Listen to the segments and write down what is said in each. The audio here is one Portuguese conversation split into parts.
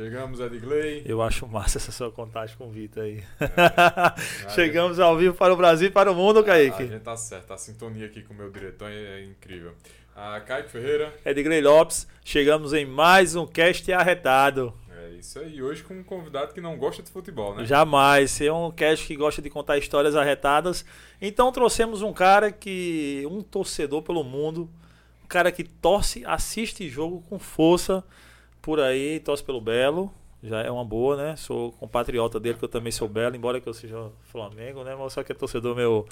Chegamos, Edgley. Eu acho massa essa sua contagem com o Vitor aí. É, Chegamos ao vivo para o Brasil e para o mundo, Kaique. A gente tá certo, a sintonia aqui com o meu diretor é incrível. A Kaique Ferreira. Edgley Lopes, chegamos em mais um cast arretado. É isso aí, hoje com um convidado que não gosta de futebol, né? Jamais, é um cast que gosta de contar histórias arretadas. Então trouxemos um cara que, um torcedor pelo mundo, cara que torce, assiste jogo com força por aí, torce pelo Belo, já é uma boa, né? Sou compatriota dele, que eu também sou Belo, embora que eu seja Flamengo, né? Mas só que é torcedor meu.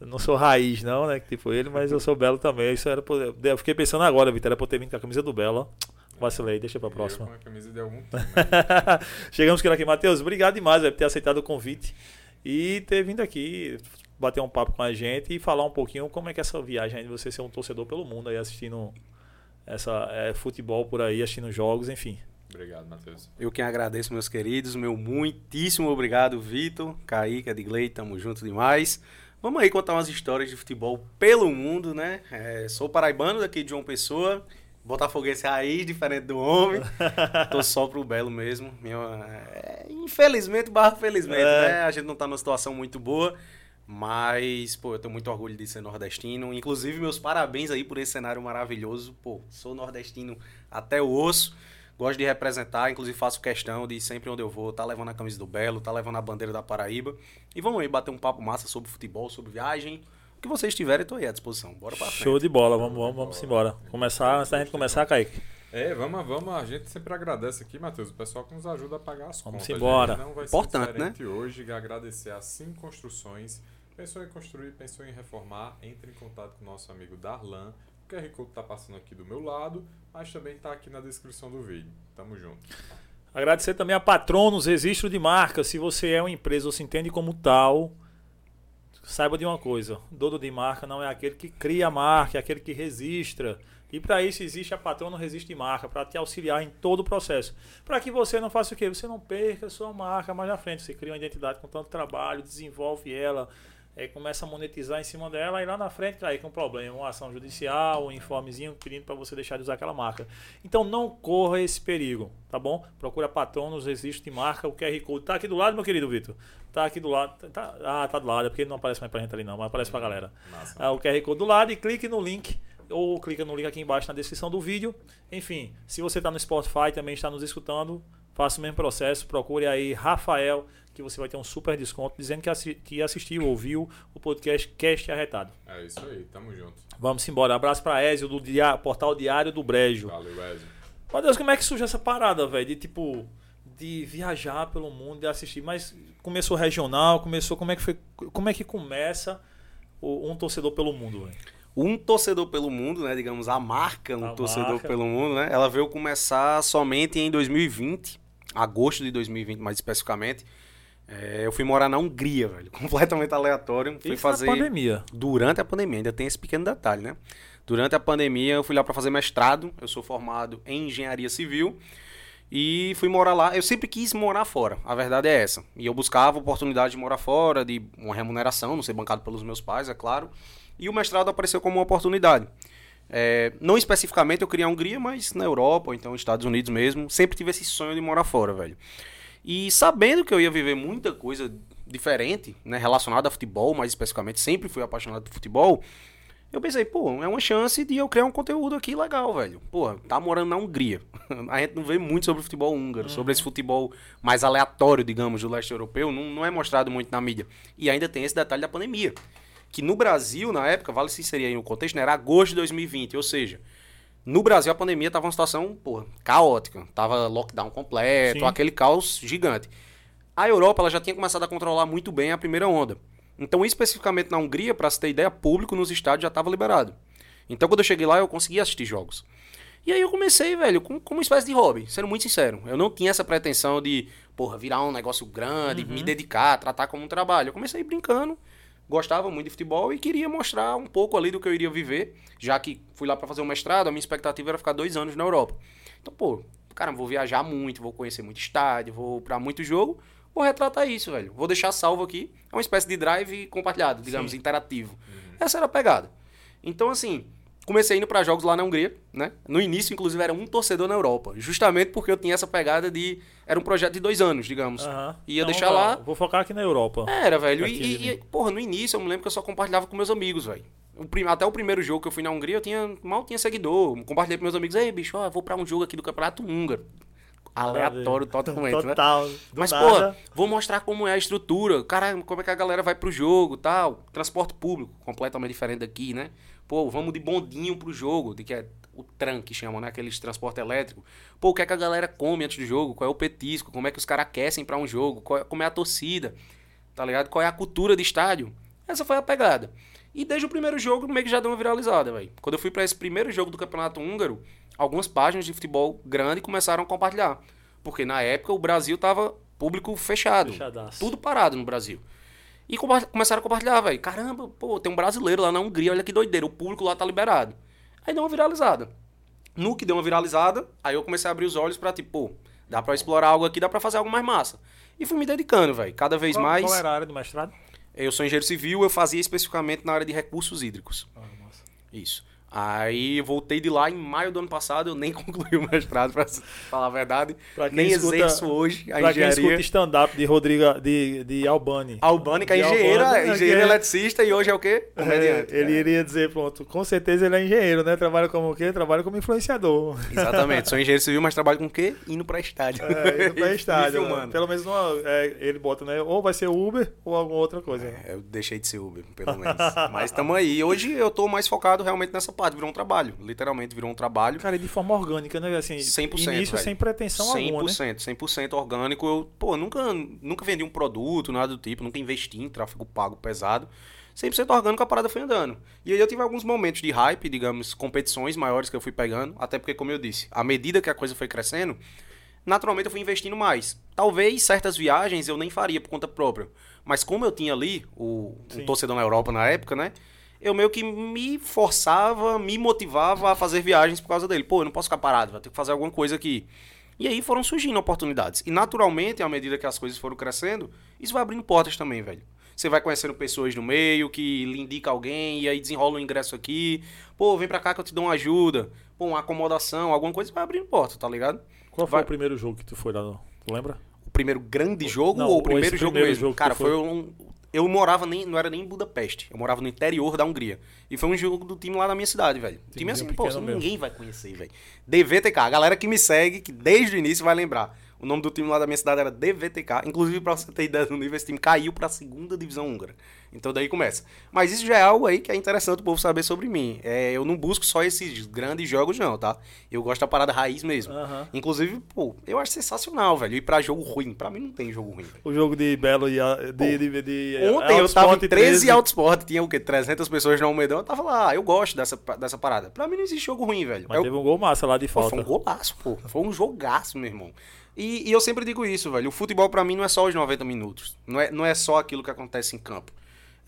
Não sou raiz, não, né? Tipo ele, mas eu sou Belo também. Isso era por... Eu fiquei pensando agora, Vitor, era por ter vindo com a camisa do Belo, ó. Vacilei, deixa pra próxima. com a camisa de algum tempo, né? Chegamos aqui, Matheus. Obrigado demais véio, por ter aceitado o convite e ter vindo aqui bater um papo com a gente e falar um pouquinho como é que é essa viagem de você ser um torcedor pelo mundo aí assistindo essa é, futebol por aí, assistindo jogos, enfim. Obrigado, Matheus. Eu quem agradeço, meus queridos. Meu muitíssimo obrigado, Vitor, Kaique, Edgley, tamo junto demais. Vamos aí contar umas histórias de futebol pelo mundo, né? É, sou paraibano daqui de João Pessoa, botafoguense raiz, diferente do homem. Tô só pro Belo mesmo. Minha, é, infelizmente, barra felizmente, é. né? A gente não tá numa situação muito boa. Mas, pô, eu tenho muito orgulho de ser nordestino. Inclusive, meus parabéns aí por esse cenário maravilhoso. Pô, sou nordestino até o osso. Gosto de representar, inclusive faço questão de sempre onde eu vou, tá levando a camisa do Belo, tá levando a bandeira da Paraíba. E vamos aí bater um papo massa sobre futebol, sobre viagem. O que vocês tiverem, eu tô aí à disposição. Bora pra frente. Show de bola, vamos, vamos, vamos embora. Começar, antes da gente começar, Kaique. É, vamos, vamos. A gente sempre agradece aqui, Matheus, o pessoal que nos ajuda a pagar as vamos contas. Vamos embora. Não vai Importante, ser né? hoje agradecer a Sim Construções Pensou em construir, pensou em reformar, entre em contato com o nosso amigo Darlan. O QR Code está passando aqui do meu lado, mas também está aqui na descrição do vídeo. Tamo junto. Agradecer também a Patronos Registro de Marca. Se você é uma empresa ou se entende como tal, saiba de uma coisa: dono de marca não é aquele que cria a marca, é aquele que registra. E para isso existe a Patrono Registro de Marca, para te auxiliar em todo o processo. Para que você não faça o quê? Você não perca a sua marca mais na frente. Você cria uma identidade com tanto trabalho, desenvolve ela, é, começa a monetizar em cima dela e lá na frente cair com um problema, uma ação judicial, um informezinho pedindo para você deixar de usar aquela marca. Então não corra esse perigo, tá bom? Procura patronos, existe marca, o QR Code tá aqui do lado, meu querido Vitor. Tá aqui do lado. Tá, ah, tá do lado, é porque não aparece mais pra gente ali não, mas aparece pra galera. Ah, o QR Code do lado e clique no link ou clica no link aqui embaixo na descrição do vídeo. Enfim, se você está no Spotify também está nos escutando, faça o mesmo processo, procure aí Rafael que você vai ter um super desconto dizendo que, assi que assistiu, ouviu o podcast Cast Arretado. É isso aí, tamo junto. Vamos embora. Abraço pra Ezio do dia Portal Diário do Brejo. Valeu, Ezio. Meu Deus, como é que surge essa parada, velho? De tipo, de viajar pelo mundo, de assistir. Mas começou regional, começou. Como é que foi? Como é que começa um torcedor pelo mundo, velho? um torcedor pelo mundo, né? Digamos, a marca um a torcedor marca. pelo mundo, né? Ela veio começar somente em 2020, agosto de 2020 mais especificamente. É, eu fui morar na Hungria, velho. Completamente aleatório. Fui Isso fazer. Na pandemia. Durante a pandemia, ainda tem esse pequeno detalhe, né? Durante a pandemia, eu fui lá para fazer mestrado. Eu sou formado em engenharia civil. E fui morar lá. Eu sempre quis morar fora. A verdade é essa. E eu buscava oportunidade de morar fora, de uma remuneração, não ser bancado pelos meus pais, é claro. E o mestrado apareceu como uma oportunidade. É, não especificamente eu queria a Hungria, mas na Europa, ou então Estados Unidos mesmo. Sempre tive esse sonho de morar fora, velho. E sabendo que eu ia viver muita coisa diferente, né, relacionada a futebol, mais especificamente, sempre fui apaixonado por futebol. Eu pensei, pô, é uma chance de eu criar um conteúdo aqui legal, velho. Pô, tá morando na Hungria. A gente não vê muito sobre o futebol húngaro, uhum. sobre esse futebol mais aleatório, digamos, do leste europeu, não, não é mostrado muito na mídia. E ainda tem esse detalhe da pandemia. Que no Brasil, na época, vale se inserir aí no contexto, né, era agosto de 2020, ou seja, no Brasil, a pandemia estava uma situação, porra, caótica. Tava lockdown completo, Sim. aquele caos gigante. A Europa ela já tinha começado a controlar muito bem a primeira onda. Então, especificamente na Hungria, para se ter ideia, público nos estádios já estava liberado. Então, quando eu cheguei lá, eu conseguia assistir jogos. E aí eu comecei, velho, com, com uma espécie de hobby, sendo muito sincero. Eu não tinha essa pretensão de, porra, virar um negócio grande, uhum. me dedicar, tratar como um trabalho. Eu comecei brincando, gostava muito de futebol e queria mostrar um pouco ali do que eu iria viver, já que fui lá para fazer um mestrado, a minha expectativa era ficar dois anos na Europa. Então, pô, cara, vou viajar muito, vou conhecer muito estádio, vou para muito jogo, vou retratar isso, velho. Vou deixar salvo aqui, é uma espécie de drive compartilhado, digamos, Sim. interativo. Uhum. Essa era a pegada. Então, assim, comecei indo pra jogos lá na Hungria, né? No início, inclusive, era um torcedor na Europa. Justamente porque eu tinha essa pegada de. Era um projeto de dois anos, digamos. Aham. Ia Não, deixar vou- lá. Vou focar aqui na Europa. Era, velho. Aqui, E, e- né? e, porra, no início eu me lembro que eu só compartilhava com meus amigos, velho. Até o primeiro jogo que eu fui na Hungria, eu tinha mal tinha seguidor. Compartilhei com meus amigos, ei, bicho, ó, vou pra um jogo aqui do Campeonato Húngaro. Aleatório totalmente, né? Total. do Mas, nada. pô, vou mostrar como é a estrutura, cara, como é que a galera vai pro jogo tal. Transporte público, completamente diferente daqui, né? Pô, vamos de bondinho pro jogo, de que é o tran que chamam, né? Aqueles transporte elétrico. Pô, o que é que a galera come antes do jogo? Qual é o petisco? Como é que os caras aquecem pra um jogo? Qual é- como é a torcida? Tá ligado? Qual é a cultura de estádio? Essa foi a pegada. E desde o primeiro jogo, meio que já deu uma viralizada, velho. Quando eu fui pra esse primeiro jogo do Campeonato Húngaro, algumas páginas de futebol grande começaram a compartilhar. Porque na época o Brasil tava público fechado. Fechadaço. Tudo parado no Brasil. E começaram a compartilhar, velho. Caramba, pô, tem um brasileiro lá na Hungria, olha que doideira. O público lá tá liberado. Aí deu uma viralizada. No que deu uma viralizada, aí eu comecei a abrir os olhos pra, tipo, pô, dá pra explorar algo aqui, dá pra fazer algo mais massa. E fui me dedicando, velho. Cada vez Qual, mais. qual era a área do mestrado? Eu sou engenheiro civil, eu fazia especificamente na área de recursos hídricos. Ah, massa. Isso. Aí voltei de lá em maio do ano passado, eu nem concluí o mestrado, pra falar a verdade. Pra Nem escuta- exerço hoje a Pra quem escuta engenharia. stand-up de Rodrigo, de, de Albani. Albânica, De engenheira, Albânica, engenheiro que é- eletricista e hoje é o quê? Comediante. É, ele iria dizer, pronto, com certeza ele é engenheiro, né? Trabalha como o quê? Trabalha como influenciador. Exatamente, sou engenheiro civil, mas trabalho com o quê? Indo pra estádio. É, indo pra estádio. né? Pelo menos é, ele bota, né? Ou vai ser Uber ou alguma outra coisa. né? É, Eu deixei de ser Uber, pelo menos. Mas estamos aí. Hoje eu tô mais focado realmente nessa parte. Virou um trabalho. Literalmente virou um trabalho. Cara, e de forma orgânica, né? Assim, 100%, início velho. sem pretensão alguma, né? 100%, 100% orgânico. Eu, pô, nunca, nunca vendi um produto, nada do tipo, nunca investi em tráfego pago pesado. 100% orgânico a parada foi andando. E aí eu tive alguns momentos de hype, digamos, competições maiores que eu fui pegando, até porque, como eu disse, à medida que a coisa foi crescendo, naturalmente eu fui investindo mais. Talvez certas viagens eu nem faria por conta própria. Mas como eu tinha ali o um torcedor na Europa na época, né? Eu meio que me forçava, me motivava a fazer viagens por causa dele. Pô, eu não posso ficar parado, vou ter que fazer alguma coisa aqui. E aí foram surgindo oportunidades. E naturalmente, à medida que as coisas foram crescendo, isso vai abrindo portas também, velho. Você vai conhecendo pessoas no meio que lhe indica alguém e aí desenrola um ingresso aqui. Pô, vem pra cá que eu te dou uma ajuda. Pô, uma acomodação, alguma coisa vai abrindo porta, tá ligado? Qual foi Vai- o primeiro jogo que tu foi lá? lembra? O primeiro grande jogo Não, ou o primeiro jogo primeiro mesmo? jogo Cara, foi- foi um. Eu morava nem. Não era nem em Budapeste. Eu morava no interior da Hungria. E foi um jogo do time lá da minha cidade, velho. Time Timezinho assim, pô, ninguém vai conhecer, velho. DVTK. A galera que me segue, que desde o início vai lembrar. O nome do time lá da minha cidade era DVTK. Inclusive, pra você ter ideia do nível, esse time caiu pra segunda divisão húngara. Então daí começa. Mas isso já é algo aí que é interessante o povo saber sobre mim. É, eu não busco só esses grandes jogos, não, tá? Eu gosto da parada raiz mesmo. Aham. Inclusive, pô, eu acho sensacional, velho. Ir pra jogo ruim. Pra mim não tem jogo ruim, velho. O jogo de Belo e a- de, Pô, de, de, de Ontem eu tava em 13 Autosport, tinha o quê? 300 pessoas no Almedão, eu tava lá. Eu gosto dessa, dessa parada. Pra mim não existe jogo ruim, velho. Mas Eu- teve um gol massa lá de Pô, falta. foi um golaço, pô. Foi um jogaço, meu irmão. E, e eu sempre digo isso, velho. O futebol pra mim não é só os 90 minutos. Não é, não é só aquilo que acontece em campo.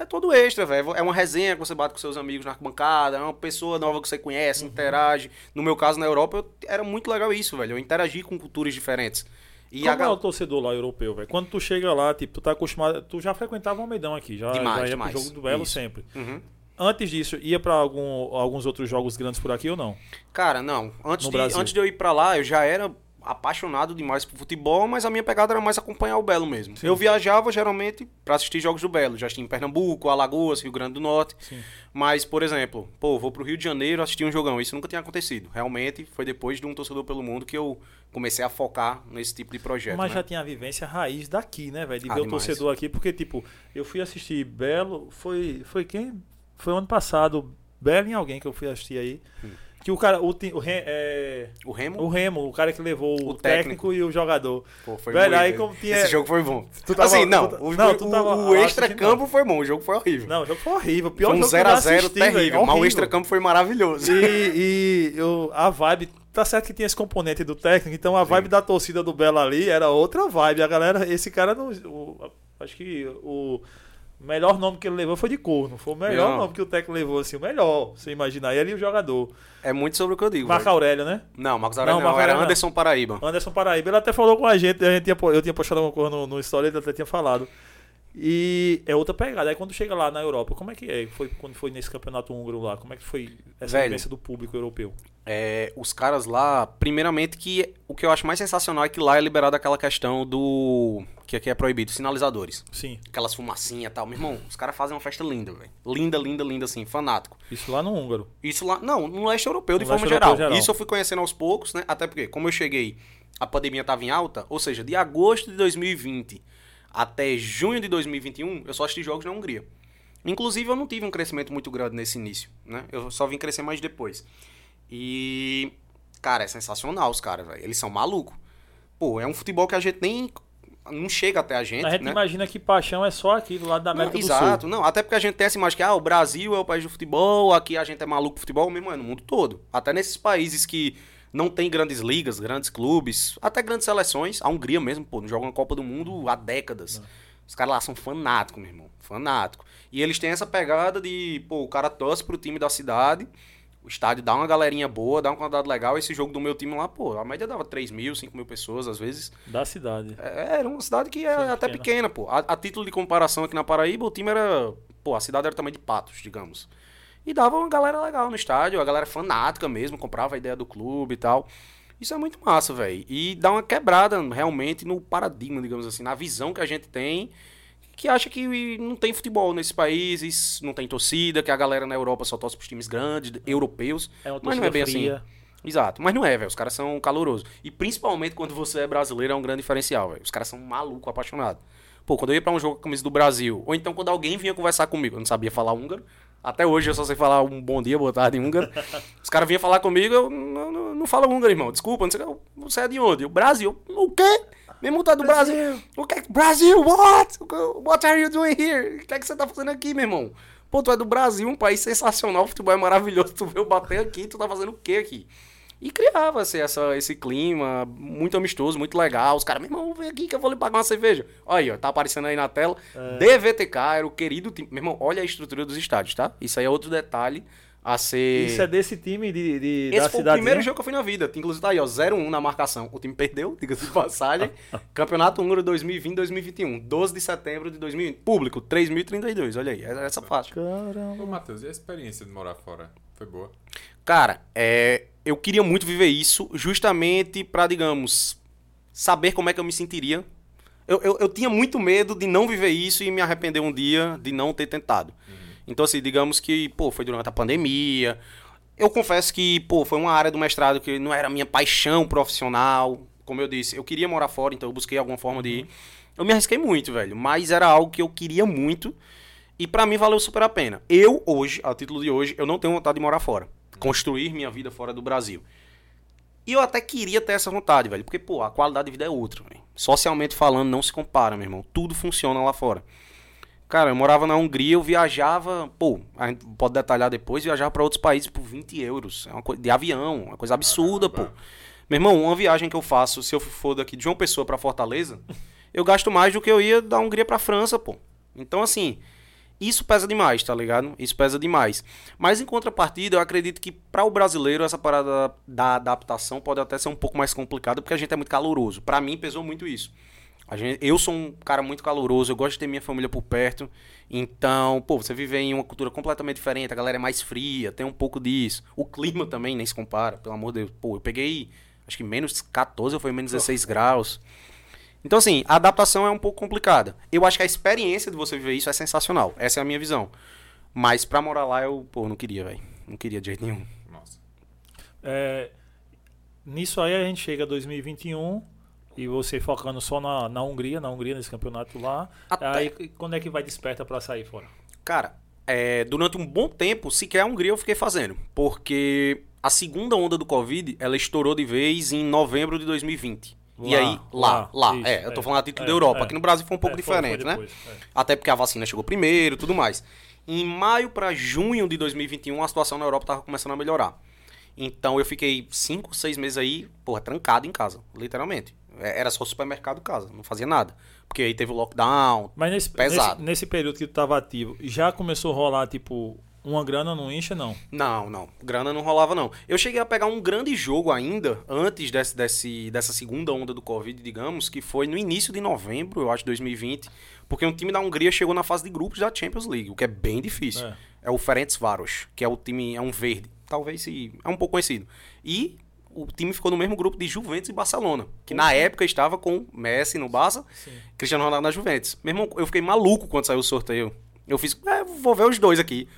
É todo extra, velho. É uma resenha que você bate com seus amigos na arquibancada, é uma pessoa nova que você conhece, interage. No meu caso, na Europa, eu- era muito legal isso, velho. Eu interagi com culturas diferentes. E Como a é o torcedor lá europeu, velho? Quando tu chega lá, tipo, tu tá acostumado. Tu já frequentava o Almeidão aqui, já, Demais, já ia demais. pro jogo do Belo Isso. sempre. Uhum. Antes disso, ia pra algum, alguns outros jogos grandes por aqui ou não? Cara, não. Antes No de, Brasil. antes de eu ir pra lá, eu já era apaixonado demais por futebol, mas a minha pegada era mais acompanhar o Belo mesmo. Eu viajava geralmente pra assistir jogos do Belo. Já estive em Pernambuco, Alagoas, Rio Grande do Norte. Sim. Mas, por exemplo, pô, vou pro Rio de Janeiro assistir um jogão. Isso nunca tinha acontecido. Realmente foi depois de um torcedor pelo mundo que eu comecei a focar nesse tipo de projeto. Mas né? já tinha a vivência raiz daqui, né, velho? De Ah, ver o demais. torcedor aqui, porque, tipo, eu fui assistir Belo, foi, foi quem? Foi ano passado, Belo em alguém que eu fui assistir aí. Hum. Que o cara, o, o, é, O Remo, o Remo, o cara que levou o, O técnico. técnico. e o jogador. pô, foi Velho, aí como tinha- Esse jogo foi bom. Tava- assim, não. tu ta- o não, tu tava o extra-campo foi bom. O jogo foi horrível. Não, o jogo foi horrível. Pior foi um jogo que eu já 0x0 assisti, velho. terrível. Mas o Horrível. extra-campo foi maravilhoso. E, e eu, a vibe, tá certo que tinha esse componente do técnico, então a vibe da torcida do Belo ali era outra vibe. A galera, esse cara, não, o- acho que o melhor nome que ele levou foi de corno. Foi o melhor Não. nome que o técnico levou, assim, o melhor, você imaginar. Ele e o jogador. É muito sobre o que eu digo. Marco velho. Aurélio, né? Não, Marcos Aurélio Não, não, era Aurélio não. Anderson Paraíba. Anderson Paraíba. Ele até falou com a gente, a gente tinha, eu tinha postado alguma coisa no, no story, ele até tinha falado. E é outra pegada. Aí quando chega lá na Europa, como é que é? Foi quando foi nesse campeonato húngaro lá? Como é que foi essa Velho. do público europeu? É, os caras lá, primeiramente que o que eu acho mais sensacional é que lá é liberado aquela questão do que aqui é proibido, sinalizadores. Sim. Aquelas fumacinhas e tal. Meu irmão, os caras fazem uma festa linda, velho. Linda, linda, linda assim, fanático. Isso lá no húngaro. Isso lá, não, no leste europeu de No forma leste geral. europeu geral. Isso eu fui conhecendo aos poucos, né? Até porque, como eu cheguei, a pandemia tava em alta, ou seja, de agosto de 2020 até junho de 2021, eu só assisti jogos na Hungria. Inclusive, eu não tive um crescimento muito grande nesse início, né? Eu só vim crescer mais depois. E, cara, é sensacional os caras, velho. Eles são malucos. Pô, é um futebol que a gente nem. Não chega até a gente, A gente né? imagina que paixão é só aqui do lado da Não, América do exato, Sul. não, até porque a gente tem essa imagem que ah, o Brasil é o país do futebol, aqui a gente é maluco pro futebol, mesmo é no mundo todo. Até nesses países que não tem grandes ligas, grandes clubes, até grandes seleções, a Hungria mesmo, pô, não joga uma Copa do Mundo há décadas. Os caras lá são fanáticos, meu irmão, fanático. E eles têm essa pegada de, pô, o cara torce pro time da cidade, o estádio dá uma galerinha boa, dá uma quantidade legal. Esse jogo do meu time lá, pô, a média dava 3 mil, 5 mil pessoas às vezes. Da cidade. É, Era uma cidade que é até pequena. pô. A, a título de comparação aqui na Paraíba, o time era. Pô, a cidade era tamanho de patos, digamos. E dava uma galera legal no estádio, a galera fanática mesmo, comprava a ideia do clube e tal. Isso é muito massa, velho. E dá uma quebrada realmente no paradigma, digamos assim, na visão que a gente tem, que acha que não tem futebol nesses países, não tem torcida, que a galera na Europa só torce pros times grandes, europeus. É uma Mas não é bem torcida fria. assim. Exato, mas não é, velho. Os caras são calorosos. E principalmente quando você é brasileiro é um grande diferencial, velho. Os caras são maluco, apaixonado. Pô, quando eu ia pra um jogo com a camisa do Brasil, ou então quando alguém vinha conversar comigo, eu não sabia falar húngaro. Até hoje eu só sei falar um bom dia, boa tarde em húngaro. Os caras vinham falar comigo, eu não, não, não falo húngaro, irmão. Desculpa, não sei o que. Você é de onde? O Brasil. O quê? Mesmo tá do Brasil. O que? Brasil, what? What are you doing here? O que é que você tá fazendo aqui, meu irmão? Pô, tu é do Brasil, um país sensacional, o futebol é maravilhoso. Tu veio bater aqui, tu tá fazendo o quê aqui? E criava-se essa, esse clima muito amistoso, muito legal. Os caras, meu irmão, vem aqui que eu vou lhe pagar uma cerveja. Olha aí, ó, tá aparecendo aí na tela. DVTK era o querido time. Meu irmão, olha a estrutura dos estádios, tá? Isso aí é outro detalhe a ser. Isso é desse time de, de, Esse da foi o primeiro jogo que eu fui na vida. Inclusive tá aí, ó, 0-1 na marcação. O time perdeu, diga-se de passagem. Campeonato Húngaro 2020-2021. 12 de setembro de 2020. Público, 3.032. Olha aí, é essa faixa. Ô, Caramba. Matheus, e a experiência de morar fora? Foi boa? Cara, é, eu queria muito viver isso justamente pra, digamos, saber como é que eu me sentiria. Eu, eu, eu tinha muito medo de não viver isso e me arrepender um dia de não ter tentado. Então, assim, digamos que, pô, foi durante a pandemia. Eu confesso que, pô, foi uma área do mestrado que não era a minha paixão profissional. Como eu disse, eu queria morar fora, então eu busquei alguma forma de ir. Eu me arrisquei muito, velho, mas era algo que eu queria muito e pra mim valeu super a pena. Eu, hoje, a título de hoje, eu não tenho vontade de morar fora. Construir minha vida fora do Brasil. E eu até queria ter essa vontade, velho. Porque, pô, a qualidade de vida é outra, velho. Socialmente falando, não se compara, meu irmão. Tudo funciona lá fora. Cara, eu morava na Hungria, eu viajava, pô, a gente pode detalhar depois, viajava pra outros países por 20 euros. É uma coisa de avião, uma coisa absurda, pô. Meu irmão, uma viagem que eu faço, se eu for daqui de João Pessoa pra Fortaleza, eu gasto mais do que eu ia da Hungria pra França, pô. Então, assim, isso pesa demais, tá ligado? Isso pesa demais. Mas em contrapartida, eu acredito que para o brasileiro essa parada da adaptação pode até ser um pouco mais complicada, porque a gente é muito caloroso. Para mim pesou muito isso. Gente, eu sou um cara muito caloroso, eu gosto de ter minha família por perto. Então, pô, você vive em uma cultura completamente diferente, a galera é mais fria, tem um pouco disso. O clima também nem se compara, pelo amor de Deus. Pô, eu peguei acho que menos 14 ou foi menos 16 graus. Então, assim, a adaptação é um pouco complicada. Eu acho que a experiência de você viver isso é sensacional. Essa é a minha visão. Mas pra morar lá, eu, pô, não queria, velho. Não queria de jeito nenhum. Nossa. É, nisso aí a gente chega a 2021 e você focando só na, na Hungria, na Hungria, nesse campeonato lá. Até- Aí quando é que vai desperta pra sair fora? Cara, é, durante um bom tempo, sequer a Hungria eu fiquei fazendo. Porque a segunda onda do Covid, ela estourou de vez em novembro de 2020. E Lá, aí, lá, lá, lá. isso, é, eu tô é, falando a título é, da Europa. é. Aqui no Brasil foi um pouco É, foi- foi diferente, né? depois, é. Até porque a vacina chegou primeiro tudo mais. Em maio para junho de 2021, a situação na Europa tava começando a melhorar. Então eu fiquei cinco, seis meses aí, porra, trancado em casa, literalmente. É, Era só supermercado e casa, não fazia nada. Porque aí teve o lockdown. Mas nesse, Pesado. nesse, nesse período que tu tava ativo, já começou a rolar, tipo, uma grana não incha, não. Não, não. Grana não rolava, não. Eu cheguei a pegar um grande jogo ainda, antes desse, desse, dessa segunda onda do Covid, digamos, que foi no início de novembro, eu acho, 2020. Porque um time da Hungria chegou na fase de grupos da Champions League, o que é bem difícil. É. É, o Ferencváros, que é o time, é um verde. Talvez se. É um pouco conhecido. E o time ficou no mesmo grupo de Juventus e Barcelona, que na época estava com Messi no Barça, Sim. Cristiano Ronaldo na Juventus. Meu irmão, eu fiquei maluco quando saiu o sorteio. Eu fiz, é, vou ver os dois aqui.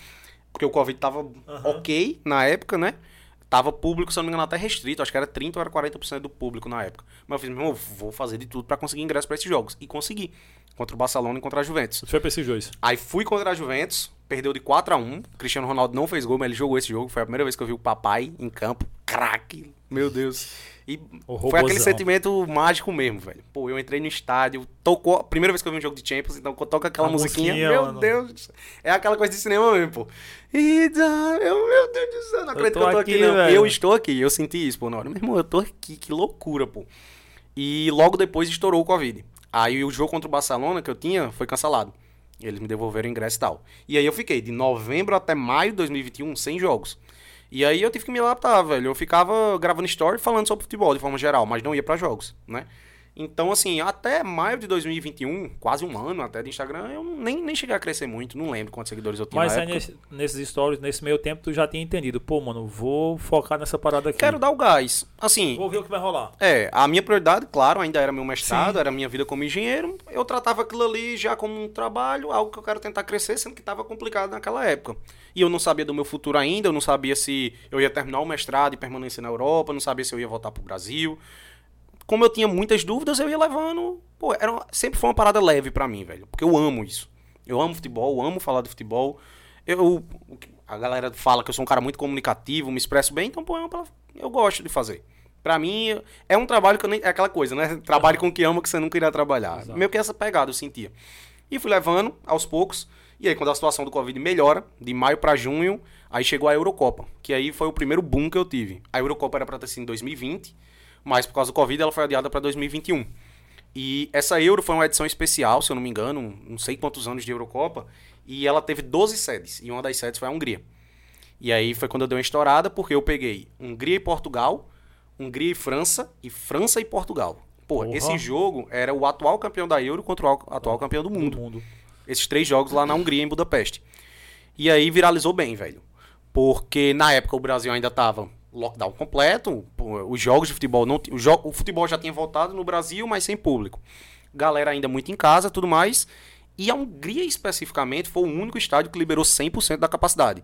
Porque o Covid tava ok na época, né? Tava público, se eu não me engano, até restrito. Acho que era 30% ou era 40% do público na época. Mas eu fiz, meu irmão, vou fazer de tudo pra conseguir ingresso pra esses jogos. E consegui. Contra o Barcelona e contra a Juventus. Foi pra esses dois. Aí fui contra a Juventus, perdeu de 4 a 1 Cristiano Ronaldo não fez gol, mas ele jogou esse jogo. Foi a primeira vez que eu vi o papai em campo. Craque, meu Deus. E O foi aquele sentimento mágico mesmo, velho. Pô, eu entrei no estádio, tocou. Primeira vez que eu vi um jogo de Champions, então toca aquela musiquinha. musiquinha, meu mano. Deus. do céu. É aquela coisa de cinema mesmo, pô. E eu, meu Deus do céu, não acredito que eu tô aqui, aqui, não. velho. Eu estou aqui, eu senti isso, pô, na hora. Meu irmão, eu tô aqui, que loucura, pô. E logo depois estourou o Covid. Aí o jogo contra o Barcelona que eu tinha foi cancelado. Eles me devolveram o ingresso e tal. E aí eu fiquei de novembro até maio de 2021 sem jogos. E aí eu tive que me adaptar, velho. Eu ficava gravando story falando sobre futebol de forma geral, mas não ia pra jogos, né? Então, assim, até maio de 2021, quase um ano até de Instagram, eu nem, nem cheguei a crescer muito. Não lembro quantos seguidores eu tinha Mas aí nesse- nesses stories, nesse meio tempo, tu já tinha entendido. Pô, mano, vou focar nessa parada aqui. Quero dar o gás. Assim, Vou ver o que vai rolar. É, a minha prioridade, claro, ainda era meu mestrado, Sim. era minha vida como engenheiro. Eu tratava aquilo ali já como um trabalho, algo que eu quero tentar crescer, sendo que estava complicado naquela época. E eu não sabia do meu futuro ainda, eu não sabia se eu ia terminar o mestrado e permanecer na Europa, não sabia se eu ia voltar pro Brasil. Como eu tinha muitas dúvidas, eu ia levando. Pô, era, sempre foi uma parada leve pra mim, velho, porque eu amo isso. Eu amo futebol, eu amo falar de futebol. Eu, a galera fala que eu sou um cara muito comunicativo, me expresso bem, então, pô, eu gosto de fazer. Pra mim, é um trabalho que eu nem. É aquela coisa, né? Trabalho com o que ama que você nunca irá trabalhar. Exato. Meio que essa pegada eu sentia. E fui levando aos poucos. E aí, quando a situação do Covid melhora, de maio pra junho, aí chegou a Eurocopa. Que aí foi o primeiro boom que eu tive. A Eurocopa era pra ter sido em 2020, mas por causa do Covid ela foi adiada pra 2021. E essa Euro foi uma edição especial, se eu não me engano, não sei quantos anos de Eurocopa. E ela teve 12 sedes. E uma das sedes foi a Hungria. E aí foi quando eu dei uma estourada, porque eu peguei Hungria e Portugal, Hungria e França, e França e Portugal. Pô, Porra. esse jogo era o atual campeão da Euro contra o atual campeão do mundo. Do mundo. Esses três jogos lá na Hungria, em Budapeste. E aí viralizou bem, velho. Porque na época o Brasil ainda tava lockdown completo, os jogos de futebol não, o, jo- o futebol já tinha voltado no Brasil, mas sem público. Galera ainda muito em casa, tudo mais. E a Hungria especificamente foi o único estádio que liberou 100% da capacidade.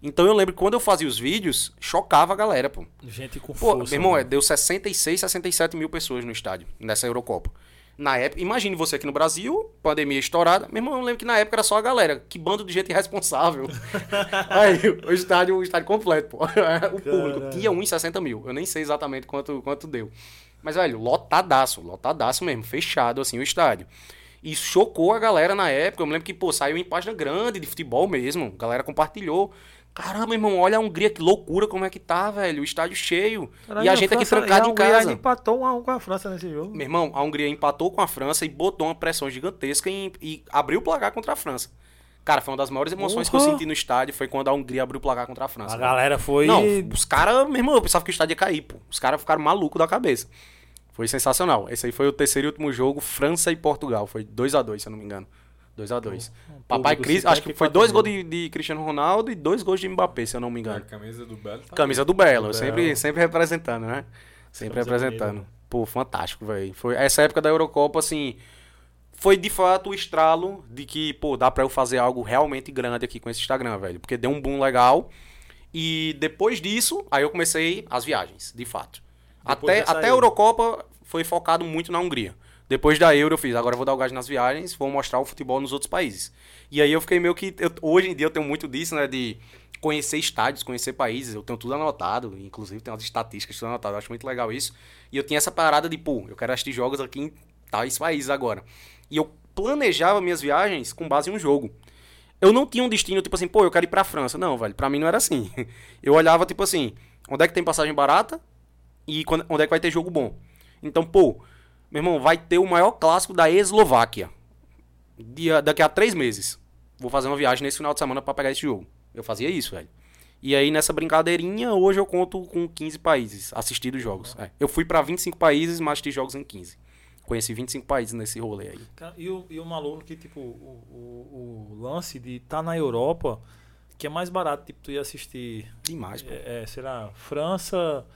Então eu lembro que quando eu fazia os vídeos, chocava a galera, pô. Gente com Pô, força. meu irmão, é, mano. deu 66, 67 mil pessoas no estádio, nessa Eurocopa. Na época, imagine você aqui no Brasil, pandemia estourada. Meu irmão, eu lembro que na época era só a galera. Que bando de gente irresponsável. Aí, o estádio, o estádio completo, pô. O público Caralho. tinha 1,60 mil. Eu nem sei exatamente quanto, quanto deu. Mas, velho, lotadaço, lotadaço mesmo, fechado, assim, o estádio. E chocou a galera na época. Eu me lembro que, pô, saiu em página grande de futebol mesmo. A galera compartilhou. Caramba, irmão, olha a Hungria, que loucura como é que tá, velho. O estádio cheio. Caralho, e a gente aqui França- trancado e a em Hungria casa. empatou um a um com a França nesse jogo. Meu irmão, a Hungria empatou com a França e botou uma pressão gigantesca em- e abriu o placar contra a França. Cara, foi uma das maiores emoções que eu senti no estádio, foi quando a Hungria abriu o placar contra a França. A velho. galera foi. Não, os caras, meu irmão, eu pensava que o estádio ia cair, pô. Os caras ficaram malucos da cabeça. Foi sensacional. Esse aí foi o terceiro e último jogo, França e Portugal. Foi 2 a 2 se eu não me engano. 2 a 2 Papai Cris, acho que foi 54 dois gols de, de Cristiano Ronaldo e dois gols de Mbappé, se eu não me engano. camisa do Belo tá Camisa do Belo, Do sempre, Belo. sempre representando, né? Sempre Camisa representando. Pô, fantástico, velho. Foi essa época da Eurocopa, assim, foi de fato o estralo de que, pô, dá pra eu fazer algo realmente grande aqui com esse Instagram, velho. Porque deu um boom legal. E depois disso, aí eu comecei as viagens, de fato. Depois Até, até a Euro. Eurocopa foi focado muito na Hungria. Depois da Euro eu fiz, agora eu vou dar o gás nas viagens, vou mostrar o futebol nos outros países. E aí eu fiquei meio que. eu- hoje em dia eu tenho muito disso, né? De conhecer estádios, conhecer países. Eu tenho tudo anotado, inclusive tem umas estatísticas tudo anotado. Eu acho muito legal isso. E eu tinha essa parada de, pô, eu quero assistir jogos aqui em tais países agora. E eu planejava minhas viagens com base em um jogo. Eu não tinha um destino, tipo assim, pô, eu quero ir pra França. Não, velho, pra mim não era assim. Eu olhava, tipo assim, onde é que tem passagem barata e onde é que vai ter jogo bom. Então, pô, meu irmão, vai ter o maior clássico da Eslováquia. Dia, daqui a três meses. Vou fazer uma viagem nesse final de semana pra pegar esse jogo. Eu fazia isso, velho. E aí, nessa brincadeirinha, hoje eu conto com 15 países assistidos jogos. É. Eu fui pra 25 países, mas assisti jogos em 15. Conheci 25 países nesse rolê aí. E o, e o maluco que, tipo, o, o, o lance de estar na Europa, que é mais barato, tipo, tu ia assistir, Demais, pô. é, é, sei lá, França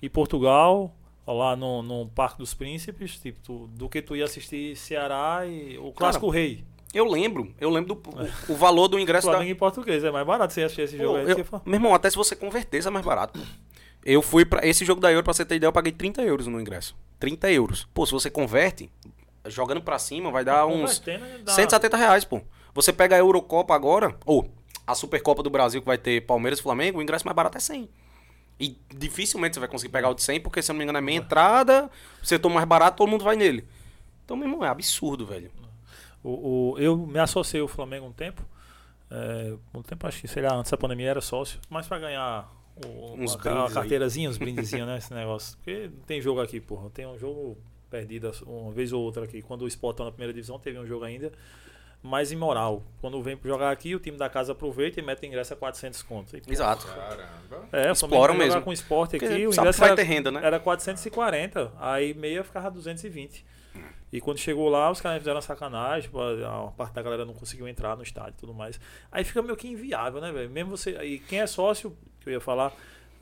e Portugal, lá no, no Parque dos Príncipes, tipo, tu- do que tu ia assistir Ceará e o Clássico Rei. Eu lembro, eu lembro do o, o valor do ingresso da. Flamengo em português, é mais barato você assistir esse jogo Pô, aí. eu- meu irmão, até se você converter, é mais barato. Eu fui pra. Esse jogo da Euro, pra você ter ideia, eu paguei 30 euros no ingresso. 30 euros. Pô, se você converte, jogando pra cima, vai dar uns Convertendo, dá- 170 reais, pô. Você pega a Eurocopa agora, ou a Supercopa do Brasil que vai ter Palmeiras e Flamengo, o ingresso mais barato é 100. E dificilmente você vai conseguir pegar o de 100, porque se eu não me engano é meia entrada, você toma mais barato, todo mundo vai nele. Então, meu irmão, é absurdo, velho. O, o- eu me associei ao Flamengo um tempo. É, um tempo, acho que, sei lá, antes da pandemia era sócio, mas pra ganhar o, Uns uma, uma carteirazinha, uns brindezinhos, né? Esse negócio. Porque não tem jogo aqui, porra. Tem um jogo perdido uma vez ou outra aqui. Quando o Sport tá na primeira divisão, teve um jogo ainda. Mais imoral. Quando vem jogar aqui, o time da casa aproveita e mete o ingresso a 400 contos. E, Exato. Caramba. É, Exploram mesmo. jogar com o Sport aqui, Porque o ingresso que vai era, ter renda, né? era 440, aí meia ficava 220. E quando chegou lá, os caras fizeram sacanagem, pô, a parte da galera não conseguiu entrar no estádio e tudo mais. Aí fica meio que inviável, né, velho? Mesmo você. E quem é sócio, que eu ia falar,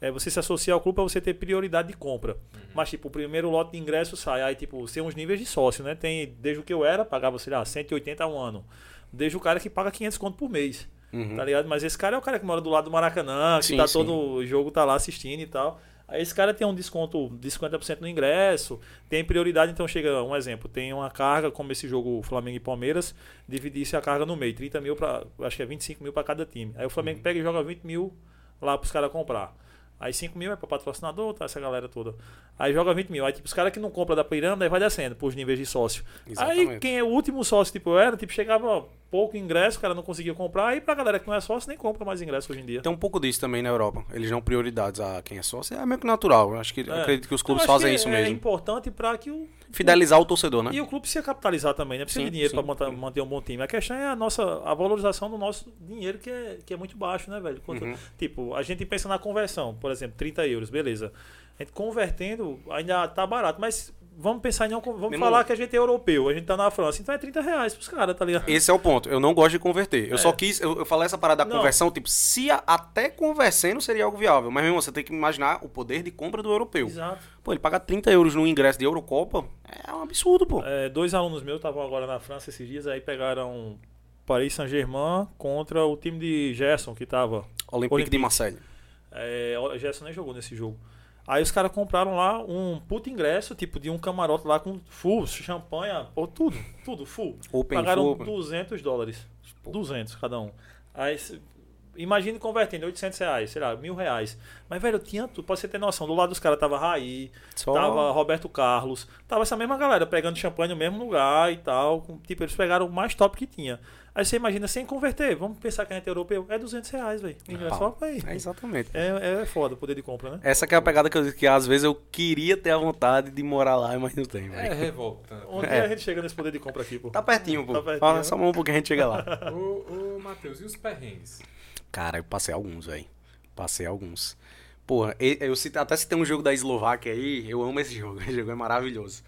é você se associar ao clube pra você ter prioridade de compra. Mas, tipo, o primeiro lote de ingresso sai. Aí, tipo, tem uns níveis de sócio, né? Tem, desde o que eu era, pagava, sei lá, 180 a um ano. Desde o cara que paga 500 conto por mês. Uhum. Tá ligado? Mas esse cara é o cara que mora do lado do Maracanã, que Sim, tá sim. todo o jogo tá lá assistindo e tal. Aí esse cara tem um desconto de 50% no ingresso, tem prioridade, então chega um exemplo, tem uma carga, como esse jogo Flamengo e Palmeiras, dividisse a carga no meio, 30 mil para, acho que é 25 mil para cada time. Aí o Uhum. Flamengo pega e joga 20 mil lá pros caras comprar. Aí 5 mil é para patrocinador, tá, essa galera toda. Aí joga 20 mil. Aí tipo, os caras que não compram da pirâmide, aí vai descendo pros níveis de sócio. Aí Exatamente. quem é o último sócio, tipo, eu era, tipo, chegava pouco ingresso, o cara não conseguia comprar, aí pra galera que não é sócio, nem compra mais ingresso hoje em dia. Tem um pouco disso também na Europa. Eles dão prioridades a quem é sócio. É meio que natural. Eu acho que eu É. acredito que os Eu clubes fazem que isso é mesmo. importante para que o Fidelizar o torcedor, né? e o clube se capitalizar também, né? Precisa Sim, de dinheiro para manter, manter um bom time. A questão é a nossa a valorização do nosso dinheiro que é, que é muito baixo, né, velho? Quanto- Uhum. Tipo, a gente pensa na conversão, por exemplo, 30 euros, beleza. A gente convertendo ainda tá barato, mas vamos pensar em não vamos Meu falar que a gente é europeu, a gente tá na França, então é 30 reais pros caras, tá ligado? Esse é o ponto. Eu não gosto de converter. Eu É. só quis. Eu, eu falei essa parada da Não. conversão, tipo, se a- até conversando seria algo viável. Mas, meu irmão, você tem que imaginar o poder de compra do europeu. Exato. Pô, ele paga 30 euros no ingresso de Eurocopa. É um absurdo, pô. É, dois alunos meus estavam agora na França esses dias, aí pegaram Paris Saint-Germain contra o time de Gerson, que tava. Olympique, de Olympique. Marseille. É, Gerson nem jogou nesse jogo. Aí os caras compraram lá um puto ingresso, tipo, de um camarote lá com full, champanhe, pô, tudo, tudo, full. Open Pagaram full. 200 dólares. 200 cada um. Aí, imagine convertendo 800 reais, sei lá, mil reais. Mas, velho, tinha tudo, pra você ter noção. Do lado dos caras tava Raí, Só- tava Roberto Carlos, tava essa mesma galera pegando champanhe no mesmo lugar e tal. com- tipo, eles pegaram o mais top que tinha. Aí você imagina, sem converter, vamos pensar que a gente é europeu, é 200 reais, velho. Pau. só aí. É, exatamente. É, é foda o poder de compra, né? Essa que é a pegada que, eu, que às vezes eu queria ter a vontade de morar lá, mas não tenho, É velho. revoltante. Onde É. a gente chega nesse poder de compra aqui, pô? Tá pertinho, pô. Tá pertinho, Fala né? só um pouquinho a gente chega lá. Ô, ô Matheus, e os perrengues? Cara, eu passei alguns, velho. Passei alguns. Porra, eu citei, até se tem um jogo da Eslováquia aí, eu amo esse jogo. Esse jogo é maravilhoso.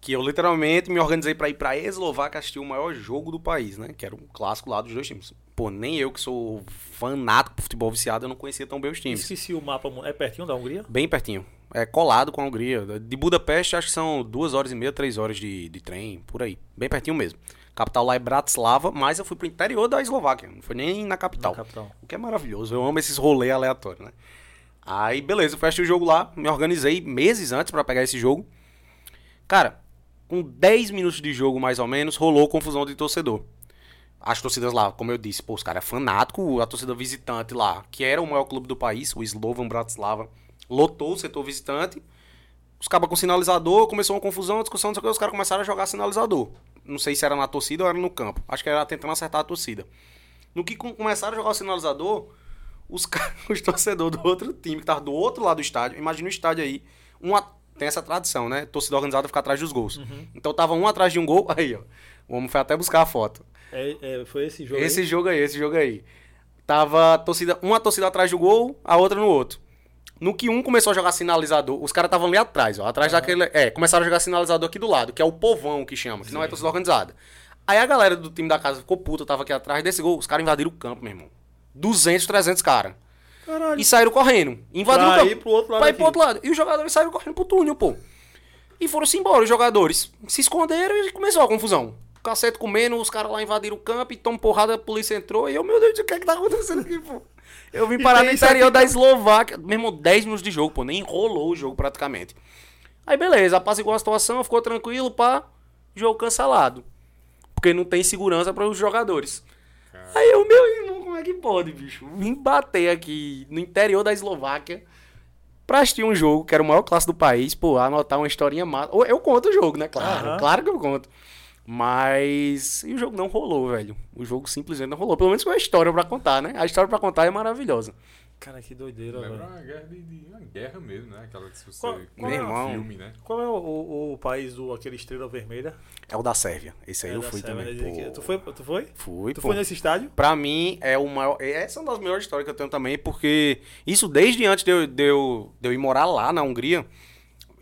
Que eu literalmente me organizei pra ir pra Eslováquia assistir o maior jogo do país, né? Que era um clássico lá dos dois times. Pô, nem eu que sou fanático por futebol viciado, eu não conhecia tão bem os times. Esqueci o mapa. É pertinho da Hungria? Bem pertinho. É colado com a Hungria. De Budapeste, acho que são duas horas e meia, três horas de, de trem, por aí. Bem pertinho mesmo. Capital lá é Bratislava, mas eu fui pro interior da Eslováquia. Não foi nem na capital. Na capital. O que é maravilhoso. Eu amo esses rolês aleatórios, né? Aí, beleza, eu fui o jogo lá. Me organizei meses antes pra pegar esse jogo. Cara, com 10 minutos de jogo, mais ou menos, rolou confusão de torcedor. As torcidas lá, como eu disse, pô, os caras é fanático. A torcida visitante lá, que era o maior clube do país, o Slovan Bratislava, lotou o setor visitante. Os cabas com sinalizador, começou uma confusão, uma discussão, não sei o que, os caras começaram a jogar sinalizador. Não sei se era na torcida ou era no campo. Acho que era tentando acertar a torcida. No que com- começaram a jogar o sinalizador, os, os torcedores do outro time, que tava do outro lado do estádio, imagina o estádio aí, uma, tem essa tradição, né? Torcida organizada ficar atrás dos gols. Então tava um atrás de um gol, aí, ó. O homem foi até buscar a foto. É, é, foi esse jogo Esse aí? jogo aí, esse jogo aí. Tava torcida, uma torcida atrás do gol, a outra no outro. No que um começou a jogar sinalizador, os caras estavam ali atrás, ó. Atrás daquele. É, começaram a jogar sinalizador aqui do lado, que é o povão que chama, que não é torcida organizada. Aí a galera do time da casa ficou puta, tava aqui atrás desse gol, os caras invadiram o campo, meu irmão. 200, 300 caras. Caralho. E saíram correndo. Invadiram Pra o campo. ir pro outro lado Pra ir pro outro lado. E os jogadores saíram correndo pro túnel, pô. E foram-se embora, os jogadores. Se esconderam e começou a confusão. Cacete comendo, os caras lá invadiram o campo e tomam porrada, a polícia entrou. E eu, meu Deus, o que é que tá acontecendo aqui, pô? Eu vim parar no interior aqui da Eslováquia. Mesmo 10 minutos de jogo, pô. Nem enrolou o jogo praticamente. Aí beleza, apaziguou a situação, ficou tranquilo, pá. Jogo cancelado. Porque não tem segurança para os jogadores. Aí eu, meu irmão, como é que pode, bicho? Vim bater aqui no interior da Eslováquia pra assistir um jogo que era o maior classe do país, pô, anotar uma historinha massa. Eu conto o jogo, né? Claro, Aham. claro que eu conto. Mas. E o jogo não rolou, velho. O jogo simplesmente não rolou. Pelo menos com a história pra contar, né? A história pra contar é maravilhosa. Cara, que doideira, Lembra velho. uma guerra, de, de- uma guerra mesmo, né? Aquela que se você Qual- qual é irmão. filme, né? Qual é o, o- o país do aquele Estrela Vermelha? É o da Sérvia. Esse aí É eu fui Sérvia, também. né? Pô. Tu foi? Tu foi? Fui, Tu pô. foi nesse estádio? Pra mim, é o maior. Essa é uma das melhores histórias que eu tenho também, porque isso desde antes de eu, de eu, de eu ir morar lá na Hungria,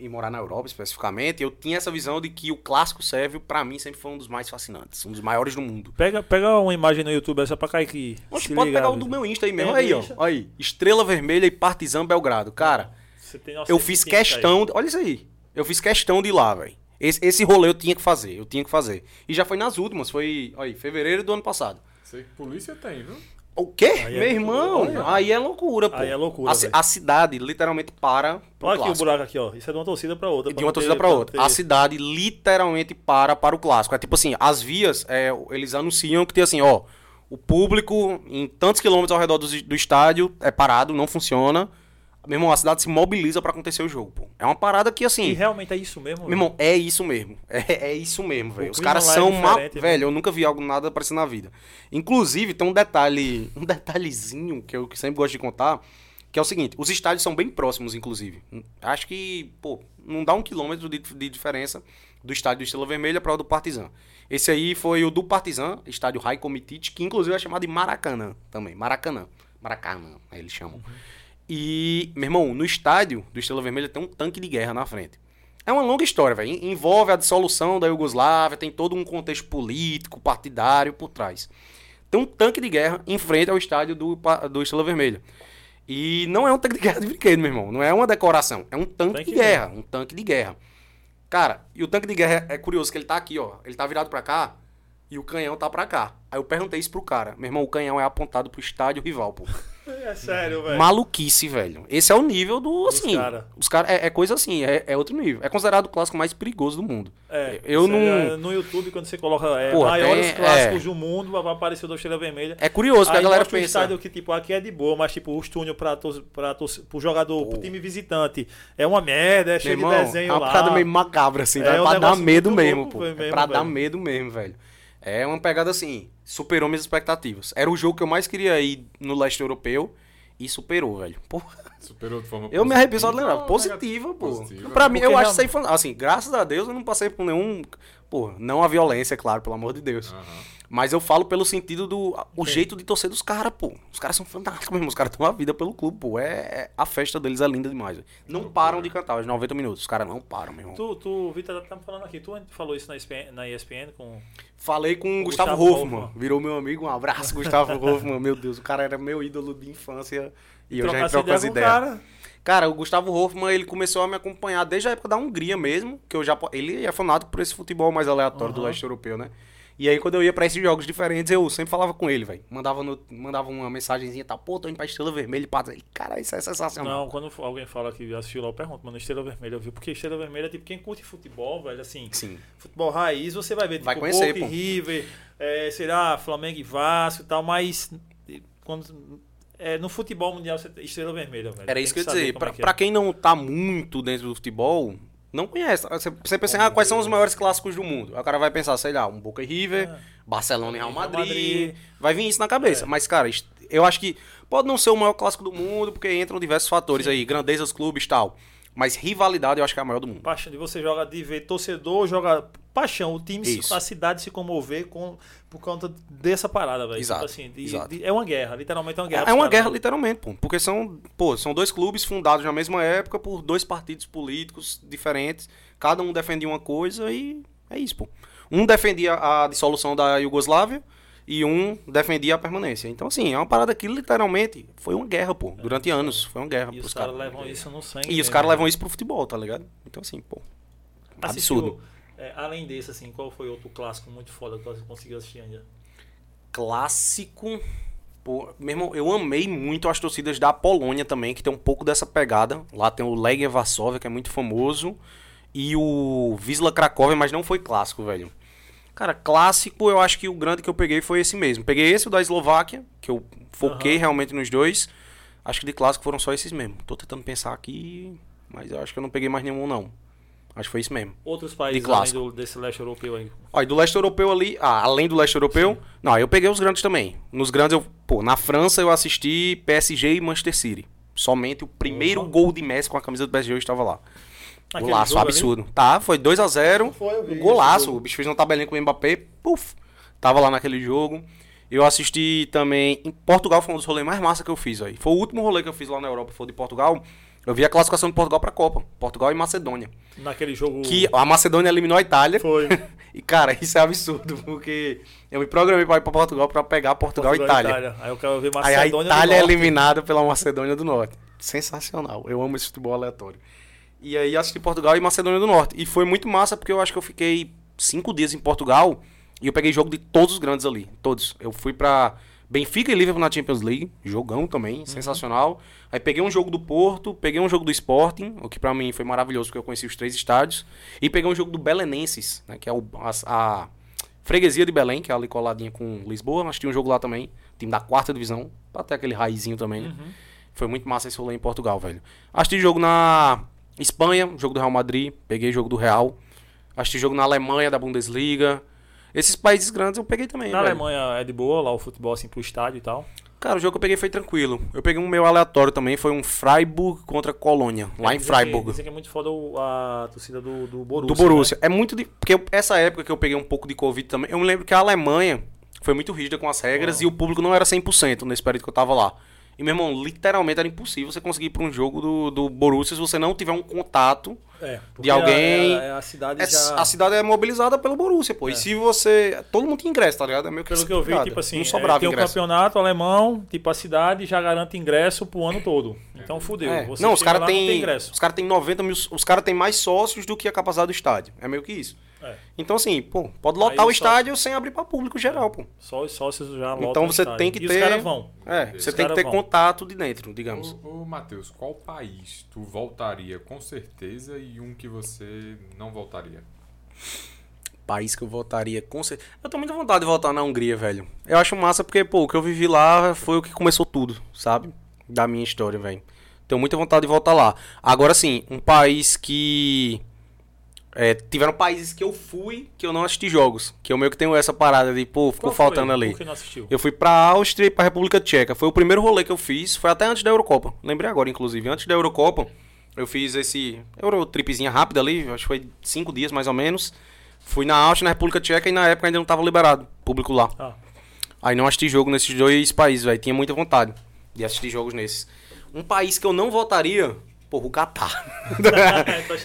e morar na Europa especificamente, eu tinha essa visão de que o clássico sérvio, pra mim, sempre foi um dos mais fascinantes, um dos maiores do mundo. Pega, pega uma imagem no YouTube essa pra cair. Oxe, Se pode liga, pegar o velho. do meu Insta aí mesmo. Aí, ó. Aí. Estrela Vermelha e Partizan Belgrado. Cara, Você tem noção eu fiz que que questão. de- Olha isso aí. Eu fiz questão de ir lá, velho. Esse, esse rolê eu tinha que fazer. Eu tinha que fazer. E já foi nas últimas. Foi, aí, fevereiro do ano passado. Sei que polícia tem, viu? O quê? Aí é Meu irmão, loucura. aí é loucura, pô. Aí é loucura, A, a cidade literalmente para Olha aqui o buraco aqui, ó. Isso é de uma torcida pra outra. De pra uma não torcida não outra. ter- A cidade literalmente para para o clássico. É tipo assim, as vias, é, eles anunciam que tem assim, ó, o público em tantos quilômetros ao redor do, do estádio é parado, não funciona. Meu irmão, a cidade se mobiliza pra acontecer o jogo, pô. É uma parada que assim, E realmente é isso mesmo. meu irmão, é isso mesmo. É, é isso mesmo, velho. Os caras é são mal. diferente, Velho, eu nunca vi algo nada parecido na vida. Inclusive, tem um detalhe, um detalhezinho que eu sempre gosto de contar, que é o seguinte: os estádios são bem próximos, inclusive. Acho que, pô, não dá um quilômetro de, de diferença do estádio do Estrela Vermelha para o do Partizan. Esse aí foi o do Partizan, estádio Raiko Mitic, que inclusive é chamado de Maracanã também. Maracanã. Maracanã, eles chamam. E, meu irmão, no estádio do Estrela Vermelha tem um tanque de guerra na frente. É uma longa história, velho. Envolve a dissolução da Iugoslávia, tem todo um contexto político, partidário por trás. Tem um tanque de guerra em frente ao estádio do, do Estrela Vermelha. E não é um tanque de guerra de brinquedo, meu irmão. Não é uma decoração. É um tanque, Tanque de de guerra. Um tanque de guerra. Cara, e o tanque de guerra é curioso que ele tá aqui, ó. Ele tá virado pra cá e o canhão tá pra cá. Aí eu perguntei isso pro cara. Meu irmão, o canhão é apontado pro estádio rival, pô. É sério, velho. Maluquice, velho. Esse é o nível do, assim... cara. Os caras... É, é coisa assim, é, é outro nível. É considerado o clássico mais perigoso do mundo. É, eu não... é, no YouTube, quando você coloca é, Porra, maiores tem- clássicos é. do mundo, vai aparecer o da Estrela Vermelha. É curioso, porque a galera um pensa... estádio que, tipo, aqui é de boa, mas, tipo, os túnel pra, tor pra tor pro jogador, pro time visitante, é uma merda, é cheio irmão, de desenho é uma lá. parada meio macabra, assim, É um pra dar medo mesmo, louco, pô. mesmo, é pra dar velho. medo mesmo, velho. É uma pegada assim, superou minhas expectativas. Era o jogo que eu mais queria ir no leste europeu e superou, velho. Porra, Superou de forma eu me arrepio só de lembrar. Positiva, pô. Positiva. Pra mim, Porque eu acho realmente- isso aí, fan- assim, graças a Deus eu não passei por nenhum, pô, não a violência, é claro, pelo amor de Deus. Aham. Mas eu falo pelo sentido do o jeito de torcer dos caras, pô. Os caras são fantásticos mesmo. Os caras dão a vida pelo clube, pô. É, é- a festa deles é linda demais. velho. Não param de cantar os 90 minutos. Os caras não param, meu irmão. Tu, tu, Vitor tá me falando aqui, tu falou isso na ESPN, na ESPN com... Falei com o Gustavo, Gustavo Hoffman. Hoffman. Virou meu amigo. Um abraço, Gustavo Hoffman. Meu Deus, o cara era meu ídolo de infância. E eu já troco as ideias. Cara. Cara, o Gustavo Hoffman, ele começou a me acompanhar desde a época da Hungria mesmo, que eu já ele é fanático por esse futebol mais aleatório do Aham. leste europeu, né? E aí quando eu ia pra esses jogos diferentes, eu sempre falava com ele, velho. Mandava no, mandava uma mensagenzinha tal, pô, tô indo pra Estrela Vermelha e pá, ele, cara, isso é sensacional. Não, quando alguém fala que assistiu lá, eu pergunto, mano, Estrela Vermelha, viu? Porque Estrela Vermelha, tipo, quem curte futebol, velho, assim, Sim. futebol raiz, você vai ver, tipo, Vai conhecer, Boca. River, é, sei lá, Flamengo e Vasco e tal, mas quando, é, no futebol mundial, você Estrela Vermelha, velho. Era isso que eu ia dizer. como Pra, é que é. pra quem não tá muito dentro do futebol, não conhece. Você, você pensa, assim, ah, quais são os maiores clássicos do mundo? Aí o cara vai pensar, sei lá, um Boca e River, É. Barcelona e Real Madrid. Madrid. Vai vir isso na cabeça. É. Mas, cara, eu acho que pode não ser o maior clássico do mundo, porque entram diversos fatores aí, grandeza dos clubes e tal. Mas rivalidade eu acho que é a maior do mundo. Paixão de você joga de ver torcedor, joga paixão. O time, Isso. a cidade se comover com, por conta dessa parada, velho. Exato, Tipo assim, de- exato. de- é uma guerra, literalmente é uma guerra. É pros uma guerra, literalmente, pô. Porque são, pô, são dois clubes fundados na mesma época por dois partidos políticos diferentes. Cada um defendia uma coisa e é isso, pô. Um defendia a dissolução da Iugoslávia e um defendia a permanência. Então, assim, é uma parada que literalmente foi uma guerra, pô. Durante anos. Foi uma guerra E os caras caras. levam isso no sangue. E os mesmo, caras né? levam isso pro futebol, tá ligado? Então, assim, pô. Assistiu, Absurdo. É, além desse, assim, qual foi outro clássico muito foda que você conseguiu assistir ainda? clássico. Pô, meu irmão, eu amei muito as torcidas da Polônia também, que tem um pouco dessa pegada. Lá tem o Legia Varsóvia, que é muito famoso, e o Wisla Cracóvia, mas não foi clássico, velho. Cara, clássico, eu acho que o grande que eu peguei foi esse mesmo. Peguei esse, o da Eslováquia, que eu foquei Aham. realmente nos dois. Acho que de clássico foram só esses mesmo. Tô tentando pensar aqui, mas eu acho que eu não peguei mais nenhum, não. Acho que foi isso mesmo. Outros países além do, desse leste europeu aí. E do leste europeu ali, ah, além do leste europeu, não, eu peguei os grandes também. Nos grandes eu, pô, na França eu assisti PSG e Manchester City. Somente o primeiro Uhum. gol de Messi com a camisa do PSG eu estava lá. Aquele golaço, jogo ali? absurdo. Tá, foi 2 a 0 Foi, vi um golaço. O bicho fez uma tabelinha com o Mbappé, puf, tava lá naquele jogo. Eu assisti também em Portugal, foi um dos rolês mais massa que eu fiz aí. Foi o último rolê que eu fiz lá na Europa, foi o de Portugal. Eu vi a classificação de Portugal pra Copa. Portugal e Macedônia. Naquele jogo. Que a Macedônia eliminou a Itália. Foi. E, cara, isso é absurdo, porque eu me programei pra ir pra Portugal pra pegar Portugal, e Itália. Aí eu quero ver Aí a Macedônia. Itália é eliminada pela Macedônia do Norte. Sensacional. Eu amo esse futebol aleatório. E aí assisti Portugal e Macedônia do Norte. E foi muito massa, porque eu acho que eu fiquei cinco dias em Portugal e eu peguei jogo de todos os grandes ali. Todos. Eu fui pra Benfica e Liverpool na Champions League. Jogão também, sensacional. Aí peguei um jogo do Porto, peguei um jogo do Sporting, o que pra mim foi maravilhoso, porque eu conheci os três estádios. E peguei um jogo do Belenenses, né, que é o, a, a freguesia de Belém, que é ali coladinha com Lisboa. Mas tinha um jogo lá também, time da quarta divisão, ter aquele raizinho também, né? Foi muito massa esse rolê em Portugal, velho. Assisti jogo na Espanha, jogo do Real Madrid, peguei jogo do Real. Assisti jogo na Alemanha, da Bundesliga. Esses países grandes eu peguei também, Na velho. Alemanha é de boa, lá o futebol assim pro estádio e tal. Cara, o jogo que eu peguei foi tranquilo. Eu peguei um meio aleatório também, foi um Freiburg contra Colônia, lá É, em dizem que- Freiburg. Dizem que é muito foda a torcida do, do Borussia. Do Borussia. É muito de. Porque eu- essa época que eu peguei um pouco de Covid também, eu me lembro que a Alemanha foi muito rígida com as regras Uau. e o público não era 100% nesse período que eu tava lá. E, meu irmão, literalmente era impossível você conseguir ir pra um jogo do, do Borussia se você não tiver um contato. É, de alguém- A, a, a cidade É- já... A cidade é mobilizada pelo Borussia, pô. E É. se você. Todo mundo tem ingresso, tá ligado? É meio que Pelo que eu vi, tipo assim, Não é, sobrava tem o ingresso. campeonato alemão, tipo, a cidade já garante ingresso pro ano todo. Então fudeu. É. Não, os caras tem têm. ingresso. Os caras têm 90 mil. Os caras têm mais sócios do que a capacidade do estádio. É meio que isso. É. Então, assim, pô, pode lotar Aí o estádio sem abrir pra público geral, pô. Só os sócios já lotam Então o você tem que e ter- os caras vão. É, Os você tem que ter vão. contato de dentro, digamos. Ô, ô Matheus, qual país tu voltaria com certeza e um que você não voltaria? País que eu votaria com certeza. Eu tenho muita vontade de voltar na Hungria, velho. Eu acho massa porque, pô, o que eu vivi lá foi o que começou tudo, sabe? Da minha história, velho. Tenho muita vontade de voltar lá. Agora sim, um país que. É, tiveram países que eu fui que eu não assisti jogos. Que eu meio que tenho essa parada de, pô, ficou Qual foi? faltando ali. Não assistiu? Eu fui pra Áustria e pra República Tcheca. Foi o primeiro rolê que eu fiz. Foi até antes da Eurocopa. Lembrei agora, inclusive. Antes da Eurocopa, eu fiz esse Eurotripzinha rápida ali. Acho que foi cinco dias mais ou menos. Fui na Áustria, na República Tcheca e na época ainda não tava liberado. Público lá. Ah, Aí não assisti jogo nesses dois países, velho. Tinha muita vontade de assistir jogos nesses. Um país que eu não votaria, porra, o Catar.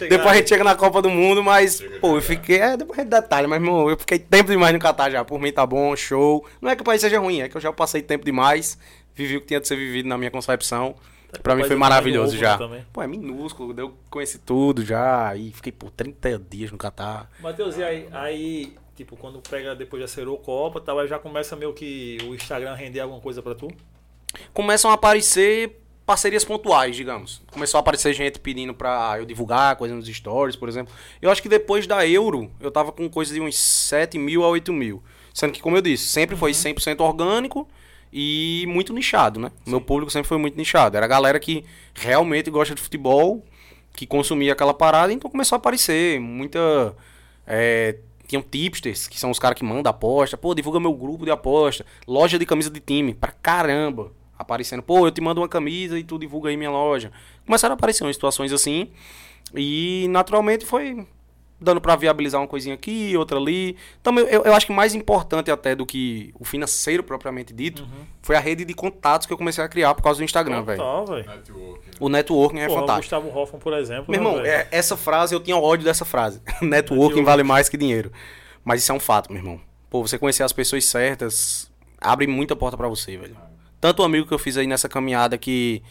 Depois a gente chega na Copa do Mundo, mas, pô, eu fiquei. É, depois a gente detalha, mas, meu, eu fiquei tempo demais no Catar já. Por mim tá bom, show. Não é que o país seja ruim, é que eu já passei tempo demais. Vivi o que tinha de ser vivido na minha concepção. Pra mim foi maravilhoso já. também. Pô, é minúsculo, eu conheci tudo já. E fiquei, pô, 30 dias no Catar. Matheus, e aí, aí, tipo, quando pega depois já zerou Copa tal, aí já começa meio que o Instagram render alguma coisa pra tu? começam a aparecer parcerias pontuais, digamos. Começou a aparecer gente pedindo pra eu divulgar coisa nos stories, por exemplo. Eu acho que depois da Euro, eu tava com coisa de uns 7 mil a 8 mil. Sendo que, como eu disse, sempre foi 100% orgânico e muito nichado, né? Meu público sempre foi muito nichado. Era a galera que realmente gosta de futebol, que consumia aquela parada, então começou a aparecer muita... É, tinham tipsters, que são os caras que mandam aposta. Pô, divulga meu grupo de aposta. Loja de camisa de time, pra caramba. Aparecendo, pô, eu te mando uma camisa e tu divulga aí minha loja. Começaram a aparecer umas situações assim. E naturalmente foi dando pra viabilizar uma coisinha aqui, outra ali. Então, eu, eu acho que mais importante até do que o financeiro propriamente dito, foi a rede de contatos que eu comecei a criar por causa do Instagram, velho. Networking. né? O networking é Porra, o fantástico. Gustavo Hoffman, por exemplo. Meu né, irmão, é- essa frase, eu tinha ódio dessa frase. Networking Networking. vale mais que dinheiro. Mas isso é um fato, meu irmão. Pô, você conhecer as pessoas certas abre muita porta pra você, velho. Tanto amigo que eu fiz aí nessa caminhada que.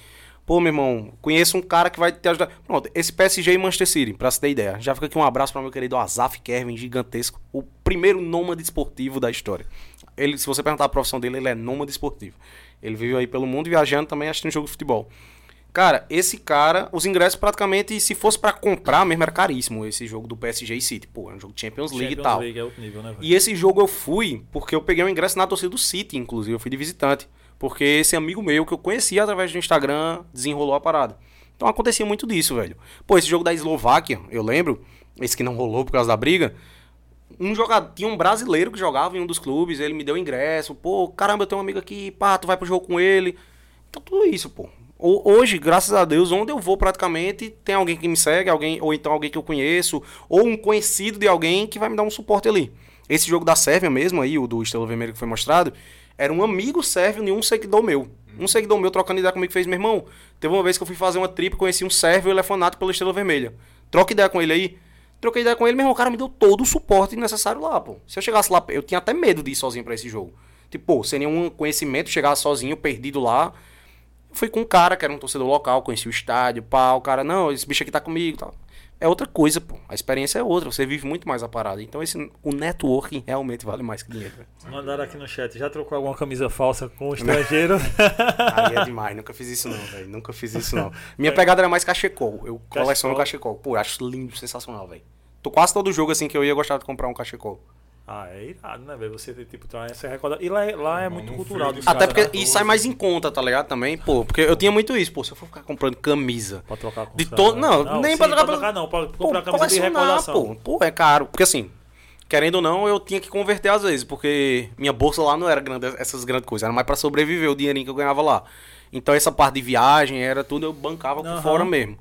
Pô, meu irmão, conheço um cara que vai te ajudar. Pronto, esse PSG e Manchester City, pra você ter ideia. Já fica aqui um abraço para meu querido Azaf Kervin, gigantesco. O primeiro nômade esportivo da história. Ele, se você perguntar a profissão dele, ele é nômade esportivo. Ele vive aí pelo mundo viajando também assistindo jogo de futebol. Cara, esse cara, os ingressos praticamente, se fosse pra comprar mesmo, era caríssimo esse jogo do PSG e City. Pô, é um jogo de Champions League Champions e tal. League é outro nível, né? E esse jogo eu fui porque eu peguei um ingresso na torcida do City, inclusive. Eu fui de visitante. Porque esse amigo meu que eu conhecia através do Instagram desenrolou a parada. Então acontecia muito disso, velho. Pô, esse jogo da Eslováquia, eu lembro, esse que não rolou por causa da briga. Um jogador, tinha um brasileiro que jogava em um dos clubes, ele me deu ingresso. Pô, caramba, eu tenho um amigo aqui, pá, tu vai pro jogo com ele. Então tudo isso, pô. Ho- Hoje, graças a Deus, onde eu vou praticamente, tem alguém que me segue, alguém, ou então alguém que eu conheço, ou um conhecido de alguém que vai me dar um suporte ali. Esse jogo da Sérvia mesmo aí, o do Estrela Vermelha que foi mostrado, era um amigo sérvio e um seguidor meu. Um seguidor meu trocando ideia comigo fez, meu irmão, teve uma vez que eu fui fazer uma trip, conheci um sérvio, ele é fanático pela Estrela Vermelha. Troca ideia com ele aí. Troquei ideia com ele, meu irmão, o cara me deu todo o suporte necessário lá, pô. Se eu chegasse lá, eu tinha até medo de ir sozinho pra esse jogo. Tipo, pô, sem nenhum conhecimento, chegar sozinho, perdido lá. Fui com um cara que era um torcedor local, conheci o estádio, pá, o cara, não, esse bicho aqui tá comigo tal. É outra coisa, pô. A experiência é outra, você vive muito mais a parada. Então esse, o networking realmente vale mais que dinheiro. velho. Mandaram aqui no chat, já trocou alguma camisa falsa com o estrangeiro? Aí é demais, nunca fiz isso não, velho. Nunca fiz isso não. Minha pegada era mais cachecol. Eu coleciono cachecol. Pô, eu acho lindo, sensacional, velho. Tô quase todo jogo assim que eu ia gostar de comprar um cachecol. Ah, é irado, né, velho? Você tem, tipo, tá, essa recorda... E lá, é- lá é Não, muito cultural. Até porque né? e sai mais em conta, tá ligado? Também, pô. Porque eu tinha muito isso, pô. Se eu for ficar comprando camisa. Pra trocar com De todo. caras, Não, né? nem sim, pra trocar pra trocar, não. Pra Pô, comprar camisa de recordação. pô. Pô, é caro. Porque assim, querendo ou não, eu tinha que converter às vezes. Porque minha bolsa lá não era grande, essas grandes coisas. Era mais pra sobreviver o dinheirinho que eu ganhava lá. Então essa parte de viagem era tudo, eu bancava por Aham. fora mesmo.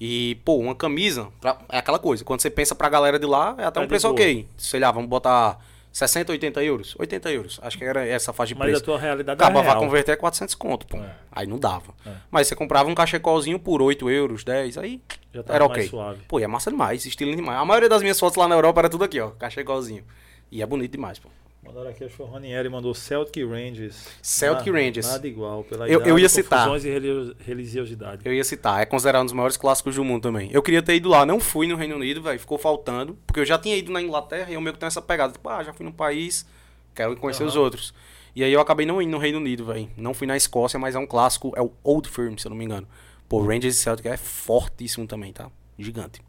E, pô, uma camisa, pra- é aquela coisa. Quando você pensa pra galera de lá, é até É um preço boa. ok. Sei lá, vamos botar 60, 80 euros? 80 euros. Acho que era essa faixa de Mas preço. a tua realidade é Acabava a real. converter é 400 conto, pô. É. Aí não dava. É. Mas você comprava um cachecolzinho por 8 euros, 10, aí era ok. suave. Pô, e é massa demais, estilo demais. A maioria das minhas fotos lá na Europa era tudo aqui, ó, cachecolzinho. E é bonito demais, pô. Mandaram aqui, acho que o Ranieri mandou Celtic Rangers. Celtic Nada- Rangers. Nada igual, pela Eu- idade, eu ia citar. e religiosidade. Eu ia citar, é considerado um dos maiores clássicos do mundo também. Eu queria ter ido lá, não fui no Reino Unido, velho, ficou faltando, porque eu já tinha ido na Inglaterra e eu meio que tenho essa pegada, tipo, ah, já fui num país, quero conhecer os Aham. outros. E aí eu acabei não indo no Reino Unido, velho. Não fui na Escócia, mas é um clássico, é o Old Firm, se eu não me engano. Pô, Rangers e Celtic é fortíssimo também, tá? Gigante.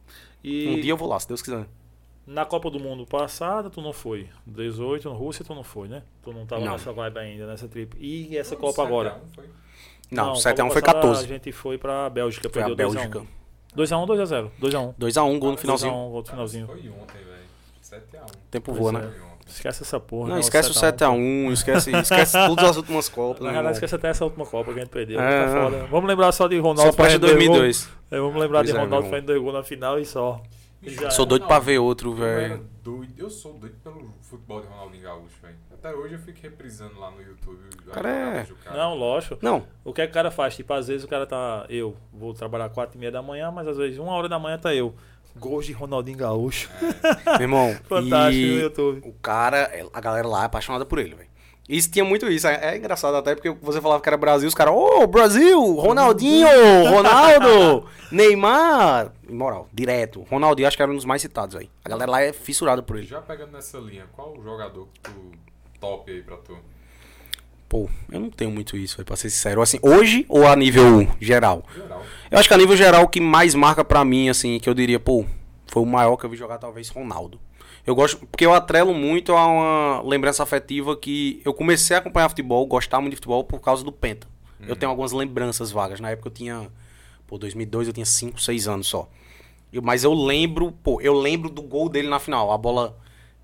E Um dia eu vou lá, se Deus quiser. Na Copa do Mundo passada, tu não foi. 18, na Rússia, tu não foi, né? Tu não tava Não. nessa vibe ainda, nessa trip. E essa Não, Copa 7 a agora? 1 foi. Não, Não, 7x1 Copa foi passada 14. A gente foi pra Bélgica, Foi a perdeu Bélgica. 2x1. 2x1, 2x0. 2x1. 2x1, gol no finalzinho. 2x1, gol no finalzinho. Foi ontem, velho. 7x1. Tempo Pois voa, é. né? Esquece essa porra. Não, né? esquece o 7x1, esquece, esquece todas as últimas Copas. Na né, irmão? esquece até essa última Copa que a gente perdeu. É, tá. Vamos lembrar só de Ronaldo Só parte de fazendo dois gols. 2002. É, vamos lembrar Pois de é, Ronaldo meu fazendo dois gols na final e só. Já Sou é. doido pra ver outro, Eu velho. doido, eu sou doido pelo futebol de Ronaldinho Gaúcho, velho. Até hoje eu fico reprisando lá no YouTube. Cara, é- cara. Não, lógico. Não, O que é que o cara faz? Tipo, às vezes o cara tá. Eu vou trabalhar 4 e meia da manhã, mas às vezes uma hora da manhã tá eu. Gols de Ronaldinho Gaúcho. meu irmão. Fantástico no e YouTube. o cara, a galera lá é apaixonada por ele, velho. Isso tinha muito isso. É, é engraçado até porque você falava que era Brasil, os caras, ô, Brasil, Ronaldinho, Ronaldo, Neymar. Moral, direto. Ronaldinho acho que era um dos mais citados aí. A galera lá é fissurada por ele. Já pegando nessa linha, qual o jogador que tu top aí pra tu? Pô, eu não tenho muito isso, pra ser sincero. Assim, hoje ou a nível geral? Geral. Eu acho que a nível geral o que mais marca pra mim, assim, que eu diria, pô, foi o maior que eu vi jogar, talvez Ronaldo. Eu gosto, porque eu atrelo muito a uma lembrança afetiva que eu comecei a acompanhar futebol, gostar muito de futebol por causa do Penta. Eu tenho algumas lembranças vagas. Na época eu tinha, pô, 2002 eu tinha 5, 6 anos só. Eu- mas eu lembro, pô, eu lembro do gol dele na final, a bola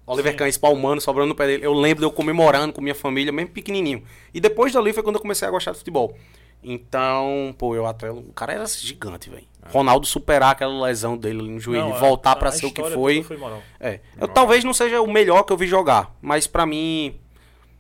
Oliver. Kahn espalmando, sobrando no pé dele. Eu lembro de eu comemorando com minha família, mesmo pequenininho. E depois dali foi quando eu comecei a gostar de futebol. Então, pô, eu atrelo. O cara era gigante, velho. Ronaldo superar aquela lesão dele no joelho Não, e voltar a- pra a ser o que foi. foi moral. É. Eu talvez não seja o melhor que eu vi jogar, mas pra mim,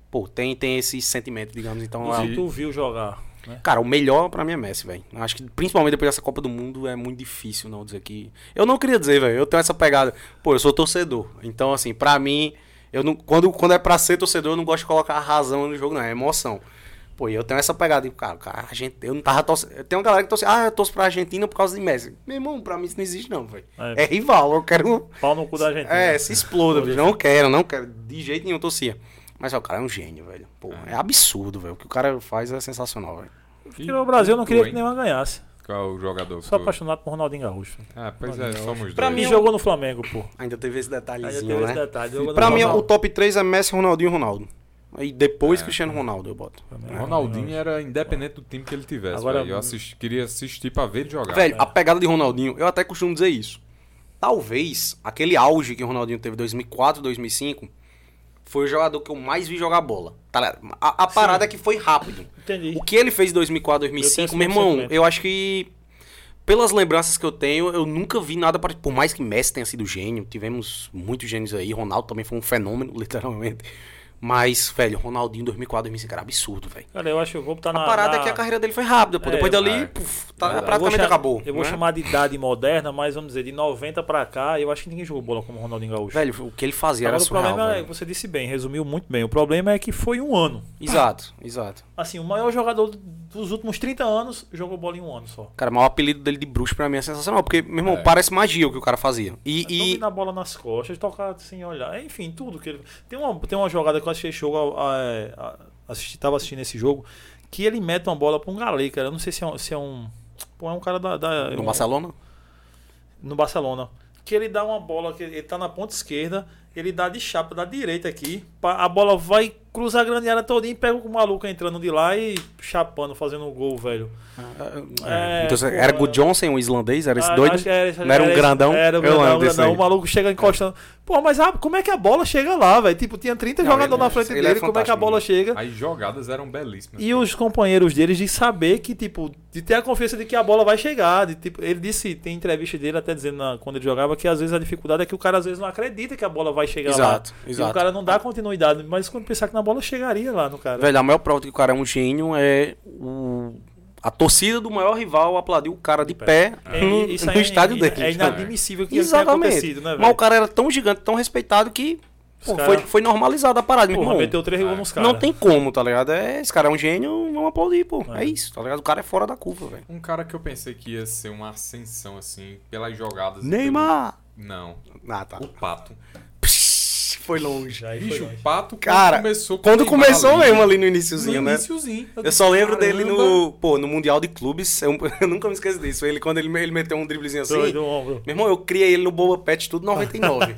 pô, tem, tem esse sentimento, digamos. Então, E é- se tu viu jogar, né? cara, o melhor pra mim é Messi, velho. Acho que principalmente depois dessa Copa do Mundo é muito difícil não dizer que. Eu não queria dizer, velho. Eu tenho essa pegada. Pô, eu sou torcedor. Então, assim, pra mim, eu não, quando, quando é pra ser torcedor, eu não gosto de colocar razão no jogo, não. É emoção. Pô, eu tenho essa pegada. Digo, cara, cara, a gente, eu não tava torcendo. Tem uma galera que torce. Ah, eu torço pra Argentina por causa de Messi. Meu irmão, pra mim isso não existe, não, velho. É. É. rival. Eu quero. Pau no cu da gente. É, se exploda, bicho. Não quero, não quero. De jeito nenhum torcia. Mas ó, o cara é um gênio, velho. Pô, é absurdo, velho. O que o cara faz é sensacional, velho. Porque o Brasil eu não queria que nenhuma ganhasse. Qual é o jogador? Sou apaixonado por Ronaldinho Gaúcho. Ah, pois é, somos Pra dois. mim, E eu- jogou no Flamengo, pô. Ainda teve esse detalhezinho, teve esse né? detalhe. jogou no Pra mim, Flamengo. o top 3 é Messi, Ronaldinho e Ronaldo. Aí depois É. Cristiano Ronaldo eu boto. Flamengo. Ronaldinho era independente do time que ele tivesse. Agora- eu assisti- queria assistir pra ver ele jogar. Velho, a pegada de Ronaldinho, eu até costumo dizer isso. Talvez aquele auge que o Ronaldinho teve em 2004, 2005, foi o jogador que eu mais vi jogar bola. Tá a, a parada é que foi rápido. Entendi. O que ele fez em 2004, Eu tenho 2005, esse meu irmão, sentimento. eu acho que pelas lembranças que eu tenho, eu nunca vi nada para por mais que Messi tenha sido gênio, tivemos muitos gênios aí, Ronaldo também foi um fenômeno, literalmente. Mas, velho, Ronaldinho em 2004, 2005 era absurdo, velho. Cara, eu acho que eu vou botar na. A parada na... é que a carreira dele foi rápida, pô. É, Depois dali, é. puf, tá-. Eu vou praticamente cha- acabou. Eu vou né? chamar de idade moderna, mas vamos dizer, de 90 pra cá, eu acho que ninguém jogou bola como o Ronaldinho Gaúcho. Velho, o que ele fazia Agora era o surreal, problema é, velho. você disse bem, resumiu muito bem. O problema é que foi um ano. Exato, exato. Assim, o maior jogador dos últimos 30 anos jogou bola em um ano só. Cara, mas o apelido dele de bruxo pra mim é sensacional, porque, meu irmão, É. parece magia o que o cara fazia. E, E... e Dominar a bola nas costas, tocar sem olhar, enfim, tudo que ele. Tem uma, tem uma jogada que eu achei jogo, a, a, assisti, tava assistindo esse jogo, que ele mete uma bola pra um galê, cara. Eu não sei se é um. Se é um pô, é um cara da. da no um- Barcelona, no Barcelona. Que ele dá uma bola, que ele tá na ponta esquerda, ele dá de chapa da direita aqui, a bola vai cruzar a grande área todinha e pega o maluco entrando de lá e chapando, fazendo um gol, velho. É, então, pô, era é. Johnson, o islandês, era esse Ah, doido? era, Não era um grandão? Era um grandão, grandão. O maluco chega encostando. Pô, mas ah, como é que a bola chega lá, velho? Tipo, tinha 30 Não, jogadores ele- na frente ele é dele, como é que a bola mano. chega? As jogadas eram belíssimas. E os companheiros deles de saber que, tipo, de ter a confiança de que a bola vai chegar. De, tipo, ele disse, tem entrevista dele até dizendo na- quando ele jogava que às vezes a dificuldade é que o cara às vezes não acredita que a bola vai chegar Exato, lá. E exato. o cara não dá continuidade, mas quando pensar que na bola chegaria lá no cara. Velho, a maior prova de que o cara é um gênio é o... a torcida do maior rival aplaudiu o cara de pé, É, no, isso no é- estádio é, dele. É inadmissível que isso tenha Exatamente. acontecido, né, Mas o velho? cara era tão gigante, tão respeitado que pô, cara- foi, foi normalizada a parada. Porra, irmão. meteu três gols nos caras. Não tem como, tá ligado? É, esse cara é um gênio, vamos aplaudir, pô. É. É. isso, tá ligado? O cara é fora da curva, velho. Um cara que eu pensei que ia ser uma ascensão, assim, pelas jogadas. Neymar! pelo- Não, Ah, tá. o Pato. Foi longe. Aí foi Bicho, longe. o Pato quando Cara, começou com Quando começou ali, mesmo ali no no iniciozinho, né? iniciozinho. Eu só lembro dele Caramba. no, pô, no Mundial de Clubes. Eu, eu nunca me esqueço disso. Ele, quando ele, ele meteu um driblezinho assim. Doido, ombro. Meu irmão, eu criei ele no Boba Pet tudo 99.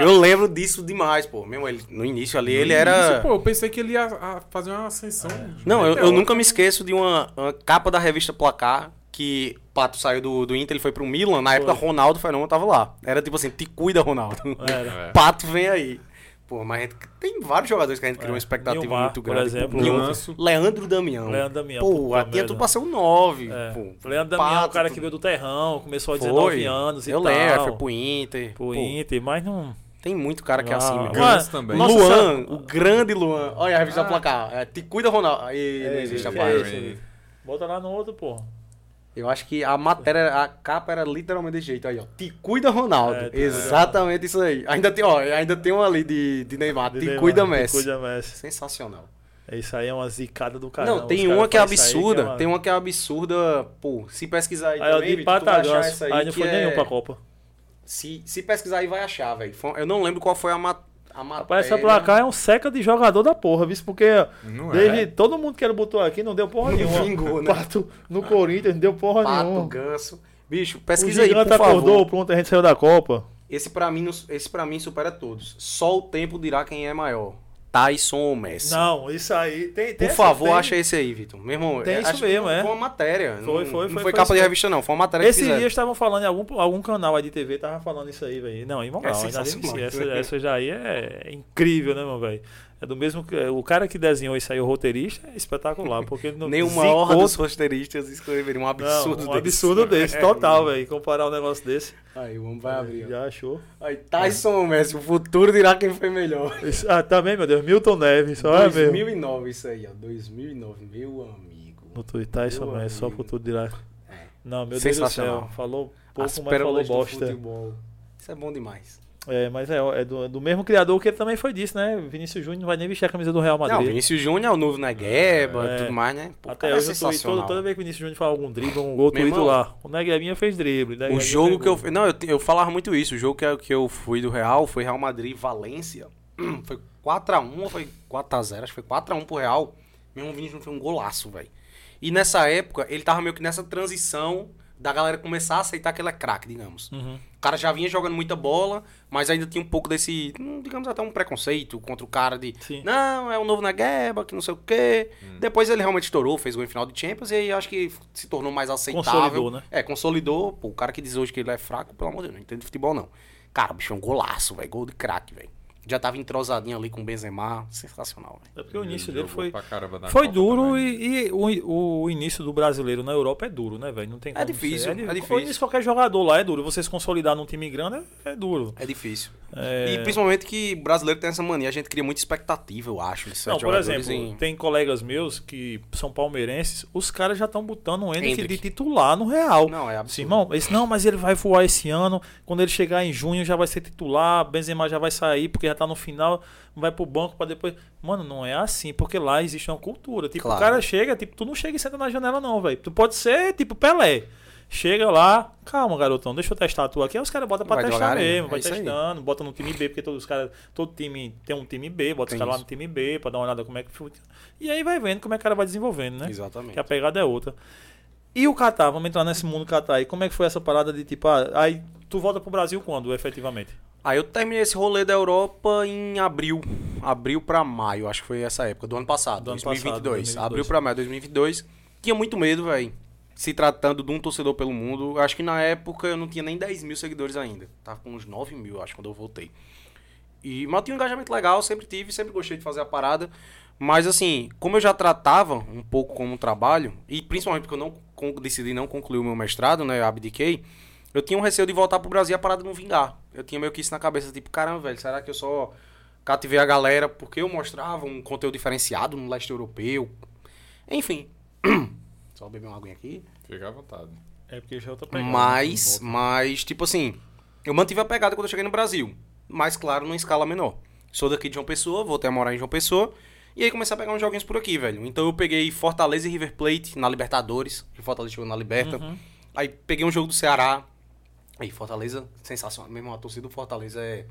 eu lembro disso demais, pô. Meu irmão, ele, no início ali, No ele início, era. Pô, eu pensei que ele ia a, fazer uma ascensão. Não, eu, eu nunca me esqueço de uma, uma capa da revista Placar que o Pato saiu do, do Inter, ele foi pro Milan. Na época, Foi. Ronaldo Fenômeno tava lá. Era tipo assim, te cuida, Ronaldo. Era. É. Pato vem aí. Pô, mas a gente, tem vários jogadores que a gente criou É. uma expectativa Nilmar, muito por grande. exemplo. Nilmar. Nuanço. Leandro Damião. Leandro Damião, Pô, tinha merda. tudo pra ser um 9. É. Pô, Leandro Damião é o cara que veio do Terrão, começou a Foi. 19 anos e Eu tal. lembro, foi pro Inter. Pro Pô, Inter, mas não. Tem muito cara que é Ah, assim, meu. mas- Ganso também. Nossa, Luan, o grande Luan. Olha a revista Ah. placar. É, te cuida, Ronaldo. Aí não existe a é página. isso, aí. Bota lá no outro, pô. Eu acho que a matéria, a capa era literalmente desse jeito aí, ó. Te cuida, Ronaldo. É, te- Exatamente isso aí. Ainda tem, ó, ainda tem um ali de, de Neymar. De te Neymar, cuida, te Messi. Cuida Messi. Sensacional. É Isso aí é uma zicada do caramba. não, tem uma que é absurda. que é uma- Tem uma que é absurda. Pô, se pesquisar aí Aí, também, de Vitor, tu vai achar essa aí. Aí não foi é- nenhum pra Copa. Se, se pesquisar aí, vai achar, velho. Eu não lembro qual foi a, ma a matéria. Rapaz, essa placar é um seca de jogador da porra, viu? Porque Não desde é. todo mundo que ele botou aqui não deu porra Não nenhuma. vingou, né? Pato no Corinthians não deu porra Pato, nenhuma. ganso. Bicho, O pesquisa aí, gigante por favor. acordou, pronto, a gente saiu da Copa. Esse pra, mim, esse pra mim supera todos. Só o tempo dirá quem é maior. Tyson ou Messi? Não, isso aí tem. tem Por favor, tem- acha esse aí, Vitor. Meu irmão, Tem é- isso mesmo, é. Foi uma matéria. Foi, não, foi, Não foi, foi, foi capa isso de revista, não. Foi uma matéria Esses fizeram. dias estavam falando em algum, algum canal aí de TV, tava falando isso aí, velho. Não, imoral, É ainda sensacional. essa, essa já aí é incrível, né, meu velho? É do mesmo que. O cara que desenhou aí, o roteirista, é espetacular. Porque ele não Nenhuma zicou- honra dos roteiristas escreveria um absurdo não, um desse. absurdo desse, total, velho. Comparar um negócio desse. Aí, vamos vai abrir. ó. Já achou? Aí, Tyson Messi, o futuro dirá quem foi melhor. Isso- ah, também, meu Deus. Milton Neves, só é mesmo. 2009 isso aí, ó. 2009, meu amigo. No Twitter, isso Meu é só amigo. futuro dirá. É. Não, meu Deus do céu. Sensacional. Falou pouco, As mas falou bosta. futebol. Isso é bom demais. É, mas é, é do, do mesmo criador que ele também foi disso, né? Vinícius Júnior não vai nem vestir a camisa do Real Madrid. Não, Vinícius Júnior é o novo Negueba É. tudo mais, né? Pô, o Até é hoje eu tô sensacional. toda, vez que o Vinícius Júnior fala algum drible, um gol, irmão, lá. O Neguebinha fez drible. O Neguebinha jogo que eu. gol. Não, eu, eu falava muito isso. O jogo que, eu- que eu fui do Real foi Real Madrid Valência. Foi 4x1 ou foi 4x0? Acho que foi 4x1 pro Real. Meu irmão Vinícius foi um golaço, velho. E nessa época, ele tava meio que nessa transição da galera começar a aceitar que ele é craque, digamos. Uhum. O cara já vinha jogando muita bola, mas ainda tinha um pouco desse, hum, digamos até um preconceito contra o cara de, Sim. não, é o novo Negueba, que não sei o quê. Depois ele realmente estourou, fez gol em final de Champions e aí acho que se tornou mais aceitável. Consolidou, né? É, consolidou. Pô, o cara que diz hoje que ele é fraco, pelo amor de Deus, não entende de futebol não. Cara, o bicho é um golaço, velho, gol de craque, velho. Já tava entrosadinho ali com o Benzema, sensacional, velho. É porque o Ele início dele foi, foi Copa duro também. e, e o, o início do brasileiro na Europa é duro, né, velho? Não tem como difícil, ser. é di- difícil. O início de qualquer jogador lá é duro. Você se consolidar num time grande é, é duro. É difícil. É... E principalmente que brasileiro tem essa mania, a gente cria muita expectativa, eu acho. Não, por exemplo, em- tem colegas meus que são palmeirenses, os caras já estão botando o Hendrick Hendrick. de titular no Real. Não, é absurdo. irmão, esse, não, mas ele vai voar esse ano. Quando ele chegar em junho, já vai ser titular. Benzema já vai sair, porque já tá no final. Vai pro banco pra depois. Mano, não é assim, porque lá existe uma cultura. Tipo, Claro. o cara chega, tipo, tu não chega e senta na janela, não, velho. Tu pode ser, tipo, Pelé. Chega lá, calma, garotão, deixa eu testar a tua aqui. Aí os caras botam pra Vai testar devagarinho, mesmo, é vai isso aí. testando, bota no time B, porque todos os caras, todo time tem um time B, bota Tem os caras lá no time B pra dar uma olhada como é que foi. E aí vai vendo como é que o cara vai desenvolvendo, né? Exatamente. Que a pegada é outra. E o Catar, vamos entrar nesse mundo Catar aí. Como é que foi essa parada de tipo, ah, aí tu volta pro Brasil quando, efetivamente? Aí eu terminei esse rolê da Europa em abril. Abril pra maio, acho que foi essa época, do ano passado, Do ano 2022. passado, 2022. Abril pra maio 2022. Tinha muito medo, velho. Se tratando de um torcedor pelo mundo. Acho que na época eu não tinha nem 10 mil seguidores ainda. Tava com uns 9 mil, acho, quando eu voltei. E, mas eu tinha um engajamento legal, sempre tive, sempre gostei de fazer a parada. Mas assim, como eu já tratava um pouco como um trabalho, e principalmente porque eu não decidi não concluir o meu mestrado, né? Eu abdiquei, eu tinha um receio de voltar pro Brasil e a parada não vingar. Eu tinha meio que isso na cabeça, tipo, caramba, velho, será que eu só cativei a galera porque eu mostrava um conteúdo diferenciado no leste europeu? Enfim. Só beber uma aguinha aqui. Fica à vontade. É porque já eu tô Mas, mas, tipo assim, eu mantive a pegada quando eu cheguei no Brasil. Mas, claro, numa escala menor. Sou daqui de João Pessoa, voltei a morar em João Pessoa. E aí comecei a pegar uns joguinhos por aqui, velho. Então eu peguei Fortaleza e River Plate na Libertadores. Que Fortaleza chegou na Liberta. Uhum. Aí peguei um jogo do Ceará. Aí Fortaleza, sensacional. Mesmo a torcida do Fortaleza é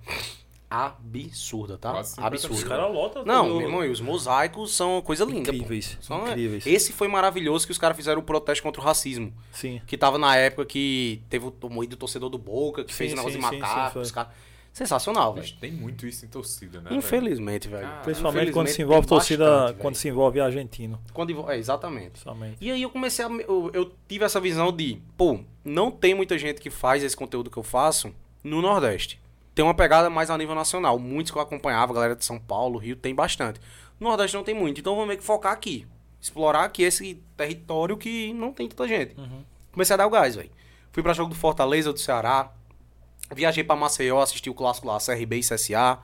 absurda, tá? Quase 50 Absurda. Os caras lotam. Não, tudo. meu irmão, e os mosaicos são coisa linda. pô. Incríveis, São- incríveis. Esse foi maravilhoso que os caras fizeram o protesto contra o racismo. Sim. Que tava na época que teve o moído torcedor do Boca, que Sim, fez o negócio sim, de sim, macaco. sim, os caras- Sensacional, velho. Tem muito isso em torcida, né? Infelizmente, velho. Cara, Principalmente quando Infelizmente, se envolve torcida, bastante, quando se envolve argentino. Quando É, exatamente. Somente. E aí eu comecei a. Eu, eu tive essa visão de, pô, não tem muita gente que faz esse conteúdo que eu faço no Nordeste. Tem uma pegada mais a nível nacional. Muitos que eu acompanhava, galera de São Paulo, Rio, tem bastante. No Nordeste não tem muito. Então vamos meio que focar aqui. Explorar aqui esse território que não tem tanta gente. Comecei a dar o gás, velho. Fui pra jogo do Fortaleza, do Ceará. Viajei pra Maceió, assisti o clássico lá, CRB e CSA.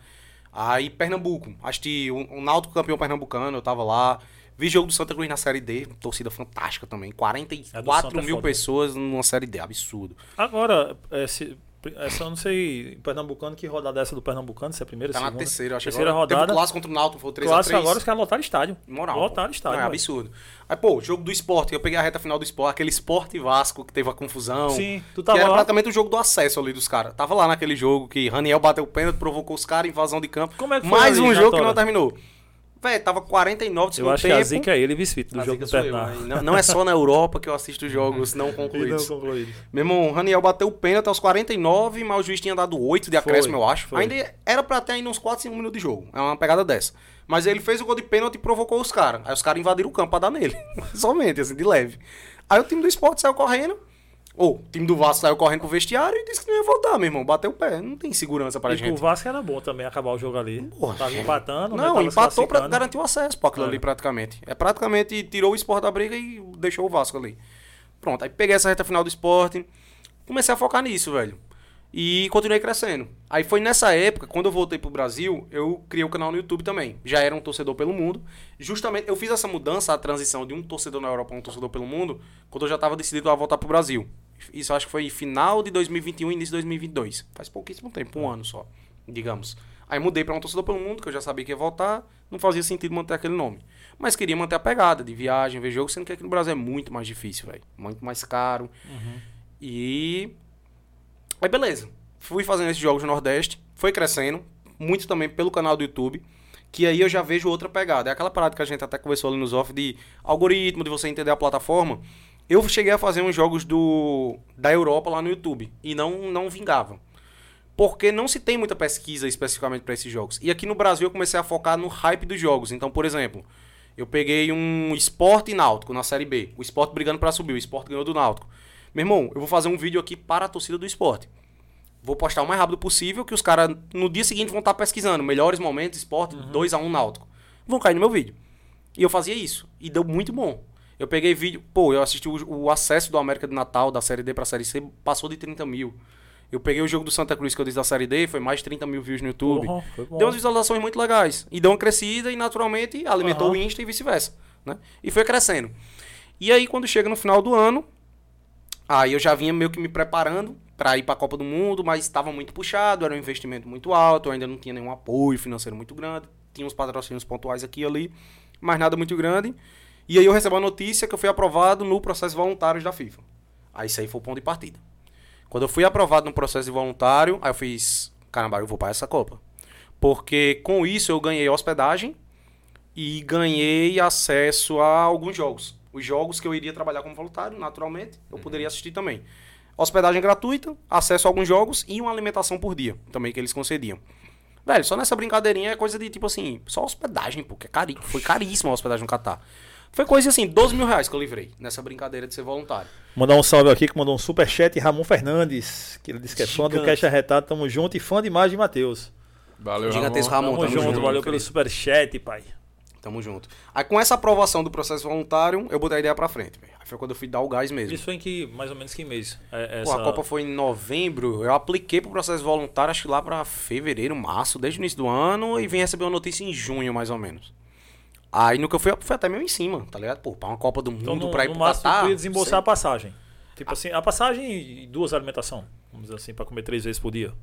Aí Pernambuco, assisti o, o Náutico campeão pernambucano, eu tava lá. Vi jogo do Santa Cruz na Série D, torcida fantástica também. 44 Santa é mil foda. pessoas numa Série D, absurdo. Agora, é, se- essa eu não sei, Pernambucano, que rodada é essa do Pernambucano? Se é a primeira, Tá na segunda? terceira, eu acho Terceira agora. Teve rodada. o clássico contra o Náutico, foi o 3x3. Clássico agora, os caras lotaram estádio. Moral. Lotaram estádio. Não, é velho. absurdo. Aí, pô, jogo do esporte, eu peguei a reta final do esporte, aquele esporte Vasco que teve a confusão. Sim, tu Que tava era lá. praticamente o jogo do acesso ali dos caras. Tava lá naquele jogo que Raniel bateu o pênalti, provocou os caras, invasão de campo. Como é que foi Mais ali, um jogo que não terminou. Véi, tava 49 de Eu acho tempo. que a zica é ele, vice-feito, do A jogo do sou eu, não, não é só na Europa que eu assisto jogos não E não concluídos. concluído. Meu irmão, o Raniel bateu o pênalti aos 49, mas o juiz tinha dado 8 de acréscimo, Foi, eu acho. foi. Ainda era pra ter ainda uns 4, 5 minutos de jogo. É uma pegada dessa. Mas ele fez o gol de pênalti e provocou os caras. Aí os caras invadiram o campo pra dar nele. Somente, assim, de leve. Aí o time do esporte saiu correndo. Ou, o time do Vasco saiu correndo pro vestiário e disse que não ia voltar, meu irmão. Bateu o pé. Não tem segurança pra e gente. pro Vasco era bom também acabar o jogo ali. Porra, Tava empatando, né? Não, se empatou pra garantir o acesso pra aquilo É. ali praticamente. É praticamente tirou o esporte da briga e deixou o Vasco ali. Pronto, aí peguei essa reta final do esporte, comecei a focar nisso, velho. E continuei crescendo. Aí foi nessa época, quando eu voltei pro Brasil, eu criei o canal no YouTube também. Já era um torcedor pelo mundo. Justamente, eu fiz essa mudança, a transição de um torcedor na Europa a um torcedor pelo mundo, quando eu já tava decidido a voltar pro Brasil. Isso acho que foi final de 2021 e início de 2022. Faz pouquíssimo tempo, um ano só, digamos. Aí mudei pra um torcedor pelo mundo, que eu já sabia que ia voltar. Não fazia sentido manter aquele nome. Mas queria manter a pegada de viagem, ver jogo, sendo que aqui no Brasil é muito mais difícil, velho. Muito mais caro. E. Aí beleza. Fui fazendo esses jogos no Nordeste. Foi crescendo. Muito também pelo canal do YouTube. Que aí eu já vejo outra pegada. É aquela parada que a gente até conversou ali nos off de algoritmo, de você entender a plataforma. Eu cheguei a fazer uns jogos do da Europa lá no YouTube. E não, não vingavam. Porque não se tem muita pesquisa especificamente para esses jogos. E aqui no Brasil eu comecei a focar no hype dos jogos. Então, por exemplo, eu peguei um Esporte Náutico na Série B. O Esporte brigando para subir. O Esporte ganhou do Náutico. Meu irmão, eu vou fazer um vídeo aqui para a torcida do esporte. Vou postar o mais rápido possível, que os caras no dia seguinte vão estar pesquisando. Melhores momentos, esporte, 2x1 Náutico. Vão cair no meu vídeo. E eu fazia isso. E deu muito bom. Eu peguei vídeo. Pô, eu assisti o, o acesso do América de Natal, da Série D pra Série C, passou de 30 mil. Eu peguei o jogo do Santa Cruz que eu disse da Série D, foi mais de 30 mil views no YouTube. Bom. Deu umas visualizações muito legais. E deu uma crescida e naturalmente alimentou Aham. o Insta e vice-versa. Né? E foi crescendo. E aí, quando chega no final do ano, aí eu já vinha meio que me preparando para ir para a Copa do Mundo, mas estava muito puxado, era um investimento muito alto, eu ainda não tinha nenhum apoio financeiro muito grande, tinha uns patrocínios pontuais aqui e ali, mas nada muito grande. E aí eu recebo a notícia que eu fui aprovado no processo voluntário da FIFA. Aí isso aí foi o ponto de partida. Quando eu fui aprovado no processo de voluntário, aí eu fiz, caramba, eu vou para essa Copa. Porque com isso eu ganhei hospedagem e ganhei acesso a alguns jogos. Os jogos que eu iria trabalhar como voluntário, naturalmente, eu poderia assistir também. Hospedagem gratuita, acesso a alguns jogos e uma alimentação por dia, também que eles concediam. Velho, só nessa brincadeirinha é coisa de tipo assim, só hospedagem, porque é foi caríssima a hospedagem no Catar. Foi coisa assim, 12 mil reais que eu livrei nessa brincadeira de ser voluntário. Mandar um salve aqui que mandou um superchat Ramon Fernandes, que ele disse que é fã do Gigante. Cash Arretado, tamo junto e fã demais de Matheus. Valeu, Gigantesco Ramon. Ramon, Tamo, tamo junto, junto, valeu pelo superchat, pai. Tamo junto. Aí com essa aprovação do processo voluntário, eu botei a ideia pra frente, velho. Aí foi quando eu fui dar o gás mesmo. Isso foi em que, mais ou menos que mês? É, Pô, essa... a Copa foi em novembro, eu apliquei pro processo voluntário, acho que lá pra fevereiro, março, desde o início do ano, e vim receber uma notícia em junho, mais ou menos. Aí no que eu fui, foi até meio em cima, tá ligado? Pô, pra uma Copa do Mundo, Então, no, pra ir no pro máximo, Catar. tu ia desembolsar sei. a passagem. Tipo assim, a passagem e duas alimentação. Vamos dizer assim, pra comer três vezes por dia.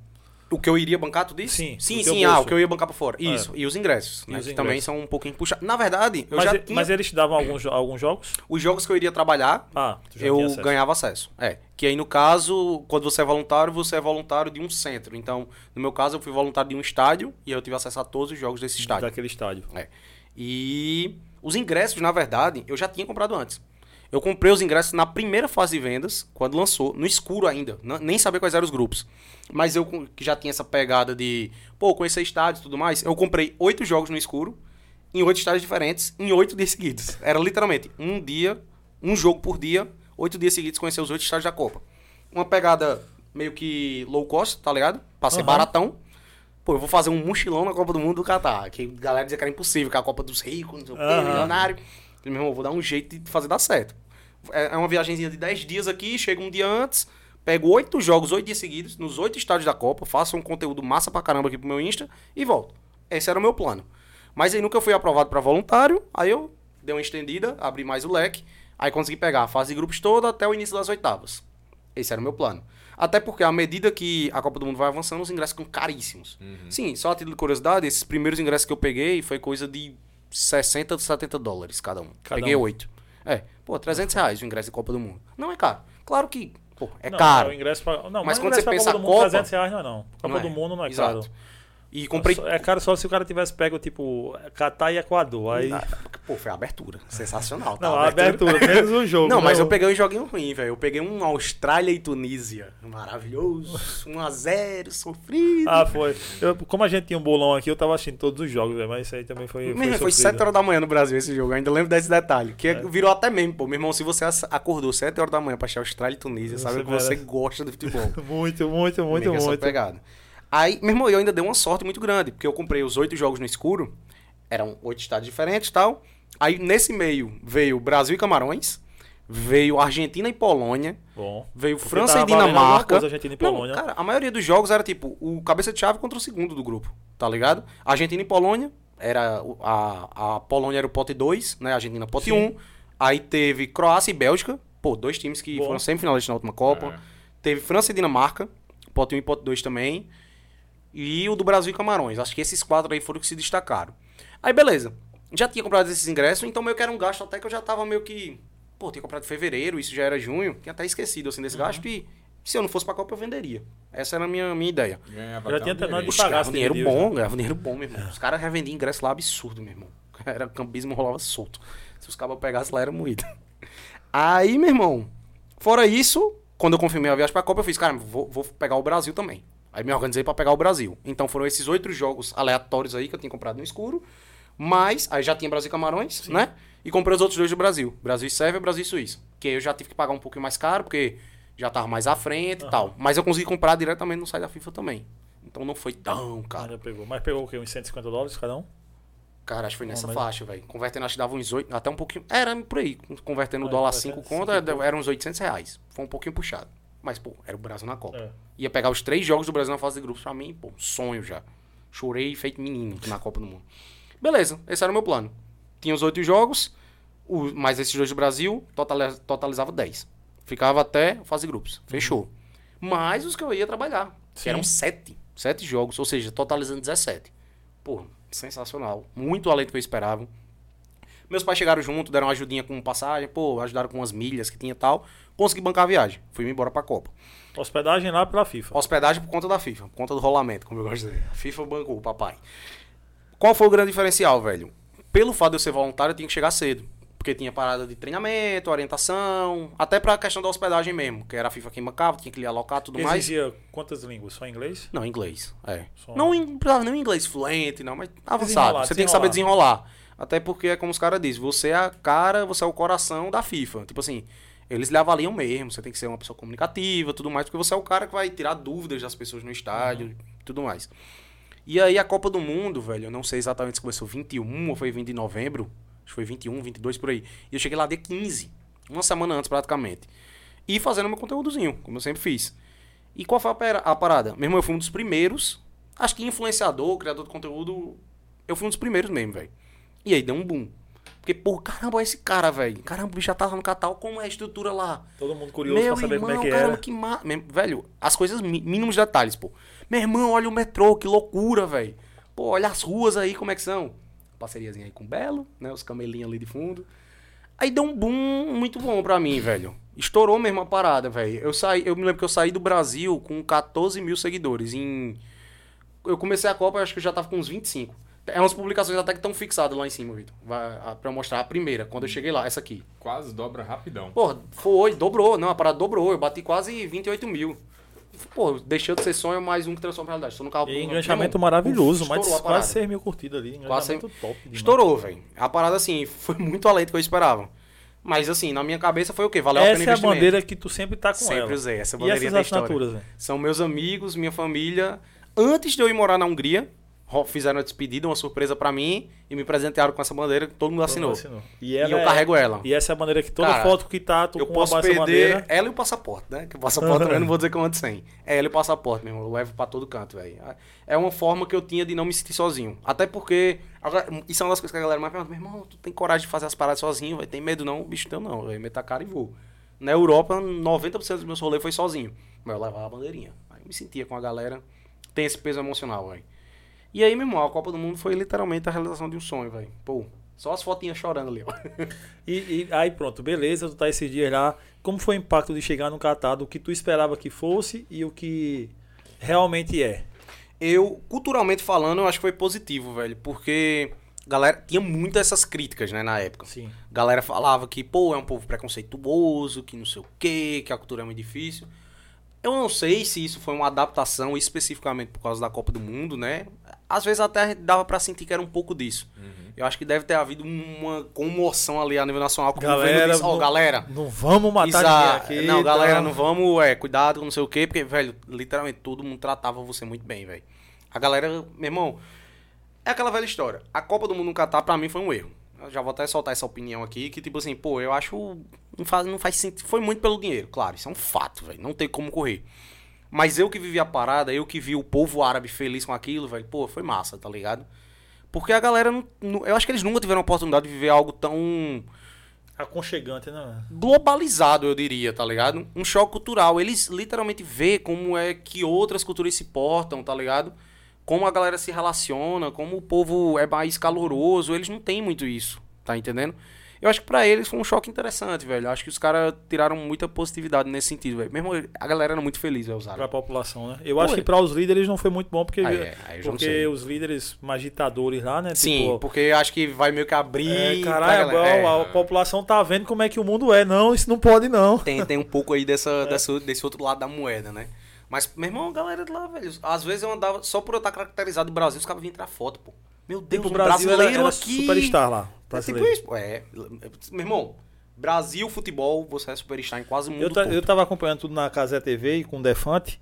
O que eu iria bancar, tu disse? Sim, Sim, sim, ah, o que eu ia bancar por fora. É. Isso, e os ingressos, E né? os que também ingressos. são um pouquinho puxados. Na verdade, eu Mas, já tinha... mas eles te davam alguns, alguns jogos? Os jogos que eu iria trabalhar, Ah, eu acesso. ganhava acesso. É. Que aí, no caso, quando você é voluntário, você é voluntário de um centro. Então, no meu caso, eu fui voluntário de um estádio e eu tive acesso a todos os jogos desse estádio. Daquele estádio. É. E os ingressos, na verdade, eu já tinha comprado antes. Eu comprei os ingressos na primeira fase de vendas, quando lançou, no escuro ainda, nem sabia quais eram os grupos. Mas eu que já tinha essa pegada de, pô, conhecer estádios e tudo mais, eu comprei oito jogos no escuro, em oito estádios diferentes, em oito dias seguidos. Era literalmente um dia, um jogo por dia, oito dias seguidos conhecer os oito estádios da Copa. Uma pegada meio que low cost, tá ligado? Pra ser Aham. baratão. Pô, eu vou fazer um mochilão na Copa do Mundo do Catar. Que a galera dizia que era impossível, que a Copa dos ricos, não sei o quê, Aham. milionário. Falei, meu irmão, vou dar um jeito de fazer dar certo. É é uma viagemzinha de 10 dias aqui, chego um dia antes, pego oito jogos, oito dias seguidos, nos oito estádios da Copa, faço um conteúdo massa pra caramba aqui pro meu Insta e volto. Esse era o meu plano. Mas aí nunca fui aprovado pra voluntário, aí eu dei uma estendida, abri mais o leque, aí consegui pegar a fase de grupos toda até o início das oitavas. Esse era o meu plano. Até porque, à medida que a Copa do Mundo vai avançando, os ingressos ficam caríssimos. Sim, só a título de curiosidade, esses primeiros ingressos que eu peguei foi coisa de 60, 70 dólares cada um. Cada peguei um. oito. É, pô, 300 reais o ingresso de Copa do Mundo. Não é caro. Claro que, pô, é não, caro. o ingresso pra, não, Mas mas quando você pensa Copa do Mundo, Copa, 300 reais não é não. Copa não é. do Mundo não é Exato. caro. E comprei. É caro só se o cara tivesse pego, tipo, Catar e Equador. Aí... Ah, Pô, foi a abertura. Sensacional. tá? Não, a abertura, menos o jogo. Não, mas né? eu peguei um joguinho ruim, velho. Eu peguei um Austrália e Tunísia. Maravilhoso. 1x0, sofrido. Ah, foi. Eu- como a gente tinha um bolão aqui, eu tava assistindo todos os jogos, velho, mas isso aí também foi. Meu foi sofrido. 7 horas da manhã no Brasil esse jogo, eu ainda lembro desse detalhe. Que É. virou até meme, pô. Meu irmão, se você acordou 7 horas da manhã pra achar Austrália e Tunísia, Você sabe que você gosta de futebol. Muito, muito, muito, Comigo é essa muito. pegada. Aí, meu irmão, eu ainda dei uma sorte muito grande, porque eu comprei os oito jogos no escuro, eram oito estados diferentes e tal. Aí, nesse meio, veio Brasil e Camarões, veio Argentina e Polônia, Bom. veio França e Dinamarca. coisa, Argentina e Não, Polônia. cara, a maioria dos jogos era tipo o cabeça de chave contra o segundo do grupo, tá ligado? Argentina e Polônia, era a, a Polônia era o pote 2, né? A Argentina pote 1. Sim. Um. Aí teve Croácia e Bélgica, pô, dois times que Bom. foram semifinalistas na última Copa. É. Teve França e Dinamarca, pote 1 e pote 2 também. E o do Brasil e Camarões. Acho que esses quatro aí foram que se destacaram. Aí, beleza. Já tinha comprado esses ingressos, então meio que era um gasto até que eu já tava meio que. Pô, tinha comprado em fevereiro, isso já era junho. Tinha até esquecido assim desse gasto e se eu não fosse pra Copa eu venderia. Essa era a minha, minha ideia. Ganhava Já tinha um terminado de pagar ganhava esse dinheiro bom, ganhava dinheiro bom, meu irmão. Os caras revendiam ingresso lá absurdo, meu irmão. Era cambismo rolava solto. Se os cabos pegassem lá era moído. Aí, meu irmão, fora isso, quando eu confirmei a viagem pra Copa, eu fiz, cara, vou, vou pegar o Brasil também. Aí me organizei pra pegar o Brasil. Então foram esses oito jogos aleatórios aí que eu tinha comprado no escuro. Mas, aí já tinha Brasil e Camarões, né? E comprei os outros dois do Brasil. Brasil e Sérvia e Brasil e Suíça. Que eu já tive que pagar um pouquinho mais caro, porque já tava mais à frente e tal. Mas eu consegui comprar diretamente no site da FIFA também. Então não foi tão caro. Ainda pegou. Mas pegou o quê? Uns 150 dólares cada um? Cara, acho que foi nessa mas- faixa, velho. Convertendo, acho que dava uns 8, até um pouquinho. Era por aí. Convertendo o dólar convertendo 5 cinco conto, era uns 800 reais. Foi um pouquinho puxado. Mas, pô, era o Brasil na Copa. É. Ia pegar os três jogos do Brasil na fase de grupos pra mim, pô, sonho já. Chorei feito menino na Copa do Mundo. Beleza, esse era o meu plano. Tinha os oito jogos, o- mais esses dois do Brasil, totali- totalizava 10. Ficava até fase de grupos. Fechou. Mais os que eu ia trabalhar. Que eram sete. Sete jogos, ou seja, totalizando 17. Pô, sensacional. Muito além do que eu esperava. Meus pais chegaram junto, deram uma ajudinha com passagem, pô, ajudaram com umas milhas que tinha e tal. Consegui bancar a viagem. Fui embora pra Copa. Hospedagem lá pela FIFA. Hospedagem por conta da FIFA, por conta do rolamento, como eu gosto de dizer. A FIFA bancou o papai. Qual foi o grande diferencial, velho? Pelo fato de eu ser voluntário, eu tinha que chegar cedo. Porque tinha parada de treinamento, orientação, até pra questão da hospedagem mesmo, que era a FIFA quem bancava, tinha que lhe alocar tudo mais. Exigia quantas línguas? Só inglês? Não, inglês. É. Só- Não, precisava nem inglês fluente, não, mas avançado. Desenrolar, Você tem que saber desenrolar. Até porque é como os caras dizem, você é a cara, você é o coração da FIFA. Tipo assim, eles lhe avaliam mesmo, você tem que ser uma pessoa comunicativa, tudo mais, porque você é o cara que vai tirar dúvidas das pessoas no estádio, tudo mais. E aí a Copa do Mundo, velho, eu não sei exatamente se começou 21 ou foi 20 de novembro, acho que foi 21, 22 por aí. E eu cheguei lá dia 15, uma semana antes praticamente. E fazendo meu conteúdozinho, como eu sempre fiz. E qual foi a, parada? Mesmo eu fui um dos primeiros, acho que influenciador, criador de conteúdo, eu fui um dos primeiros mesmo, velho. E aí deu um boom. Porque, pô, caramba, olha esse cara, velho. Caramba, o bicho já tá lá no Catal, como é a estrutura lá? Todo mundo curioso Meu pra saber irmão, como é que caramba, era. que ma... Velho, as coisas, mínimos detalhes, pô. Meu irmão, olha o metrô, que loucura, velho. Pô, olha as ruas aí, como é que são. Parceriazinha aí com o Belo, né? Os camelinhos ali de fundo. Aí deu um boom muito bom pra mim, velho. Estourou mesmo a parada, velho. Eu saí, eu me lembro que eu saí do Brasil com 14 mil seguidores. Em... Eu comecei a Copa, eu acho que eu já tava com uns 25. É umas publicações até que estão fixadas lá em cima, Vitor. Vai- a- Pra eu mostrar a primeira, quando eu cheguei lá, essa aqui. Quase dobra rapidão. Porra, foi, dobrou. Não, a parada dobrou. Eu bati quase 28 mil. Pô, deixou de ser sonho mais um que transforma em realidade. Tô no carro. E irmão, maravilhoso, uf, mas a quase 6 mil curtidas ali. Quase top demais. Estourou, velho. A parada, assim, foi muito além do que eu esperava. Mas, assim, na minha cabeça foi o quê? Valeu a pena Essa é a bandeira que tu sempre tá com Sempre ela. usei. Essa E bandeirinha essas da história. assinaturas, velho? São meus amigos, minha família. Antes de eu ir morar na Hungria, fizeram uma despedida, uma surpresa pra mim e me presentearam com essa bandeira que todo mundo assinou. Assinou. E, E ela eu é- carrego ela. E essa é a bandeira que toda Cara, foto que tá, tu Eu com posso uma perder bandeira. ela e o passaporte, né? Que o passaporte eu não vou dizer que eu ando sem. É ela e o passaporte, meu irmão. Eu levo pra todo canto, velho. É uma forma que eu tinha de não me sentir sozinho. Até porque. agora, isso é uma das coisas que a galera mais pergunta. Meu irmão, tu tem coragem de fazer as paradas sozinho, vai Tem medo não? Bicho, teu não. Eu meto a cara e vou. Na Europa, 90% dos meus rolês foi sozinho. Mas eu levava a bandeirinha. Aí eu me sentia com a galera. Tem esse peso emocional, velho. E aí, meu irmão, a Copa do Mundo foi literalmente a realização de um sonho, velho. Pô, só as fotinhas chorando ali, ó. E, e aí pronto, beleza, tu tá esses dias lá. Como foi o impacto de chegar no Catar, do que tu esperava que fosse e o que realmente é? Eu, culturalmente falando, eu acho que foi positivo, velho. Porque galera tinha muitas essas críticas, né, na época. Sim. Galera falava que, pô, é um povo preconceituoso, que não sei o quê, que a cultura é muito difícil. Eu não sei se isso foi uma adaptação especificamente por causa da Copa do Mundo, né? Às vezes até dava pra sentir que era um pouco disso. Eu acho que deve ter havido uma comoção ali a nível nacional com Galera, disse, ó, não- galera, Não vamos matar Exa- aqui. Não, galera, tá? não vamos, é, cuidado com não sei o quê, porque, velho, literalmente todo mundo tratava você muito bem, velho. A galera, meu irmão, é aquela velha história. A Copa do Mundo no Catar, pra mim, foi um erro. Eu já vou até soltar essa opinião aqui, que tipo assim, pô, eu acho. Não faz, não faz sentido. Foi muito pelo dinheiro, claro, isso é um fato, velho. Não tem como correr. Mas eu que vivi a parada, eu que vi o povo árabe feliz com aquilo, velho, pô, foi massa, tá ligado? Porque a galera não, não- Eu acho que eles nunca tiveram a oportunidade de viver algo tão Aconchegante, né? globalizado, eu diria, tá ligado? Um choque cultural. Eles literalmente vê como é que outras culturas se portam, tá ligado? Como a galera se relaciona, como o povo é mais caloroso. Eles não têm muito isso, tá entendendo? Eu acho que pra eles foi um choque interessante, velho. Eu acho que os caras tiraram muita positividade nesse sentido, velho. Mesmo a galera era muito feliz, velho, os Pra população, né? Eu Pô, acho que é. para os líderes não foi muito bom, porque, Aí é, aí porque os líderes mais ditadores lá, né? Sim, tipo, porque acho que vai meio que abrir. é, caralho, galera. É. a, a população tá vendo como é que o mundo é. Não, isso não pode, não. Tem, tem um pouco aí dessa, É. dessa- desse outro lado da moeda, né? Mas, meu irmão, a galera de lá, velho. Às vezes eu andava, só por eu estar caracterizado do Brasil, os caras vinham tirar foto, pô. Meu Deus, Tipo, um o Brasil era, brasileiro era aqui. superstar lá. É tipo brasileiro. isso. É. Meu irmão, Brasil, futebol, você é superstar em quase mundo Eu, ta- eu tava acompanhando tudo na Casé TV e com o Defante.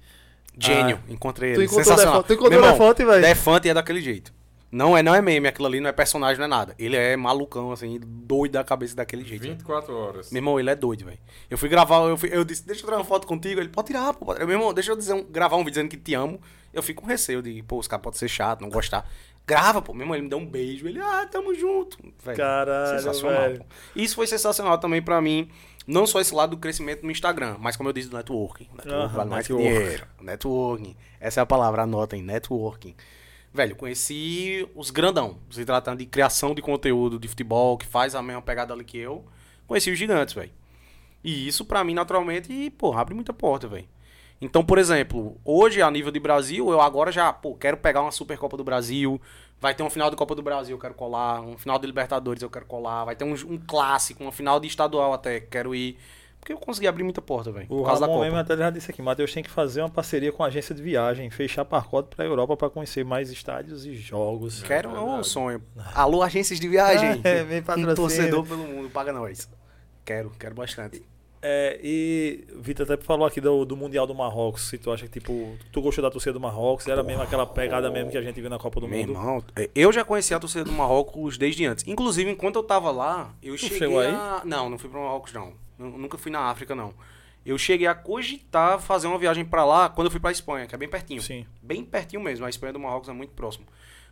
Gênio, encontrei Tu ele. encontrou o Sensacional. Defante? Tu encontrou irmão, Defante, velho? Defante é daquele jeito. Não é, não é meme, aquilo ali não é personagem, não é nada. Ele é malucão, assim, doido da cabeça daquele jeito. 24 horas. Meu irmão, ele é doido, velho. Eu fui gravar, eu, fui- eu disse, deixa eu tirar uma foto contigo. Ele, pode tirar, pô. pode tirar." Meu irmão, deixa eu dizer um- gravar um vídeo dizendo que te amo. Eu fico com receio de, pô, os caras podem ser chato, não gostar. Grava, pô. Meu irmão, ele me deu um beijo. Ele, ah, tamo junto. Velho, Caralho, sensacional, velho. pô. Isso foi sensacional também pra mim. Não só esse lado do crescimento no Instagram, mas como eu disse, do networking. Networking Aham, vale mais network. dinheiro. Networking. Essa é a palavra, anotem, networking. Velho, conheci os grandão, se tratando de criação de conteúdo de futebol, que faz a mesma pegada ali que eu. Conheci os gigantes, velho. E isso pra mim, naturalmente, pô, abre muita porta, velho. Então, por exemplo, hoje, a nível de Brasil, eu agora já, pô, quero pegar uma Supercopa do Brasil. Vai ter uma final de Copa do Brasil, eu quero colar. Um final de Libertadores, eu quero colar. Vai ter um, um clássico, uma final de estadual até, quero ir. Porque eu consegui abrir muita porta, velho. O Por causa da Ramon Copa. mesmo até já disse aqui, Matheus tem que fazer uma parceria com a agência de viagem, fechar pacote pra Europa pra conhecer mais estádios e jogos. Quero, É um sonho. Alô, agências de viagem. É, vem um torcedor pelo mundo, paga nós. Quero, quero bastante. É, e Vitor até falou aqui do, do Mundial do Marrocos, se tu acha que, tipo, tu gostou da torcida do Marrocos, era mesmo aquela pegada mesmo que a gente viu na Copa do Meu Mundo. irmão, é, eu já conhecia a torcida do Marrocos desde antes. Inclusive, enquanto eu tava lá, eu cheguei chegou aí? a... Não, não fui pro Marrocos, não. Eu nunca fui na África, não. Eu cheguei a cogitar fazer uma viagem pra lá quando eu fui pra Espanha, que é bem pertinho. Sim. Bem pertinho mesmo. A Espanha do Marrocos é muito próximo.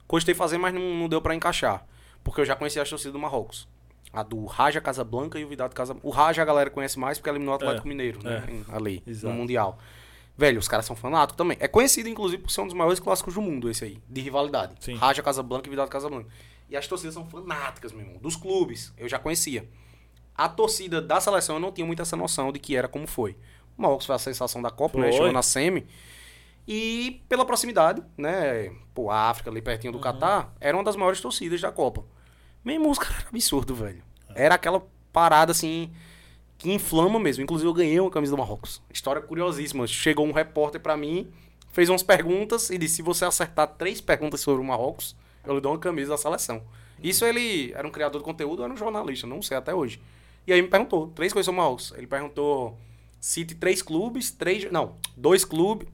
Cogitei fazer, mas não, não deu pra encaixar. Porque eu já conhecia a torcida do Marrocos. A do Raja Casablanca e o Vidado Casablanca. O Raja a galera conhece mais porque eliminou o Atlético É, Mineiro, né? é. Ali, Exato. no Mundial. Velho, os caras são fanáticos também. É conhecido, inclusive, por ser um dos maiores clássicos do mundo, esse aí, de rivalidade. Sim. Raja Casablanca e Vidado Casablanca. E as torcidas são fanáticas, meu irmão. Dos clubes, eu já conhecia. A torcida da seleção eu não tinha muita essa noção de que era como foi. O Marrocos foi a sensação da Copa, né? Foi. Chegou na semi. E pela proximidade, né? Pô, a África ali pertinho do Uhum. Catar, era uma das maiores torcidas da Copa. Mesmo os caras absurdo, velho. Era aquela parada assim que inflama mesmo. Inclusive eu ganhei uma camisa do Marrocos. História curiosíssima. Chegou um repórter pra mim, fez umas perguntas e disse: se você acertar três perguntas sobre o Marrocos, eu lhe dou uma camisa da seleção. Isso ele era um criador de conteúdo era um jornalista, não sei até hoje. E aí me perguntou, três coisas sobre o Marrocos. Ele perguntou: cite três clubes, três. Não, dois clubes,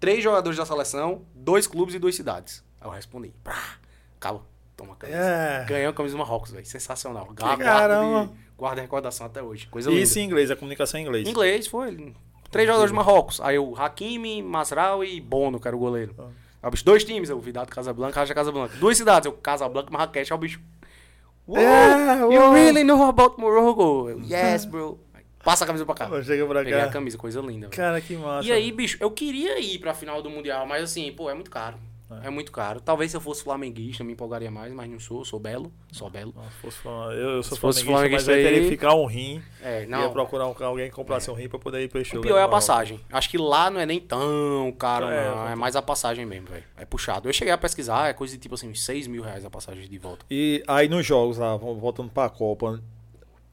três jogadores da seleção, dois clubes e duas cidades. Aí eu respondi: pá, acaba, toma a camisa. É. Ganhou a camisa do Marrocos, velho. Sensacional. Guarda, caramba. de- guarda a recordação até hoje. Coisa E linda. isso em inglês, a comunicação em inglês. Inglês, foi. Três jogadores do Marrocos. Aí o Hakimi, Masral e Bono, que era o goleiro. Ah. Aí o bicho, dois times, o Vidado Casablanca, Raja Casablanca. Duas cidades, o Casablanca e Marrakech. Aí o bicho. É, you really know about Morocco? Eu, yes, bro. Passa a camisa pra cá. Chega pra Peguei a cá. camisa, coisa linda. velho. Cara, que massa. E aí, bicho, eu queria ir pra final do Mundial, mas assim, pô, é muito caro. É. muito caro. Talvez se eu fosse flamenguista, me empolgaria mais, mas não sou, sou belo. Sou belo. Não, se fosse Flam- eu, eu sou Se fosse flamenguista, mas flamenguista eu teria aí- que ficar um rim. É, Ia não. procurar um- alguém que comprasse um rim pra poder ir pro show. O pior é a passagem. Acho que lá não é nem tão caro, É, não. É mais a passagem mesmo, velho. É puxado. Eu cheguei a pesquisar, é coisa de tipo assim, uns 6 mil reais a passagem de volta. E aí nos jogos lá, vol- voltando pra Copa,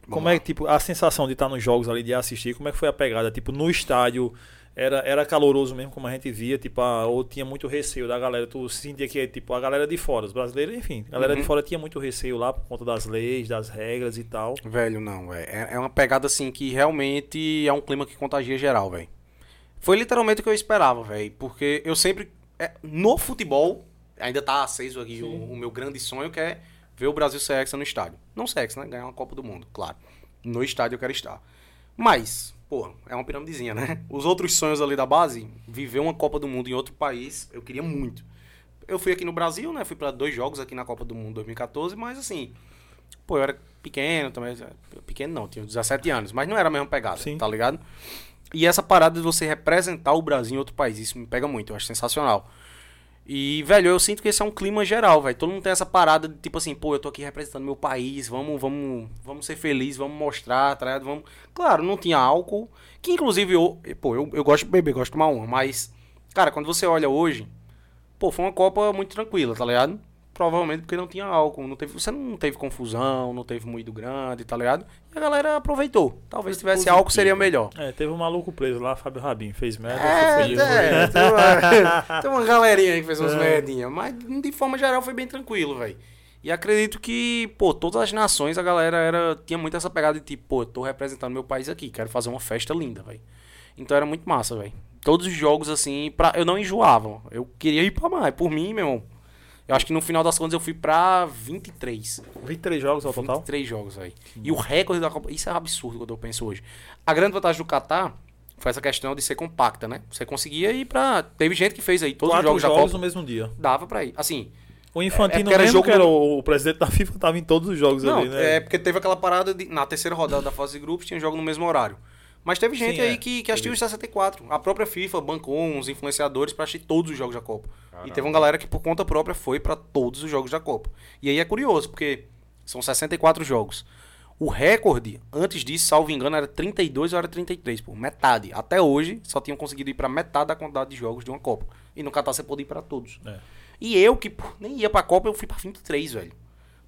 como é que, tipo, a sensação de estar nos jogos ali, de assistir, como é que foi a pegada? Tipo, no estádio, era, era caloroso mesmo, como a gente via, tipo, ah, ou tinha muito receio da galera, tu sentia que, tipo, a galera de fora, os brasileiros, enfim, a galera Uhum. de fora tinha muito receio lá por conta das leis, das regras e tal. Velho, não, velho. É, é uma pegada assim que realmente é um clima que contagia geral, velho. Foi literalmente o que eu esperava, velho. Porque eu sempre. é, no futebol, ainda tá aceso aqui o, o meu grande sonho, que é ver o Brasil ser hexa no estádio. Não ser hexa, né? Ganhar uma Copa do Mundo, claro. No estádio eu quero estar. Mas, pô, é uma piramidezinha, né? Os outros sonhos ali da base, viver uma Copa do Mundo em outro país, eu queria muito. Eu fui aqui no Brasil, né? Fui pra dois jogos aqui na Copa do Mundo 2014, mas assim, Pô, eu era pequeno também. Pequeno não, tinha 17 anos, mas não era a mesma pegada, Sim. tá ligado? E essa parada de você representar o Brasil em outro país, isso me pega muito, eu acho sensacional. E, velho, eu sinto que esse é um clima geral, velho. Todo mundo tem essa parada de tipo assim, pô, eu tô aqui representando meu país, vamos, vamos, vamos ser felizes, vamos mostrar, tá ligado? Vamos... Claro, não tinha álcool, que inclusive eu, pô, eu, eu gosto de beber, gosto de tomar uma, mas, cara, quando você olha hoje, pô, foi uma Copa muito tranquila, tá ligado? Provavelmente porque não tinha álcool, não teve, você não teve confusão, não teve moído grande, tá ligado? E a galera aproveitou. Talvez se tivesse positivo. álcool seria melhor. É, teve um maluco preso lá, Fábio Rabin, fez merda. É, foi- é, tem, uma, tem uma galerinha aí que fez umas É. merdinhas, mas de forma geral foi bem tranquilo, velho. E acredito que, pô, todas as nações a galera era tinha muito essa pegada de tipo, pô, eu tô representando meu país aqui, quero fazer uma festa linda, velho. Então era muito massa, velho. Todos os jogos assim, pra, eu não enjoava. Eu queria ir pra mais, por mim, meu irmão. Eu acho que no final das contas eu fui pra 23. 23 jogos ao total? 23 jogos, velho. E o recorde da Copa. Isso é um absurdo quando eu penso hoje. A grande vantagem do Catar foi essa questão de ser compacta, né? Você conseguia ir pra. Teve gente que fez aí todos Quatro os jogos, jogos da no Copa. mesmo dia. Dava pra ir. Assim. O É Infantino porque era mesmo, jogo que era o, o presidente da FIFA, tava em todos os jogos Não, ali, né? é porque teve aquela parada de. Na terceira rodada da fase de grupos tinha jogo no mesmo horário. Mas teve gente Sim, aí é. que, que assistiu os 64. A própria FIFA bancou uns influenciadores pra assistir todos os jogos da Copa. E Caramba. teve uma galera que por conta própria foi pra todos os jogos da Copa. E aí é curioso, porque são 64 jogos. O recorde, antes disso, salvo engano, era 32 ou era 33, pô. Metade. Até hoje, só tinham conseguido ir pra metade da quantidade de jogos de uma Copa. E no Catar você pode ir pra todos. É. E eu, que pô, nem ia pra Copa, eu fui pra 23, velho.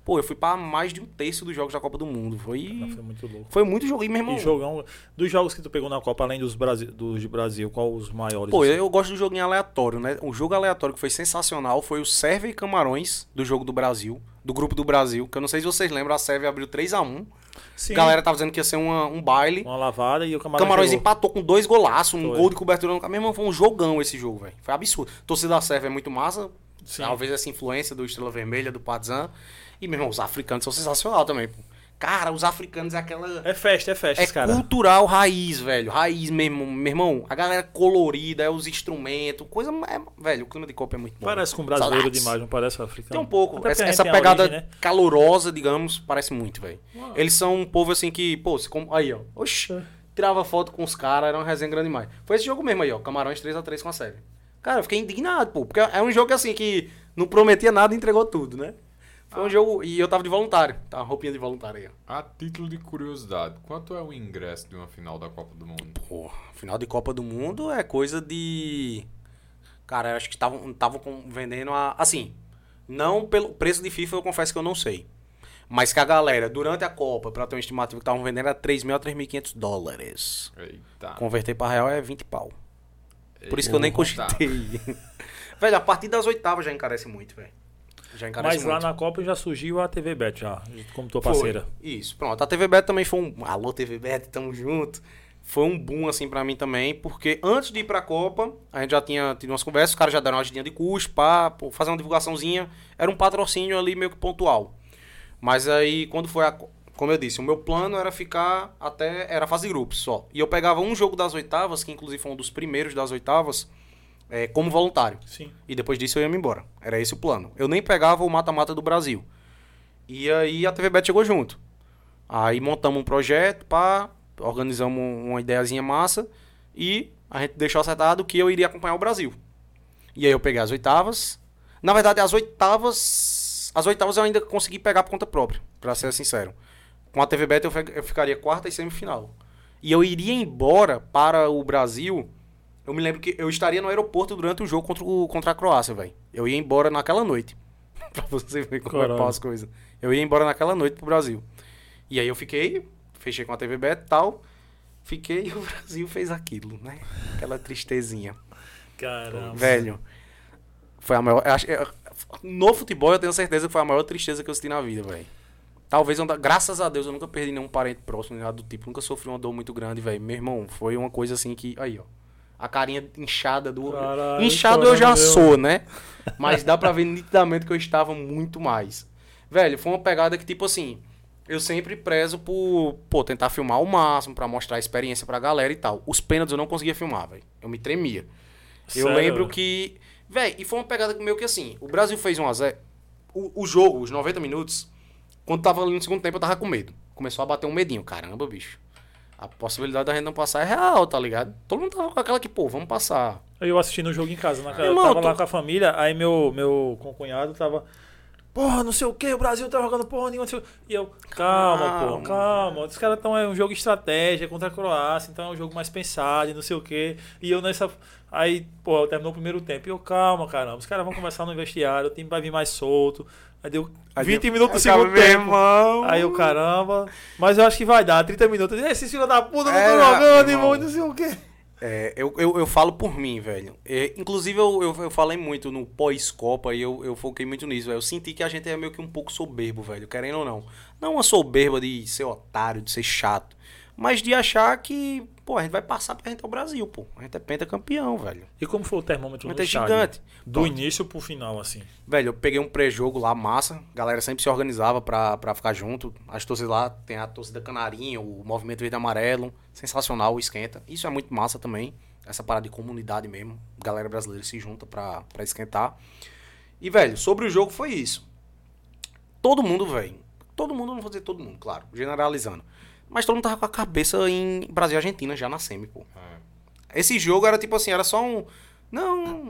Pô, eu fui pra mais de um terço dos jogos da Copa do Mundo. Foi. Foi muito louco. Foi muito jogo. E, meu irmão. E jogão, dos jogos que tu pegou na Copa, além dos, Brasi dos de Brasil, qual os maiores? Pô, assim? eu gosto do joguinho aleatório, né? O jogo aleatório que foi sensacional foi o Sérvia e Camarões do jogo do Brasil, do grupo do Brasil, que eu não sei se vocês lembram, a Sérvia abriu 3 a 1 Sim, A galera tava dizendo que ia ser uma- um baile. uma lavada e o Camarões, Camarões pegou. empatou com dois golaços, um Foi. gol de cobertura no Meu irmão, foi um jogão esse jogo, velho. Foi absurdo. Torcida da Sérvia é muito massa. Sim. Talvez essa influência do Estrela Vermelha, do Partizan. E, meu irmão, os africanos são sensacional também, pô. Cara, os africanos é aquela. É festa, é festa, É cara. cultural raiz, velho. Raiz mesmo, meu irmão. A galera colorida, é os instrumentos, coisa. É, velho, o clima de Copa é muito bom. Parece com brasileiro Saudades. demais, não parece africano. Tem um pouco. Essa, essa pegada origem, né? calorosa, digamos, parece muito, velho. Eles são um povo assim que, pô, se como... aí, ó. Oxi. Tirava foto com os caras, era uma resenha grande demais. Foi esse jogo mesmo aí, ó. Camarões 3x3 com a Sérvia. Cara, eu fiquei indignado, pô. Porque é um jogo assim que não prometia nada e entregou tudo, né? Foi um jogo. E eu tava de voluntário. Tá, roupinha de voluntário aí, ó. A título de curiosidade, quanto é o ingresso de uma final da Copa do Mundo? Pô, final de Copa do Mundo é coisa de. Cara, eu acho que estavam vendendo a. Assim, não pelo preço de FIFA, eu confesso que eu não sei. Mas que a galera, durante a Copa, pra ter uma estimativa que estavam vendendo era 3.000 a 3.500 dólares. Eita. Converter pra real é 20 pau. Por isso que eu nem cogitei. velho, a partir das oitavas já encarece muito, velho. Mas lá muito. na Copa já surgiu a TV Bet, já, como tua Foi. parceira. Isso, pronto. A TV Bet também foi um. Alô, TV Bet, tamo junto. Foi um boom, assim, pra mim também, porque antes de ir pra Copa, a gente já tinha tido umas conversas, os caras já deram uma ajudinha de custo, pá, fazer uma divulgaçãozinha. Era um patrocínio ali meio que pontual. Mas aí, quando foi a. co- Como eu disse, o meu plano era ficar até. Era fase de grupos só. E eu pegava um jogo das oitavas, que inclusive foi um dos primeiros das oitavas, é, como voluntário. Sim. E depois disso eu ia me embora. Era esse o plano. Eu nem pegava o mata-mata do Brasil. E aí a TV Bet chegou junto. Aí montamos um projeto, pá, organizamos uma ideiazinha massa e a gente deixou acertado que eu iria acompanhar o Brasil. E aí eu peguei as oitavas, Na verdade, as oitavas. As oitavas eu ainda consegui pegar por conta própria, pra ser sincero. Com a TV Beta eu ficaria quarta e semifinal. E eu iria embora para o Brasil. Eu me lembro que eu estaria no aeroporto durante o jogo contra, o, contra a Croácia, velho. Eu ia embora naquela noite. pra você ver como é que Caralho. as coisas. Eu ia embora naquela noite pro Brasil. E aí eu fiquei, fechei com a TV Beta e tal. Fiquei e o Brasil fez aquilo, né? Aquela tristezinha. Caramba. Velho, foi a maior. eu acho- eu- no futebol eu tenho certeza que foi a maior tristeza que eu senti na vida, velho. Talvez, da- graças a Deus, eu nunca perdi nenhum parente próximo, nem nada do tipo. Nunca sofri uma dor muito grande, velho. Meu irmão, foi uma coisa assim que. Aí, ó. A carinha inchada do. Caralho, Inchado eu já mesmo. sou, né? Mas dá pra ver nitidamente que eu estava muito mais. Velho, foi uma pegada que, tipo assim. Eu sempre prezo por, pô, tentar filmar ao máximo pra mostrar a experiência pra galera e tal. Os pênaltis eu não conseguia filmar, velho. Eu me tremia. Eu Sério? lembro que. Véi, e foi uma pegada meio que assim. O Brasil fez 1x0. O, o jogo, os 90 minutos, quando tava ali no segundo tempo, eu tava com medo. Começou a bater um medinho. Caramba, bicho. A possibilidade da gente não passar é real, tá ligado? Todo mundo tava com aquela que, pô, vamos passar. Eu assistindo o jogo em casa, na casa. Eu Irmão, tava tu- lá com a família, aí meu, meu concunhado tava. Porra, não sei o que, o Brasil tá jogando porra nenhuma. não sei o quê." E eu, calma, Calma. pô, calma. Os caras estão. É um jogo estratégia contra a Croácia, então é um jogo mais pensado e não sei o que. E eu nessa. Aí, pô, terminou o primeiro tempo. E eu, calma, caramba. Os caras vão conversar no vestiário, o time vai vir mais solto. Aí deu 20 minutos do segundo tempo. irmão. Aí eu, caramba. Mas eu acho que vai dar, 30 minutos. Esses filhos da puta não É, estão jogando, irmão. não sei o quê. É, eu, eu, eu falo por mim, velho. É, inclusive, eu, eu, eu falei muito no pós-Copa e eu, eu foquei muito nisso, velho. Eu senti que a gente é meio que um pouco soberbo, velho, querendo ou não. Não uma soberba de ser otário, de ser chato, mas de achar que, pô, a gente vai passar porque a gente é o Brasil, pô. A gente é pentacampeão, velho. E como foi o termômetro no é estádio? gigante. Do início pro final, assim. Velho, eu peguei um pré-jogo lá, massa. A galera sempre se organizava pra, pra ficar junto. As torcidas lá, tem a torcida Canarinho, o Movimento Verde Amarelo. Sensacional, esquenta. Isso é muito massa também. Essa parada de comunidade mesmo. Galera brasileira se junta pra, pra esquentar. E, velho, sobre o jogo foi isso. Todo mundo, velho. Todo mundo, não vou dizer todo mundo, claro, generalizando. Mas todo mundo tava com a cabeça em Brasil e Argentina já na semi, pô. É. Esse jogo era tipo assim, era só um. Não.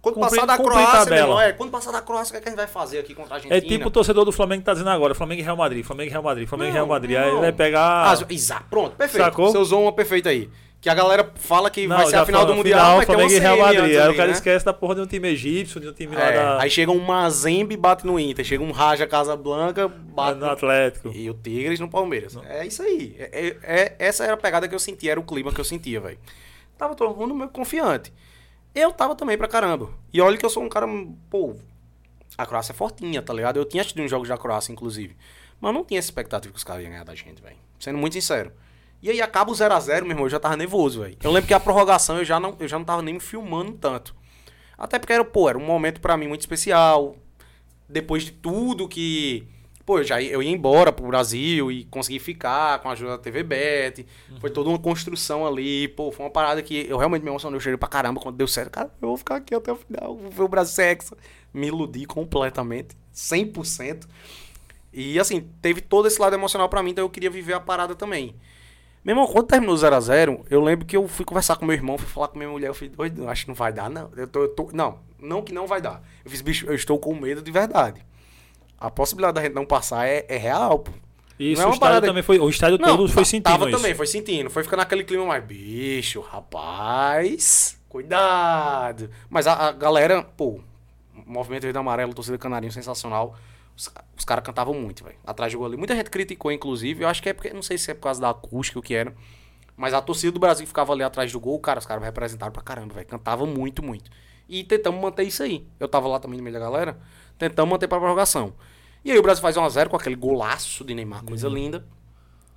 Quando Cumprir- passar da Croácia, meu é, quando passar da Croácia, o que, é que a gente vai fazer aqui contra a Argentina? É tipo o torcedor do Flamengo que tá dizendo agora, Flamengo e Real Madrid, Flamengo e Real Madrid, Flamengo e Real Não, Madrid. Aí não. ele vai pegar. Ah, exato, pronto, perfeito. Sacou? Você usou uma perfeita aí. Que a galera fala que Não, vai ser a final do Mundial, final, mas tem uma Flamengo e Real Madrid. Aí o cara né? esquece da porra de um time egípcio, de um time lá É, da. Aí chega um Mazembe e bate no Inter. Chega um Raja Casablanca, bate no Atlético. E o Tigres no Palmeiras. É isso aí. É, é- é- essa era a pegada que eu sentia, era o clima que eu sentia, velho. Tava todo mundo meio confiante. Eu tava também pra caramba. E olha que eu sou um cara, pô, a Croácia é fortinha, tá ligado? Eu tinha assistido uns jogos da Croácia, inclusive. Mas eu não tinha essa expectativa que os caras iam ganhar da gente, velho. Sendo muito sincero. E aí acaba o 0x0, meu irmão, eu já tava nervoso, velho. Eu lembro que a prorrogação eu já não, eu já não tava nem me filmando tanto. Até porque era, pô, era um momento pra mim muito especial. Depois de tudo que. Pô, eu já eu ia embora pro Brasil e consegui ficar com a ajuda da TV Bet. Foi toda uma construção ali. Pô, foi uma parada que eu realmente me emocionei. Eu cheguei pra caramba quando deu certo. Cara, eu vou ficar aqui até o final. Vou ver o Brasil sexo. Me iludi completamente. 100%. E assim, teve todo esse lado emocional pra mim, então eu queria viver a parada também. Meu irmão, quando terminou 0x0, eu lembro que eu fui conversar com meu irmão, fui falar com minha mulher, eu falei, doido, acho que não vai dar, não. Eu tô, eu tô- não, não que não vai dar. Eu fiz, bicho, eu estou com medo de verdade. A possibilidade da gente não passar é, é real, pô. Isso, Não é o estádio parada- também foi. O estádio todo foi sentindo Tava isso. também, foi sentindo. Foi ficando naquele clima mais, bicho, rapaz, cuidado. Mas a, a galera, pô, Movimento Verde Amarelo, torcida Canarinho, sensacional. Os, os caras cantavam muito, velho. Atrás do gol ali. Muita gente criticou, inclusive. Eu acho que é porque, não sei se é por causa da acústica ou o que era. Mas a torcida do Brasil que ficava ali atrás do gol, cara, os caras representaram pra caramba, velho. Cantavam muito, muito. E tentamos manter isso aí. Eu tava lá também no meio da galera. Tentamos manter pra prorrogação. E aí o Brasil faz 1x0 com aquele golaço de Neymar, coisa linda.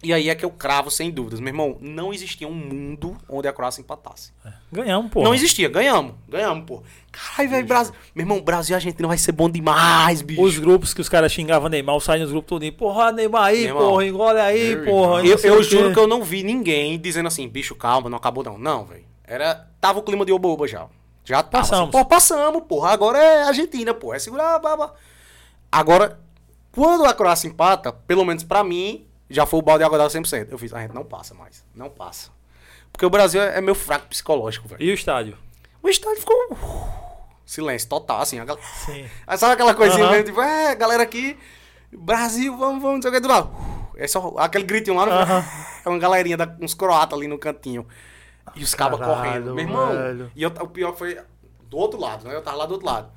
E aí é que eu cravo sem dúvidas. Meu irmão, não existia um mundo onde a Croácia empatasse. Ganhamos, pô. Não existia. Ganhamos. Ganhamos, pô. Caralho, velho, Brasil. Meu irmão, Brasil e Argentina vai ser bom demais, bicho. Os grupos que os caras xingavam Neymar, saem nos grupos todinho. Porra, Neymar aí, irmão. porra, engole aí, porra. Eu, eu juro que eu não vi ninguém dizendo assim, bicho, calma, não acabou não. Não, velho. Era. Tava o clima de oba-oba já. Já tava. Passamos. Assim, pô, passamos, porra. Agora é Argentina, porra. É segurar. Blá, blá. Agora, quando a Croácia empata, pelo menos pra mim, já foi o balde de água d'água 100%. Eu fiz, a gente não passa mais. Não passa. Porque o Brasil é é meu fraco psicológico, velho. E o estádio? O estádio ficou. Silêncio total, assim. A gal... Sim. Aí sabe aquela coisinha Aham. mesmo, tipo, é, galera aqui, Brasil, vamos, vamos, não sei o que do lado. É só aquele gritinho lá no Aham. É uma galerinha, da, uns croatas ali no cantinho. E os cabas correndo. Meu irmão. velho. E eu- o pior foi do outro lado, né? Eu tava lá do outro lado.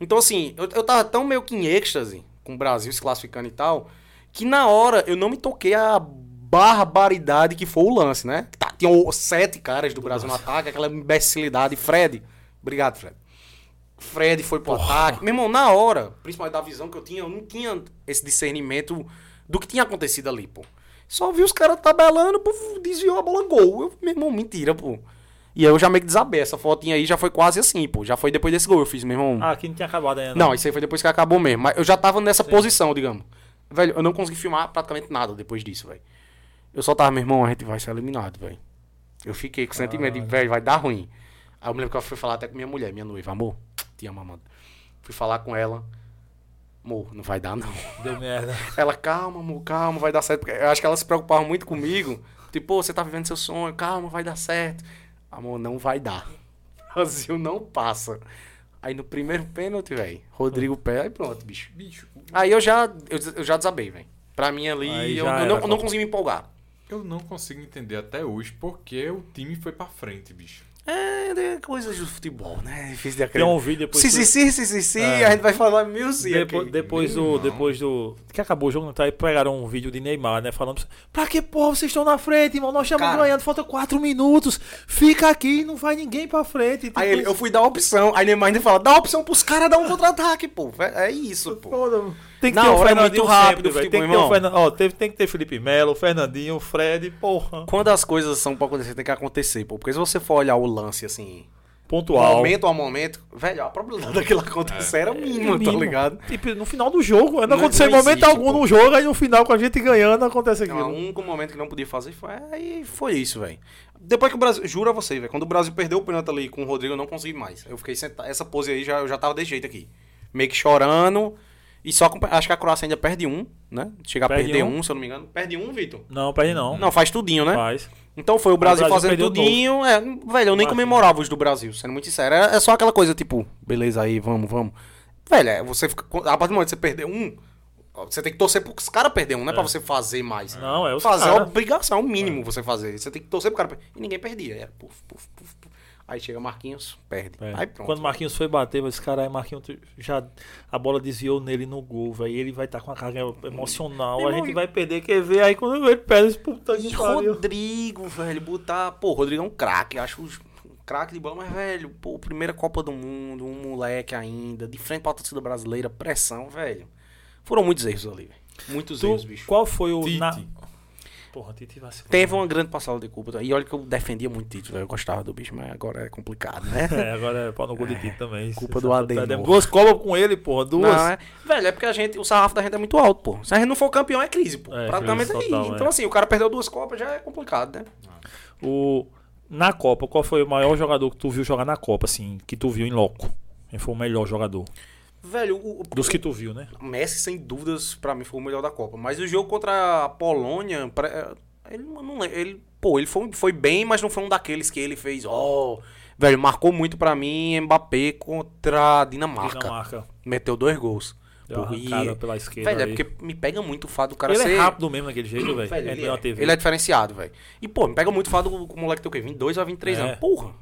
Então, assim, eu, eu tava tão meio que em êxtase com o Brasil se classificando e tal, que na hora eu não me toquei a barbaridade que foi o lance, né? Tá, tinham sete caras do Brasil no ataque, aquela imbecilidade. Fred, obrigado, Fred. Fred foi pro ataque. Meu irmão, na hora, principalmente da visão que eu tinha, eu não tinha esse discernimento do que tinha acontecido ali, pô. Só vi os caras tabelando, pô, desviou a bola gol. Eu, meu irmão, mentira, pô. E eu já meio que desabei. Essa fotinha aí já foi quase assim, pô. Já foi depois desse gol. Eu fiz, meu irmão. Ah, aqui não tinha acabado ainda. Não, isso aí foi depois que acabou mesmo. Mas eu já tava nessa posição, digamos. Velho, eu não consegui filmar praticamente nada depois disso, velho. Eu só tava, meu irmão, a gente vai ser eliminado, velho. Eu fiquei com sentimento de, velho, vai dar ruim. Aí eu me lembro que eu fui falar até com minha mulher, minha noiva, amor, te amo. Fui falar com ela, amor, não vai dar não. Deu merda. Ela, calma, amor, calma, vai dar certo. Porque eu acho que ela se preocupava muito comigo. Tipo, você tá vivendo seu sonho, calma, vai dar certo. Amor, não vai dar. Brasil não passa. Aí no primeiro pênalti, velho, Rodrigo pé, aí pronto, bicho. Bicho, Aí eu já, eu, eu já desabei, velho. Pra mim ali, Aí eu, já eu era, não, não consegui me empolgar. eu não consigo entender até hoje porque o time foi pra frente, bicho. É, coisas do futebol, né? Difícil de Tem um vídeo depois. Sim, sim, sim, sim, sim, sim, É. a gente vai falar mil sim Depois, aqui. depois do. Depois do. Que acabou o jogo, não tá? Aí pegaram um vídeo de Neymar, né? Falando. Pra que porra vocês estão na frente, irmão? Nós estamos Cara. ganhando, falta 4 minutos. Fica aqui, não vai ninguém pra frente. Tipo, Aí ele, eu fui dar a opção, aí Neymar ainda fala, dá a opção pros caras dar um contra-ataque, pô. É é isso, pô. Foda, Tem que Na ter hora é Fernandinho muito rápido sempre. Tem, que. Fernan- ó, teve- tem que ter Felipe Melo, Fernandinho, Fred, porra. Quando as coisas são pra acontecer, tem que acontecer, pô. Porque se você for olhar o lance, assim, Pontual. momento a momento, velho, a probabilidade daquilo acontecer era mínima, tá Mínimo. ligado? Tipo, no final do jogo. Não, Não- aconteceu em não momento existe, algum pô. no jogo, aí no final, com a gente ganhando, acontece Não, aquilo. o único momento que não podia fazer foi. Aí foi isso, velho. Depois que o Brasil. Juro a você, velho. Quando o Brasil perdeu o pênalti ali com o Rodrigo, eu não consegui mais. Eu fiquei sentado. Essa pose aí já, eu já tava desse jeito aqui. Meio que chorando. E só. com- Acho que a Croácia ainda perde um, né? Chega a Perde perder um. um. se eu não me engano. Perde um, Vitor? Não, perde não. Não, faz tudinho, né? Faz. Então foi o Brasil, Brasil fazendo tudinho. É, velho, eu nem comemorava os do Brasil, sendo muito sincero. É, é só aquela coisa, tipo, beleza aí, vamos, vamos. Velho, é, você fica. A partir do momento que você perder um, você tem que torcer pro cara perder um, não é, pra você fazer mais. Não, é os Fazer é cara. obrigação, é o mínimo você fazer. Você tem que torcer pro cara perder. E ninguém perdia. Era puf, puf, puf, puf. Aí chega Marquinhos, perde. É. Aí pronto. Quando Marquinhos foi bater, esse cara aí, Marquinhos já. A bola desviou nele no gol, velho. Ele vai estar com a carga emocional. A gente e- vai perder, quer ver? Aí quando ele perde, esse puta que E. Rodrigo, velho, botar. Pô, o Rodrigo é um craque, acho um craque de bola, mas, velho, pô, primeira Copa do Mundo, um moleque ainda, de frente pra torcida brasileira, pressão, velho. Foram muitos erros ali, velho. Muitos Tu- erros, bicho. qual foi o. Tite. Na... Porra, Tite vai se Teve uma grande passada de culpa. tá? E olha que eu defendia muito o Tite. Eu gostava do bicho, mas agora é complicado, né? É, agora é pau no gol de Tite também. Culpa do tá Adenor. Duas copas com ele, porra. Duas. Não, é... Velho, é porque a gente, o sarrafo da gente é muito alto, pô. Se a gente não for campeão, é crise, pô. É, Praticamente crise aí. total, Então, é. assim, o cara perdeu duas copas, já é complicado, né? O... Na Copa, qual foi o maior jogador que tu viu jogar na Copa, assim, que tu viu em loco? Quem foi o melhor jogador? Velho, o, Dos que tu viu, né? Messi, sem dúvidas, pra mim foi o melhor da Copa. Mas o jogo contra a Polônia, pra- ele não lembro, ele, pô, ele foi, foi bem, mas não foi um daqueles que ele fez, ó, velho, marcou muito pra mim Mbappé contra a Dinamarca. Dinamarca. Meteu dois gols. Deu e- arrancada pela esquerda. velho, é ali. porque me pega muito o fato do cara ele ser é rápido mesmo naquele jeito, velho. É ele, é, TV. ele é diferenciado, velho. E, pô, me pega muito o fato do, do moleque ter o quê? 22 a 23 É. anos. Porra.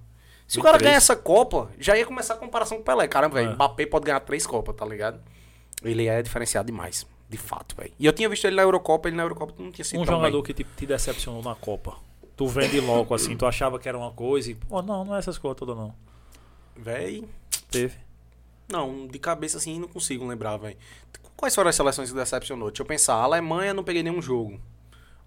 Se o cara 23. ganhar essa Copa, já ia começar a comparação com o Pelé. Cara, velho, É. Mbappé pode ganhar três Copas, tá ligado? Ele é diferenciado demais. De fato, velho. E eu tinha visto ele na Eurocopa, ele na Eurocopa não tinha sido Um jogador bem. que te, te decepcionou na Copa. Tu vende logo, assim, tu achava que era uma coisa e. Pô, não, não é essas coisas todas, não. Velho, Teve. não, de cabeça assim não consigo lembrar, velho. Quais foram as seleções que decepcionou? Deixa eu pensar. A Alemanha não peguei nenhum jogo.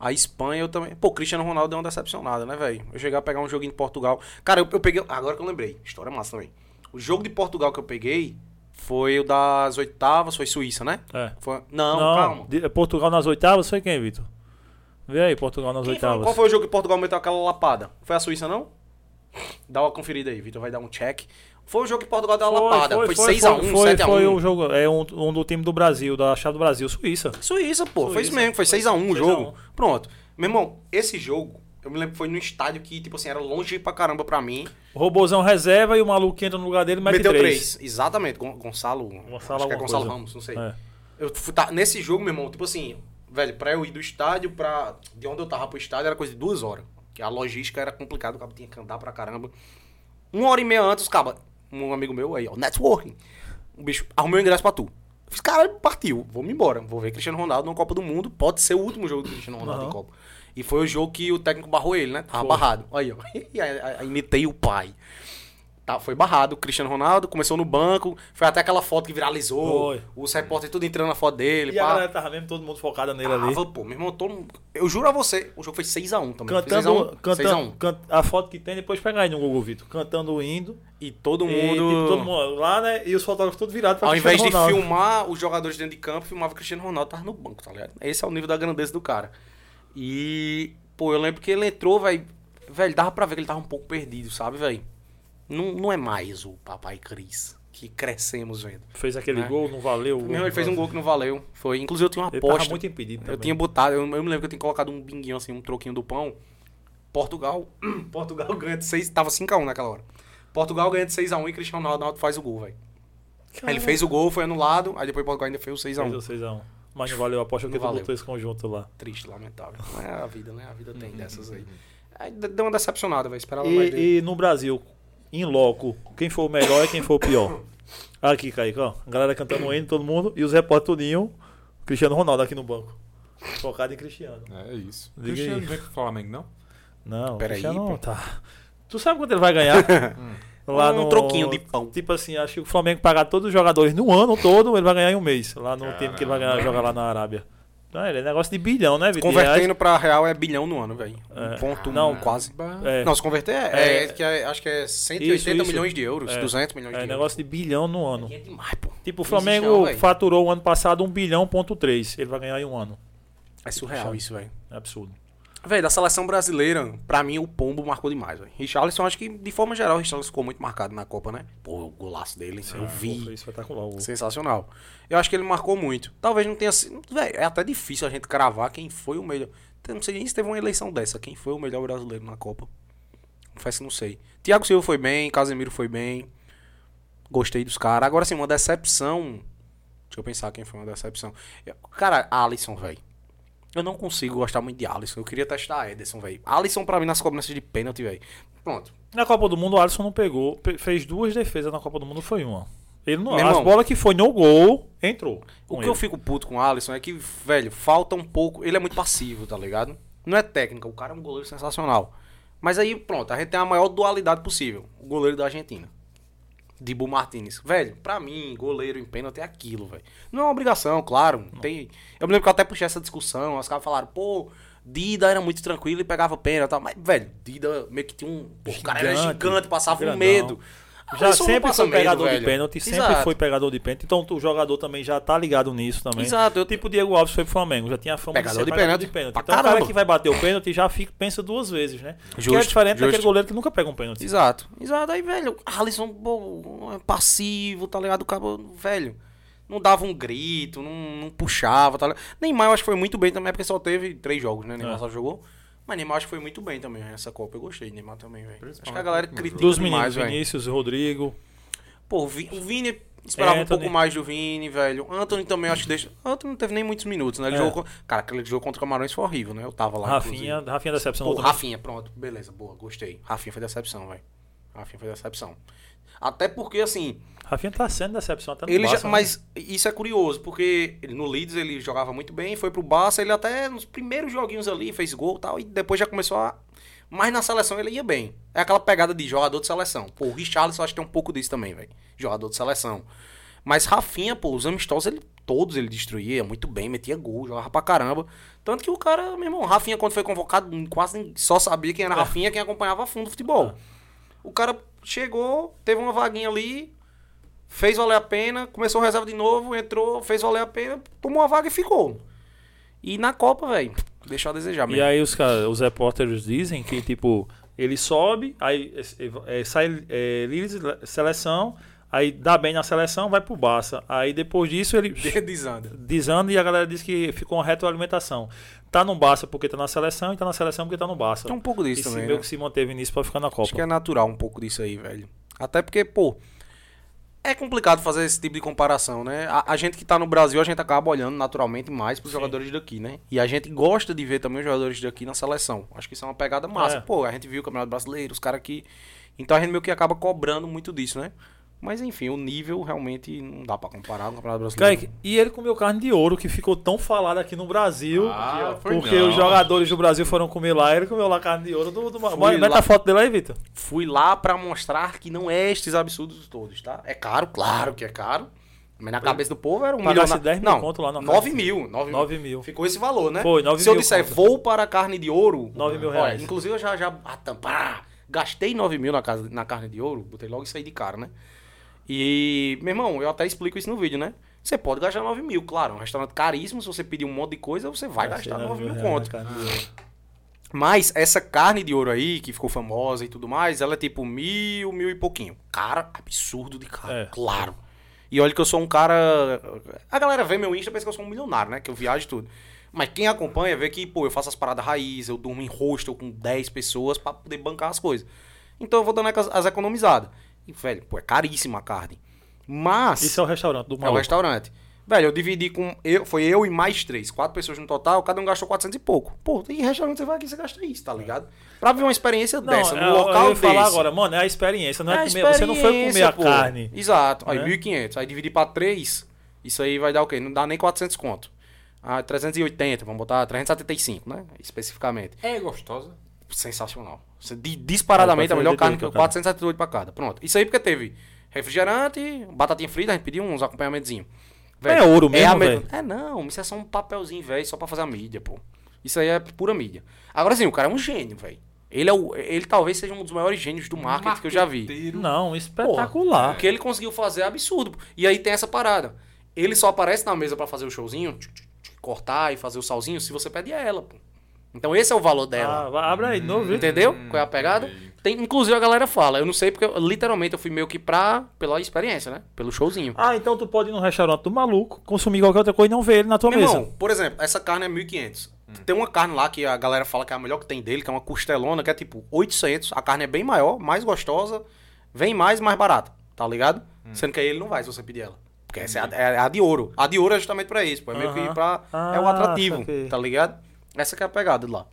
A Espanha eu também. Pô, Cristiano Ronaldo deu uma decepcionada, né, velho? Eu cheguei a pegar um joguinho de Portugal. Cara, eu, eu peguei. Agora que eu lembrei. História massa também. O jogo de Portugal que eu peguei foi o das oitavas, foi Suíça, né? É. Foi- Não, calma. de- Portugal nas oitavas foi quem, Vitor? Vê aí, Portugal nas Quem foi- oitavas. qual foi o jogo que Portugal meteu aquela lapada? Foi a Suíça, não? Dá uma conferida aí, Vitor vai dar um check. Foi o jogo que Portugal deu uma lapada. Foi, 6x1, foi, 7x1. foi o jogo, é um, um do time do Brasil, da chave do Brasil, Suíça. Suíça, pô. Foi isso Suíça. mesmo. Foi Foi 6x1 o 6 a jogo. 1. Pronto. Meu irmão, esse jogo, Eu me lembro que foi num estádio que, tipo assim, era longe pra caramba pra mim. O robôzão reserva e o maluco entra no lugar dele mete Meteu três. três. Exatamente. Gon- Gonçalo. Gonçalo acho que é Gonçalo coisa. Ramos, não sei. É. Eu fui, tá, nesse jogo, meu irmão, tipo assim, velho, pra eu ir do estádio pra. De onde eu tava pro estádio era coisa de duas horas. Que a logística era complicada, o cabo tinha que andar pra caramba. Uma hora e meia antes, caba, um amigo meu aí, ó, networking. O bicho arrumou o ingresso pra tu. Fiz, cara, partiu, vamos embora. Vou ver Cristiano Ronaldo na Copa do Mundo. Pode ser o último jogo do Cristiano Ronaldo Aham. em Copa. E foi o jogo que o técnico barrou ele, né? Tava barrado. Aí, ó. E aí, aí imitei o pai. Tá, foi barrado. O Cristiano Ronaldo começou no banco. Foi até aquela foto que viralizou. Foi. Os repórteres tudo entrando na foto dele. E a pá. galera tava mesmo todo mundo focada nele ali. Tava, pô, meu irmão, todo Eu juro a você, o jogo foi 6x1 também. Cantando, 6x1. cantando 6x1. can- a foto que tem, depois pega aí no Google Vitor. Cantando o hino. E todo E, mundo. tipo, todo mundo lá, né? E os fotógrafos todos virados pra Ao invés de Ronaldo. filmar os jogadores dentro de campo, filmava o Cristiano Ronaldo, tava no banco, tá ligado? Esse é o nível da grandeza do cara. E, pô, eu lembro que ele entrou, velho. Velho, dava pra ver que ele tava um pouco perdido, sabe, velho? Não, não é mais o papai Cris que crescemos vendo. Fez aquele né? gol, não valeu. o Meu, ele fez um gol que não valeu. Foi, inclusive eu tinha uma Ele tava aposta. muito impedido Eu também. tinha botado, eu, eu me lembro que eu tinha colocado um binguinho assim, um troquinho do pão. Portugal, Portugal ganha de 6, tava 5x1 naquela hora. Portugal ganha de 6x1 e Cristiano Ronaldo faz o gol, velho. Ele fez o gol, foi anulado, aí depois Portugal ainda fez o Fez 6x1. o 6x1. Mas não valeu a aposta Não porque tu botou esse conjunto lá. Triste, lamentável. Não é a vida, né? A vida Uhum. tem dessas aí. Deu uma decepcionada, velho. Esperava mais dele. E, e no Brasil, em loco, quem foi o melhor e quem foi o pior? Aqui, Kaique, ó. A galera cantando o hino, todo mundo. E os repórteres tudinho. Cristiano Ronaldo aqui no banco. Focado em Cristiano. É isso. Diga Cristiano aí. não vem pro Flamengo, não? Não, Pera aí, Cristiano pô. tá. Tu sabe quanto ele vai ganhar? Lá Um no... troquinho de pão. Tipo assim, acho que o Flamengo pagar todos os jogadores no ano todo, ele vai ganhar em um mês. Lá no tempo que ele vai ganhar, Caramba. jogar lá na Arábia. Não, é negócio de bilhão, né, Vitor? Convertendo pra real é bilhão no ano, velho. É. Um ponto Não, um, quase. É. Não, se converter é, é, É. que é- acho que é 180 Isso, isso. milhões de euros, É. 200 milhões É de euros. negócio de bilhão no ano. É demais, pô. Tipo, o existe Flamengo velho. faturou o ano passado 1 bilhão, ponto 3. Ele vai ganhar em um ano. É surreal isso, velho. É absurdo. Velho, da seleção brasileira, pra mim o Pombo marcou demais, velho. Richarlison, acho que de forma geral, o Richarlison ficou muito marcado na Copa, né? Pô, o golaço dele, eu Pô, vi. Foi espetacular. o. Sensacional. Eu acho que ele marcou muito. Talvez não tenha sido. Velho, é até difícil a gente cravar quem foi o melhor. Não sei nem se teve uma eleição dessa. Quem foi o melhor brasileiro na Copa? Confesso que não sei. Thiago Silva foi bem, Casemiro foi bem. Gostei dos caras. Agora sim, uma decepção. Deixa eu pensar quem foi uma decepção. Cara, Alisson, velho. Eu não consigo gostar muito de Alisson. Eu queria testar Ederson, velho. Alisson, pra mim, nas cobranças de pênalti, velho. Pronto. Na Copa do Mundo, o Alisson não pegou. pe- Fez duas defesas na Copa do Mundo, foi uma. Ele não, Meu as bolas que foi no gol, entrou. O que ele. eu fico puto com o Alisson é que, velho, falta um pouco. Ele é muito passivo, tá ligado? Não é técnica, o cara é um goleiro sensacional. Mas aí, pronto, a gente tem a maior dualidade possível. O goleiro da Argentina. Dibu Martinez. Velho, pra mim, goleiro em pênalti é aquilo, velho. Não é uma obrigação, claro. Tem... Eu me lembro que eu até puxei essa discussão. Os caras falaram, pô, Dida era muito tranquilo e pegava pênalti e tal. Mas, velho, Dida meio que tinha um. Pô, o cara era Gigante, passava um medo. Já sempre foi pegador medo, de velho. pênalti, sempre Exato. foi pegador de pênalti. Então o jogador também já tá ligado nisso também. Exato, eu- Tipo o Diego Alves foi pro Flamengo, já tinha a fama Pegador de, de ser pegador pênalti. de pênalti. Pra Então o cara caramba. que vai bater o pênalti já fica, pensa duas vezes, né? que é Justo, diferente daquele justo. goleiro que nunca pega um pênalti. Exato, exato. Aí, velho, Alisson, pô, é passivo, tá ligado? O cara, velho, não dava um grito, não, não puxava, tá ligado? Neymar eu acho que foi muito bem também, porque só teve três jogos, né? Neymar É. só jogou. Mas Neymar acho que foi muito bem também nessa Copa. Eu gostei de Neymar também, velho. Acho que a galera critica Dos demais, meninos, velho. Vinícius, Rodrigo. Pô, o Vi- o Vini esperava um Anthony. pouco mais do Vini, velho. Anthony também acho que deixa. Anthony não teve nem muitos minutos, né? Ele É. jogou. Cara, aquele jogo contra o Camarões foi horrível, né? Eu tava lá. Rafinha, inclusive. Rafinha decepção. Pô. Rafinha, pronto. Beleza, boa, gostei. Rafinha foi decepção, velho. Rafinha foi decepção. Até porque, assim, Rafinha tá sendo decepção até no ele já, Barça, né? mas isso é curioso, porque ele, no Leeds ele jogava muito bem, foi pro Barça, ele até nos primeiros joguinhos ali fez gol e tal, e depois já começou a... Mas na seleção ele ia bem. É aquela pegada de jogador de seleção. Pô, o Richarlison acho que tem um pouco disso também, velho. Jogador de seleção. Mas Rafinha, pô, os amistosos, ele, todos ele destruía muito bem, metia gol, jogava pra caramba. Tanto que o cara, meu irmão, Rafinha quando foi convocado, quase só sabia quem era Rafinha, quem acompanhava a fundo o futebol. O cara chegou, teve uma vaguinha ali, fez valer a pena, começou a reserva de novo, entrou, fez valer a pena, tomou a vaga e ficou. E na Copa, velho, deixou a desejar E mesmo. aí os, cara, os repórteres dizem que, tipo, ele sobe, aí é, é, sai é, seleção, aí dá bem na seleção, vai pro Barça. Aí depois disso ele Desanda. desanda e a galera diz que ficou uma retroalimentação. Tá no Barça porque tá na seleção e tá na seleção porque tá no Barça. Tem um pouco e disso se também, meio né? que se manteve nisso pra ficar na Copa. Acho que é natural um pouco disso aí, velho. Até porque, pô, é complicado fazer esse tipo de comparação, né? A, a gente que tá no Brasil, a gente acaba olhando naturalmente mais pros Sim. jogadores daqui, né? E a gente gosta de ver também os jogadores daqui na seleção. Acho que isso é uma pegada massa. É. Pô, a gente viu o Campeonato Brasileiro, os caras aqui. Então a gente meio que acaba cobrando muito disso, né? Mas enfim, o nível realmente não dá pra comparar com o Campeonato Brasileiro. Kaique, e ele comeu carne de ouro, que ficou tão falado aqui no Brasil. Ah, foi porque não. os jogadores do Brasil foram comer lá, ele comeu lá carne de ouro do. do... Bota lá. a foto dele aí, Vitor. Fui lá pra mostrar que não é estes absurdos todos, tá? É caro, claro que é caro. Mas na cabeça do povo era um milhão. 10 mil não, conto lá na 9 casa. mil, 9 mil. 9 mil. Ficou esse valor, né? Foi, 9 Se eu mil disser conto. vou para a carne de ouro... 9 mil olha, reais. inclusive eu já, já ah, tam- pá, gastei 9 mil na, casa, na carne de ouro, botei logo isso aí de cara, né? E, meu irmão, eu até explico isso no vídeo, né? Você pode gastar 9 mil, claro. Um restaurante caríssimo, se você pedir um monte de coisa, você vai gastar 9 mil reais conto. na carne de ouro. Mas essa carne de ouro aí, que ficou famosa e tudo mais, ela é tipo mil, mil e pouquinho. Cara, absurdo de caro, É. claro. E olha que eu sou um cara. A galera vê meu Insta e pensa que eu sou um milionário, né? Que eu viajo e tudo. Mas quem acompanha vê que, pô, eu faço as paradas raiz, eu durmo em hostel com 10 pessoas pra poder bancar as coisas. Então eu vou dando as, as economizadas. E, velho, pô, é caríssima a carne. Mas. Isso é o restaurante do É o maluco. restaurante. Velho, eu dividi com. Eu, foi eu e mais três. Quatro pessoas no total, cada um gastou 400 e pouco. Pô, em restaurante você vai aqui, você gasta isso, tá ligado? Pra ver uma experiência Não, dessa, é, no eu local ia falar desse. agora, mano, é a experiência, não é, É comer, você não foi comer a pô. carne. Exato. Aí né? 1.500. Aí dividir pra três, isso aí vai dar o quê? Não dá nem 400 conto. Ah, 380, vamos botar 375, né? Especificamente. É gostosa? Sensacional. Você- di- Disparadamente a melhor carne que eu. tudo, cara. 478 pra cada. Pronto. Isso aí porque teve refrigerante, batatinha frita, a gente pediu uns acompanhamentozinhos. É ouro mesmo, a me-? É não, isso é só um papelzinho, velho, só pra fazer a mídia, pô. Isso aí é pura mídia. Agora sim, o cara é um gênio, velho. Ele, é o, ele talvez seja um dos maiores gênios do marketing que eu já vi. Não, espetacular. O que ele conseguiu fazer é absurdo. pô. E aí tem essa parada. Ele só aparece na mesa pra fazer o showzinho, cortar e fazer o salzinho, se você pede a ela, pô. Então esse é o valor dela. Ah, abre aí, de novo. Entendeu? Hum, Qual é a pegada? Tem, inclusive a galera fala, eu não sei porque eu- literalmente eu fui meio que pra pela experiência, né? Pelo showzinho. Ah, então tu pode ir no restaurante do maluco, consumir qualquer outra coisa e não ver ele na tua Meu mesa. irmão, por exemplo, essa carne é 1.500. Tem uma carne lá que a galera fala que é a melhor que tem dele, que é uma costelona, que é tipo 800. A carne é bem maior, mais gostosa, vem mais mais barata, tá ligado? Sendo que aí ele não vai se você pedir ela. Porque essa é a, é a de ouro. A de ouro é justamente pra isso, pô. É meio que Aham. pra. é o Ah, atrativo, saquei. tá ligado? Essa que é a pegada de lá.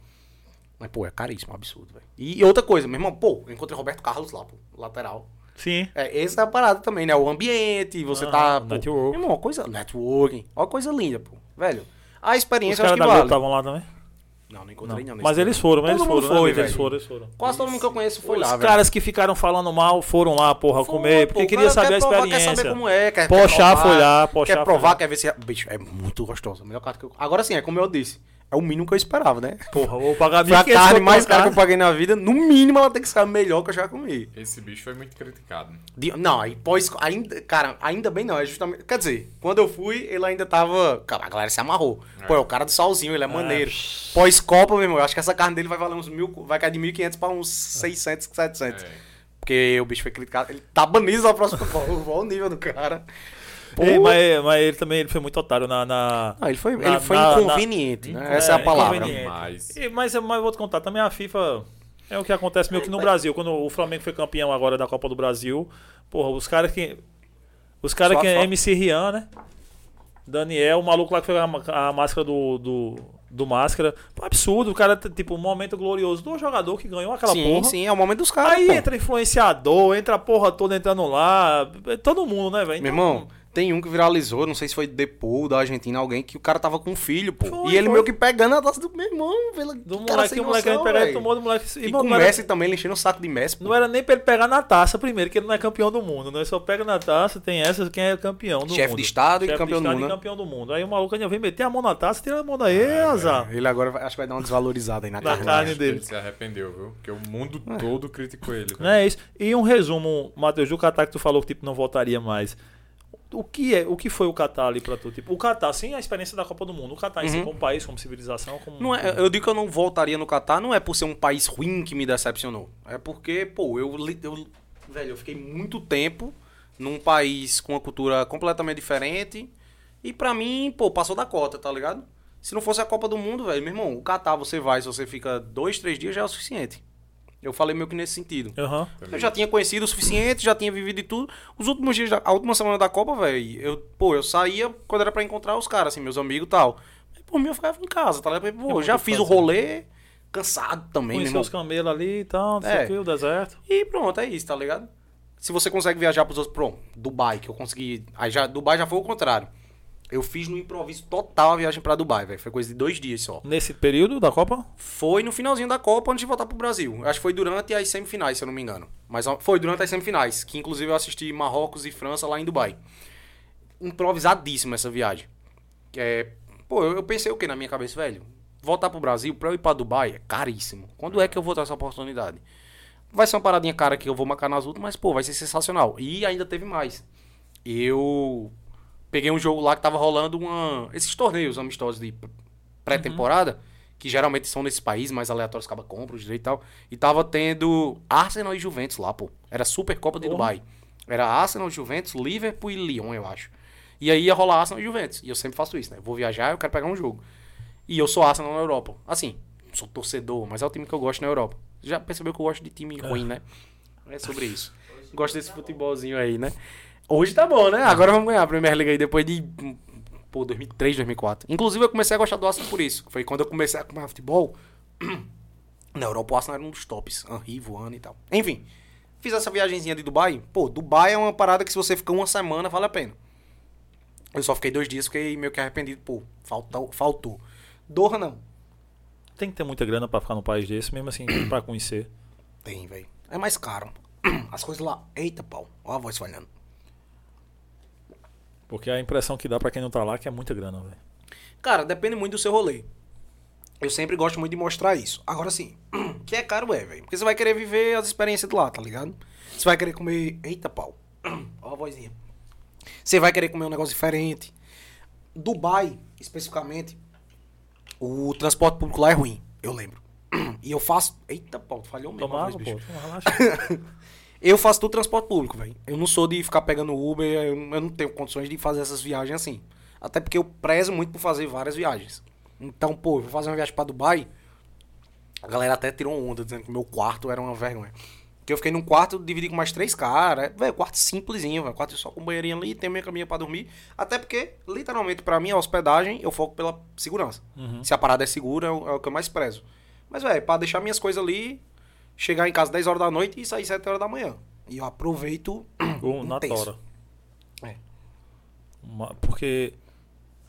Mas, pô, é caríssimo, absurdo, velho. E, outra coisa, meu irmão, pô, eu encontrei Roberto Carlos lá, pô, lateral. Sim. É, essa é a parada também, né? O ambiente, você Aham, tá. Pô, network. Meu irmão, uma coisa. Networking. Ó, coisa linda, pô. Velho. A Os experiência eu acho que da vale. Estavam lá também? Não, não encontrei Não. não. Mas eles foram, mas eles foram, né, foi, Vitor? Eles velho. foram, eles foram. Quase todo mundo que eu conheço foi Os lá, velho. caras que ficaram falando mal foram lá, porra, Foi, comer, pô, porque o queria saber a provar, experiência. Quer saber como é, quer, Pochá quer foi provar, lá, Pochá Quer foi provar, quer ver se... Bicho, é muito gostoso. Melhor carne que eu... Agora sim, é como eu disse. É o mínimo que eu esperava, né? Porra, vou pagar Foi a 1.500 carne mais cara que eu paguei na vida. No mínimo, ela tem que ser a melhor que eu já comi. Esse bicho foi muito criticado. De- Não, aí pós. Ainda, cara, ainda bem não. É justamente. Quer dizer, quando eu fui, ele ainda tava. Cara, a galera se amarrou. Pô, é o cara do salzinho, ele é maneiro. Pós-Copa, meu irmão, eu acho que essa carne dele vai valer uns mil. Vai cair de 1.500 pra uns 600, 700. É. Porque o bicho foi criticado. Ele tá banido na próxima Copa. Olha o nível do cara. Ei, mas, mas ele também ele foi muito otário na. na... Não, ele foi, na- ele foi na- na- inconveniente, né? É, Essa é a palavra. inconveniente. Mas- E- mas, mas eu vou te contar, também a FIFA é o que acontece meio que no Brasil. Quando o Flamengo foi campeão agora da Copa do Brasil, porra, os caras que. Os caras que é só- MC Rian, né? Daniel, o maluco lá que foi a, a máscara do, do, do máscara. Pô, absurdo, o cara, tipo, um momento glorioso do jogador que ganhou aquela sim, porra. sim, é o momento dos caras. Aí pô. entra influenciador, entra a porra toda entrando lá. Todo mundo, né, velho? Meu Então, irmão, tem um que viralizou, não sei se foi Depou da Argentina, alguém que o cara tava com um filho, pô. Foi, e ele foi. meio que pegando a taça do meu irmão, pela, Do moleque, sem o moleque noção, e velho. tomou do moleque. E não com o era- Messi também, ele enchendo o saco de Messi, pô. Não era nem pra ele pegar na taça primeiro, que ele não é campeão do mundo, né? Ele só pega na taça, tem essa, quem é campeão do Chefe mundo. de Estado e Chefe campeão de do Estado mundo, e né? campeão do mundo. Aí o maluco ainda vem meter a mão na taça, tira a mão daí, azar. Ele agora vai- acho que vai dar uma desvalorizada aí na Na carne. dele. Ele se arrependeu, viu? Porque o mundo todo criticou ele. Não é isso. E um resumo, Matheus, do Catar que tu falou que tipo, não voltaria mais. O que, é, o que foi o Catar ali pra tu? Tipo, o Catar, sem a experiência da Copa do Mundo, o Catar Uhum. como país, como civilização, como. Não é, eu digo que eu não voltaria no Catar, não é por ser um país ruim que me decepcionou. É porque, pô, eu, eu velho, eu fiquei muito tempo num país com uma cultura completamente diferente e pra mim, pô, passou da cota, tá ligado? Se não fosse a Copa do Mundo, velho, meu irmão, o Catar você vai, se você fica dois, três dias já é o suficiente. Eu falei meio que nesse sentido. Aham. Eu já tinha conhecido o suficiente, já tinha vivido e tudo. Os últimos dias, da- a última semana da Copa, velho, eu, pô, eu saía quando era pra encontrar os caras, assim, meus amigos e tal. Por mim, eu ficava em casa, tá ligado? Pô, muito já o fiz o fazer. rolê, cansado também, Conheceu irmão. os camelos ali e tal, não sei É. o que, o deserto. E pronto, é isso, tá ligado? Se você consegue viajar pros outros, pronto, Dubai, que eu consegui. Aí já, Dubai já foi o contrário. Eu fiz no improviso total a viagem pra Dubai, velho. Foi coisa de dois dias só. Nesse período da Copa? Foi no finalzinho da Copa antes de voltar pro Brasil. Acho que foi durante as semifinais, se eu não me engano. Mas foi durante as semifinais, que inclusive eu assisti Marrocos e França lá em Dubai. Improvisadíssima essa viagem. É, pô, eu, pensei o que na minha cabeça, velho? Voltar pro Brasil pra eu ir pra Dubai é caríssimo. Quando é que eu vou ter essa oportunidade? Vai ser uma paradinha cara que eu vou marcar nas últimas, mas pô, vai ser sensacional. E ainda teve mais. Eu peguei um jogo lá que tava rolando uma esses torneios amistosos de pré-temporada, que geralmente são nesses países mais aleatórios, acaba compra o direito e tal. E tava tendo Arsenal e Juventus lá, pô. Era Super Copa de. Dubai. Era Arsenal, Juventus, Liverpool e Lyon, eu acho. E aí ia rolar Arsenal e Juventus. E eu sempre faço isso, né? Vou viajar, eu quero pegar um jogo. E eu sou Arsenal na Europa. Assim, sou torcedor, mas é o time que eu gosto na Europa. Já percebeu que eu gosto de time ruim, né? É sobre isso. Gosto desse futebolzinho aí, né? Hoje tá bom, né? Agora vamos ganhar a Premier League aí depois de. Pô, 2003, 2004. Inclusive eu comecei a gostar do Arsenal por isso. Foi quando eu comecei a comer futebol. Na Europa o Arsenal era um dos tops. Henri voando e tal. Enfim, fiz essa viagenzinha de Dubai. Pô, Dubai é uma parada que se você ficar uma semana, vale a pena. Eu só fiquei dois dias, fiquei meio que arrependido. Pô, faltou. faltou. Doha não. Tem que ter muita grana pra ficar num país desse, mesmo assim, pra conhecer. Tem, velho. É mais caro. As coisas lá. Eita, pau. Ó a voz falhando. Porque a impressão que dá pra quem não tá lá é que é muita grana, velho. Cara, depende muito do seu rolê. Eu sempre gosto muito de mostrar isso. Agora sim, que é caro é, velho. Porque você vai querer viver as experiências de lá, tá ligado? Você vai querer comer. Eita, pau. Ó a vozinha. Você vai querer comer um negócio diferente. Dubai, especificamente, o transporte público lá é ruim. Eu lembro. E eu faço. Eita, pau, falhou mesmo. Toma a água, voz, bicho. pô. Toma, relaxa. Eu faço tudo transporte público, velho. Eu não sou de ficar pegando Uber, eu, eu não tenho condições de fazer essas viagens assim. Até porque eu prezo muito por fazer várias viagens. Então, pô, eu vou fazer uma viagem pra Dubai. A galera até tirou onda, dizendo que meu quarto era uma vergonha. Porque eu fiquei num quarto, dividi com mais três caras. Velho, quarto simplesinho, velho. Quarto só com banheirinho ali, tem minha caminha pra dormir. Até porque, literalmente, pra mim, a hospedagem, eu foco pela segurança. Se a parada é segura, é o, é o que eu mais prezo. Mas, velho, pra deixar minhas coisas ali, chegar em casa 10 horas da noite e sair 7 horas da manhã. E eu aproveito Ou na tora. É. Uma- Porque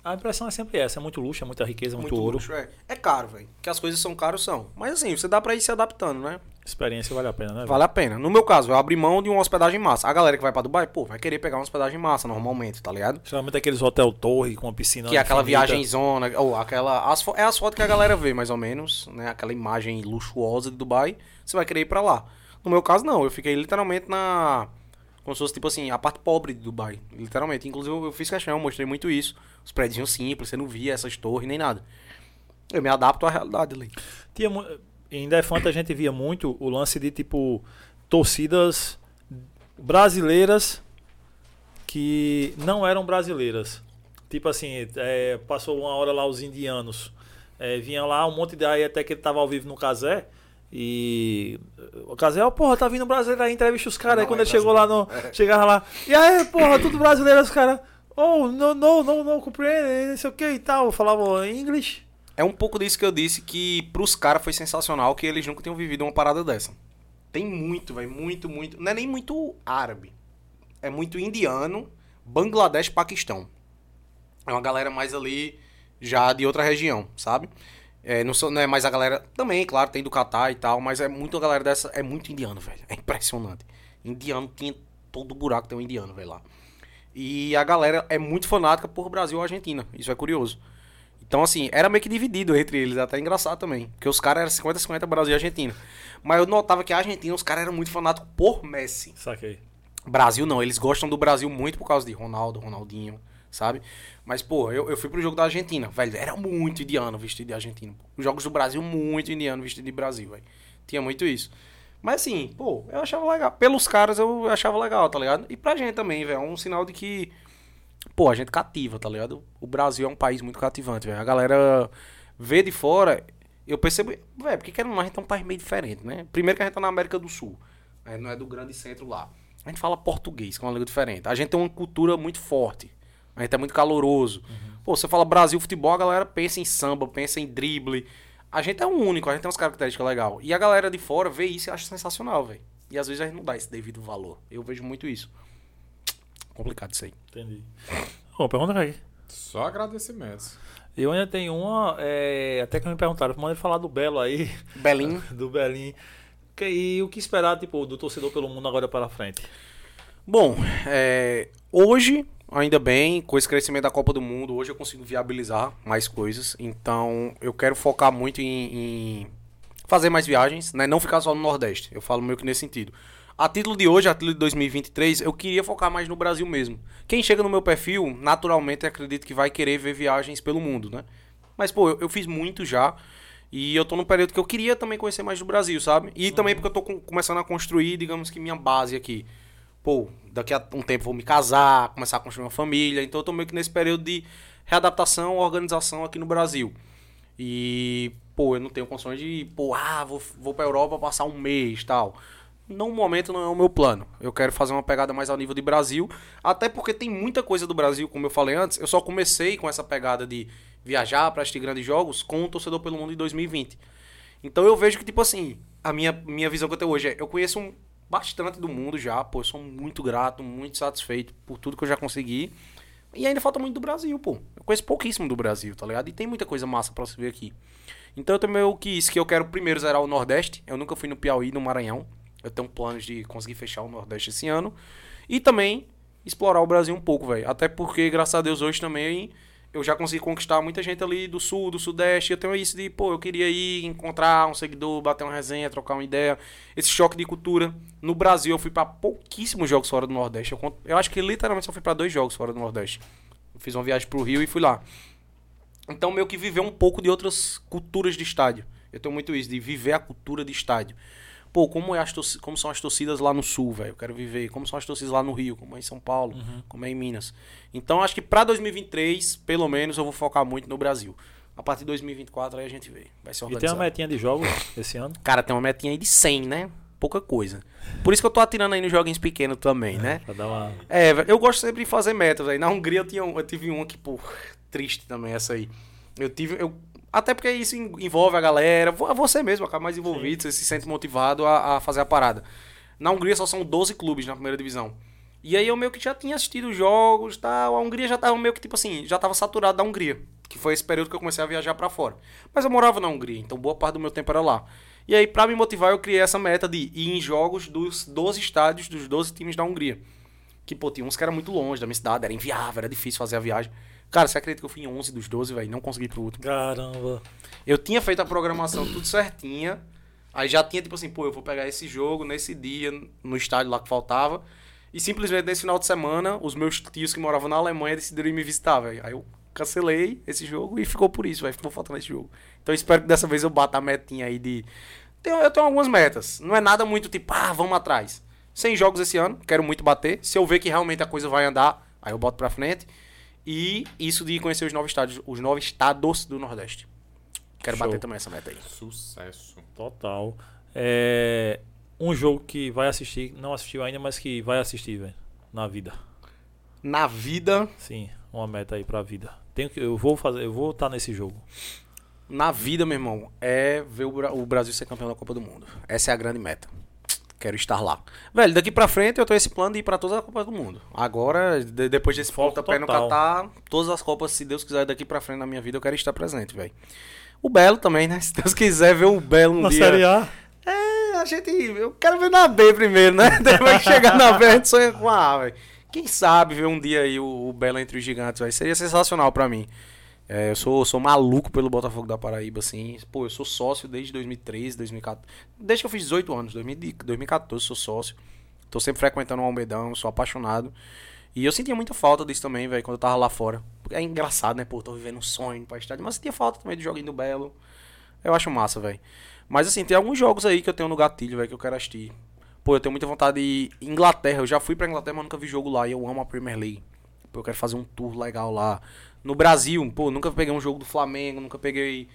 a impressão é sempre essa. É muito luxo, é muita riqueza, muito, ouro. luxo, é. É caro, velho. Que as coisas são caras, são. Mas assim, você dá pra ir se adaptando, né? Experiência vale a pena, né? velho? Vale a pena. No meu caso, eu abri mão de uma hospedagem massa. A galera que vai pra Dubai, pô, vai querer pegar uma hospedagem massa normalmente, tá ligado? Geralmente aqueles hotel torre com uma piscina. Que é aquela viagem zona, ou aquela. As, é as fotos que a galera vê, mais ou menos, né? Aquela imagem luxuosa de Dubai, você vai querer ir pra lá. No meu caso, não. Eu fiquei literalmente na. Como se fosse, tipo assim, a parte pobre de Dubai. Literalmente. Inclusive, eu fiz questão, eu mostrei muito isso. Os prédios simples, você não via essas torres nem nada. Eu me adapto à realidade ali. Tinha, em Defante a gente via muito o lance de tipo torcidas brasileiras que não eram brasileiras. Tipo assim, é, passou uma hora lá os indianos. É, vinha lá um monte de. Aí até que ele tava ao vivo no Casé. E o Casé, ó, porra, tá vindo brasileiro aí, entrevista os caras. Aí quando é ele chegou lá no. Chegava lá. E aí, porra, tudo brasileiro, os caras. Oh, não, não, não, não compreende, não sei o que e tal. Falava inglês. É um pouco disso que eu disse que pros caras foi sensacional que eles nunca tinham vivido uma parada dessa. Tem muito, velho, muito, muito. Não é nem muito árabe. É muito indiano, Bangladesh, Paquistão. É uma galera mais ali já de outra região, sabe? É, não, sou- não é mais a galera. Também, claro, tem do Catar e tal, mas é muito a galera dessa. É muito indiano, velho. É impressionante. Indiano tinha todo buraco, tem um indiano, velho, lá. E a galera é muito fanática por Brasil ou Argentina. Isso é curioso. Então, assim, era meio que dividido entre eles, até engraçado também. Porque os caras eram 50-50 Brasil e Argentina. Mas eu notava que a Argentina, os caras eram muito fanáticos por Messi. Saquei. Brasil não, eles gostam do Brasil muito por causa de Ronaldo, Ronaldinho, sabe? Mas, pô, eu, eu fui pro jogo da Argentina, velho, era muito indiano vestido de argentino. pô. Os jogos do Brasil, muito indiano vestido de Brasil, velho. Tinha muito isso. Mas assim, pô, eu achava legal. Pelos caras eu achava legal, tá ligado? E pra gente também, velho, é um sinal de que pô, a gente cativa, tá ligado? O Brasil é um país muito cativante, velho. A galera vê de fora, eu percebo, velho, porque querendo a gente é um país meio diferente, né? Primeiro que a gente tá na América do Sul, a gente não é do grande centro lá. A gente fala português, que é uma língua diferente. A gente tem uma cultura muito forte. A gente é muito caloroso. Uhum. Pô, você fala Brasil futebol, a galera pensa em samba, pensa em drible. A gente é um único, a gente tem umas características legais. E a galera de fora vê isso e acha sensacional, velho. E às vezes a gente não dá esse devido valor. Eu vejo muito isso. Complicado isso aí. Entendi. Bom, pergunta aí. Só agradecimentos. Eu ainda tenho uma, é, até que me perguntaram, mandei falar do Belo aí. Belim. do Belim. E o que esperar, tipo, do torcedor pelo mundo agora para frente? Bom, é, hoje, ainda bem, com esse crescimento da Copa do Mundo, hoje eu consigo viabilizar mais coisas. Então, eu quero focar muito em, em fazer mais viagens, né? Não ficar só no Nordeste. Eu falo meio que nesse sentido. A título de hoje, a título de 2023, eu queria focar mais no Brasil mesmo. Quem chega no meu perfil, naturalmente, acredito que vai querer ver viagens pelo mundo, né? Mas, pô, eu, eu fiz muito já. E eu tô num período que eu queria também conhecer mais do Brasil, sabe? E uhum. também porque eu tô com, começando a construir, digamos que minha base aqui. Pô, daqui a um tempo vou me casar, começar a construir uma família. Então eu tô meio que nesse período de readaptação, organização aqui no Brasil. E, pô, eu não tenho condições de, pô, ah, vou, vou pra Europa passar um mês tal. No momento não é o meu plano. Eu quero fazer uma pegada mais ao nível de Brasil. Até porque tem muita coisa do Brasil, como eu falei antes. Eu só comecei com essa pegada de viajar para assistir grandes jogos com o Torcedor pelo Mundo em 2020. Então eu vejo que, tipo assim, a minha, minha visão que eu tenho hoje é: eu conheço um, bastante do mundo já, pô, eu sou muito grato, muito satisfeito por tudo que eu já consegui. E ainda falta muito do Brasil, pô. Eu conheço pouquíssimo do Brasil, tá ligado? E tem muita coisa massa pra se ver aqui. Então eu também quis que eu quero primeiro zerar o Nordeste. Eu nunca fui no Piauí, no Maranhão. Eu tenho planos de conseguir fechar o Nordeste esse ano. E também explorar o Brasil um pouco, velho. Até porque, graças a Deus, hoje também eu já consegui conquistar muita gente ali do sul, do sudeste. Eu tenho isso de, pô, eu queria ir encontrar um seguidor, bater uma resenha, trocar uma ideia. Esse choque de cultura. No Brasil, eu fui para pouquíssimos jogos fora do Nordeste. Eu, eu acho que literalmente só fui para dois jogos fora do Nordeste. Eu fiz uma viagem pro Rio e fui lá. Então, meio que viver um pouco de outras culturas de estádio. Eu tenho muito isso, de viver a cultura de estádio. Pô, como, é as como são as torcidas lá no sul, velho? Eu quero viver. Como são as torcidas lá no Rio, como é em São Paulo, uhum. como é em Minas. Então, acho que pra 2023, pelo menos, eu vou focar muito no Brasil. A partir de 2024 aí a gente vê. Vai ser organizado. E tem uma metinha de jogos esse ano? Cara, tem uma metinha aí de 100, né? Pouca coisa. Por isso que eu tô atirando aí nos joguinhos pequenos também, é, né? Pra dar uma... É, eu gosto sempre de fazer metas, aí. Na Hungria eu, tinha, eu tive uma que, pô, triste também essa aí. Eu tive, eu até porque isso envolve a galera, você mesmo acaba mais envolvido, Sim. você se sente motivado a, a, fazer a parada. Na Hungria só são 12 clubes na primeira divisão. E aí eu meio que já tinha assistido jogos, tal, a Hungria já tava meio que tipo assim, já tava saturado da Hungria, que foi esse período que eu comecei a viajar para fora. Mas eu morava na Hungria, então boa parte do meu tempo era lá. E aí para me motivar eu criei essa meta de ir em jogos dos 12 estádios dos 12 times da Hungria. Que pô, tinha uns que era muito longe da minha cidade, era inviável, era difícil fazer a viagem. Cara, você acredita que eu fui em 11 dos 12, velho? Não consegui pro último. Caramba. Eu tinha feito a programação tudo certinha. Aí já tinha, tipo assim, pô, eu vou pegar esse jogo nesse dia, no estádio lá que faltava. E simplesmente nesse final de semana, os meus tios que moravam na Alemanha decidiram ir me visitar, velho. Aí eu cancelei esse jogo e ficou por isso, velho. Ficou faltando esse jogo. Então espero que dessa vez eu bata a metinha aí de. Eu tenho algumas metas. Não é nada muito tipo, ah, vamos atrás. 100 jogos esse ano, quero muito bater. Se eu ver que realmente a coisa vai andar, aí eu boto pra frente. E isso de conhecer os novos estados, os novos estados do Nordeste. Quero Show. bater também essa meta aí. Sucesso. Total. É um jogo que vai assistir, não assistiu ainda, mas que vai assistir, velho, na vida. Na vida? Sim, uma meta aí pra vida. Tenho que, eu vou fazer, eu vou estar tá nesse jogo. Na vida, meu irmão, é ver o Brasil ser campeão da Copa do Mundo. Essa é a grande meta. Quero estar lá. Velho, daqui pra frente eu tô esse plano de ir pra todas as Copas do Mundo. Agora, de, depois desse foco pé no Catar, todas as Copas, se Deus quiser, daqui pra frente na minha vida, eu quero estar presente, velho. O Belo também, né? Se Deus quiser ver o Belo um na dia. Série A. É, a gente. Eu quero ver na B primeiro, né? Depois que chegar na B, a gente sonha com a A, velho. Quem sabe ver um dia aí o, o Belo entre os gigantes, velho. Seria sensacional pra mim. É, eu sou, sou maluco pelo Botafogo da Paraíba, assim. Pô, eu sou sócio desde 2013, 2014. Desde que eu fiz 18 anos, 2014 sou sócio. Tô sempre frequentando o Almedão, sou apaixonado. E eu sentia muita falta disso também, velho, quando eu tava lá fora. É engraçado, né? Pô, tô vivendo um sonho pra estádio. Mas sentia falta também do joguinho do Belo. Eu acho massa, velho. Mas assim, tem alguns jogos aí que eu tenho no gatilho, velho, que eu quero assistir. Pô, eu tenho muita vontade de Inglaterra. Eu já fui pra Inglaterra, mas nunca vi jogo lá. E eu amo a Premier League. Pô, eu quero fazer um tour legal lá. No Brasil, pô, nunca peguei um jogo do Flamengo, nunca peguei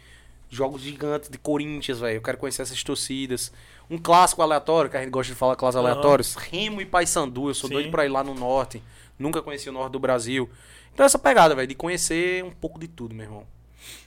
jogos gigantes de Corinthians, velho. Eu quero conhecer essas torcidas. Um clássico aleatório, que a gente gosta de falar clássicos Aham. aleatórios. Remo e Paysandu, eu sou Sim. doido pra ir lá no norte. Nunca conheci o norte do Brasil. Então essa pegada, velho, de conhecer um pouco de tudo, meu irmão.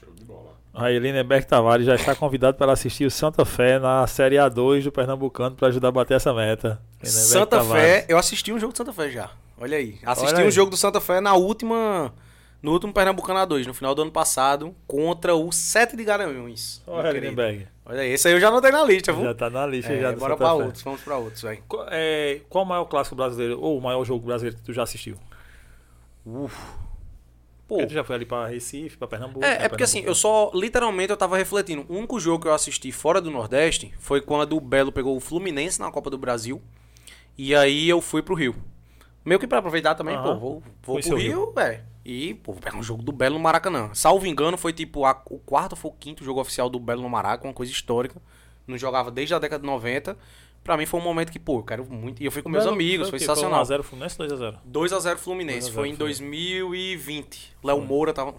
Show de bola. Aí Lindenberg Tavares já está convidado para assistir o Santa Fé na Série A2 do Pernambucano para ajudar a bater essa meta. Santa Tavares. Fé, eu assisti um jogo do Santa Fé já. Olha aí. Assisti Olha aí. um jogo do Santa Fé na última. No último Pernambucano A2, no final do ano passado, contra o 7 de Garanhuns. Olha. Lindenberg. Olha aí, esse aí eu já anotei na lista, viu? Já tá na lista É, já bora pra Fé. outros, vamos pra outros, velho. Qual, é, qual o maior clássico brasileiro, ou o maior jogo brasileiro que tu já assistiu? Uf. Pô, Porque tu já foi ali pra Recife, pra Pernambuco. É, né, é porque assim, eu Pernambuco. só, literalmente, eu tava refletindo. O único jogo que eu assisti fora do Nordeste foi quando o Belo pegou o Fluminense na Copa do Brasil. E aí eu fui pro Rio. Meio que pra aproveitar também, Aham. pô, vou, vou pro o Rio, velho. E, pô, vou pegar um jogo do Belo no Maracanã. Salvo engano, foi tipo a- o quarto ou foi o quinto jogo oficial do Belo no Maracanã, uma coisa histórica. Não jogava desde a década de 90. Pra mim foi um momento que, pô, eu quero muito. E eu fui com meus Belo- amigos, foi quê? sensacional. 1x0 Fluminense, 2x0. 2x0 Fluminense. 2 a 0 Foi em Fluminense. 2020. Léo Moura tava.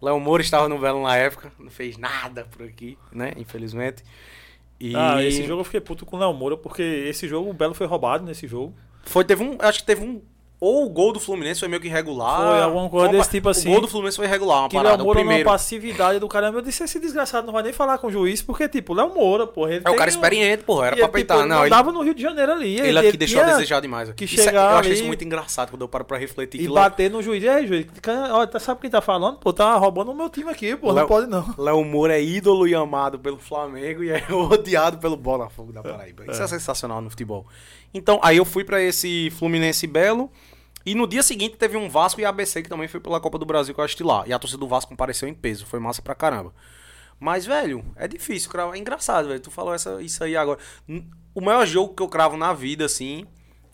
Léo Moura estava no Belo na época. Não fez nada por aqui, né? Infelizmente. E Ah, esse jogo eu fiquei puto com o Léo Moura, porque esse jogo, o Belo foi roubado nesse jogo. Foi, teve um. Acho que teve um. Ou o gol do Fluminense foi meio que irregular. Foi alguma coisa uma desse tipo assim. O gol do Fluminense foi irregular, uma Que o parada. Léo O Moura numa primeiro. passividade do caramba. Eu disse, esse desgraçado não vai nem falar com o juiz, porque, tipo, o Léo Moura, porra. Ele É o cara um- experiente, porra. Era e pra ele, tipo, peitar. ele Não, ele, mandava no Rio de Janeiro ali. ele aqui deixou a desejar demais. que Isso é- chegar eu acho ali isso muito engraçado quando eu paro pra refletir. E que o bater no juiz. E aí, juiz, olha, tá- sabe quem tá falando? Pô, tá roubando o meu time aqui, pô. Léo- Não pode não. Léo Moura é ídolo e amado pelo Flamengo e é odiado pelo Botafogo da Paraíba. Isso é. sensacional no futebol. Então, aí eu fui pra esse Fluminense Belo e no dia seguinte teve um Vasco e ABC que também foi pela Copa do Brasil que eu assisti lá. E a torcida do Vasco compareceu em peso, foi massa pra caramba. Mas, velho, é difícil cravar. É engraçado, velho. Tu falou essa, isso aí agora. O maior jogo que eu cravo na vida, assim,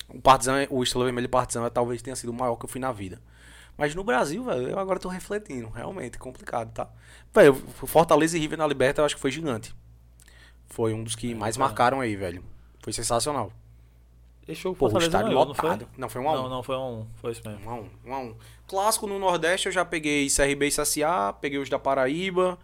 o Partizan, o Estrela Vermelha e Partizan talvez tenha sido o maior que eu fui na vida. Mas no Brasil, velho, eu agora tô refletindo. Realmente, complicado, tá? Velho, Fortaleza e River na Liberta eu acho que foi gigante. Foi um dos que mais é. marcaram aí, velho. Foi sensacional. Pô, o Fortaleza estádio ganhou, não foi? lotado. Não, foi um a um. Não, não, foi um. Foi isso mesmo. Um a um, um a um. Clássico no Nordeste eu já peguei CRB e CSA, peguei os da Paraíba.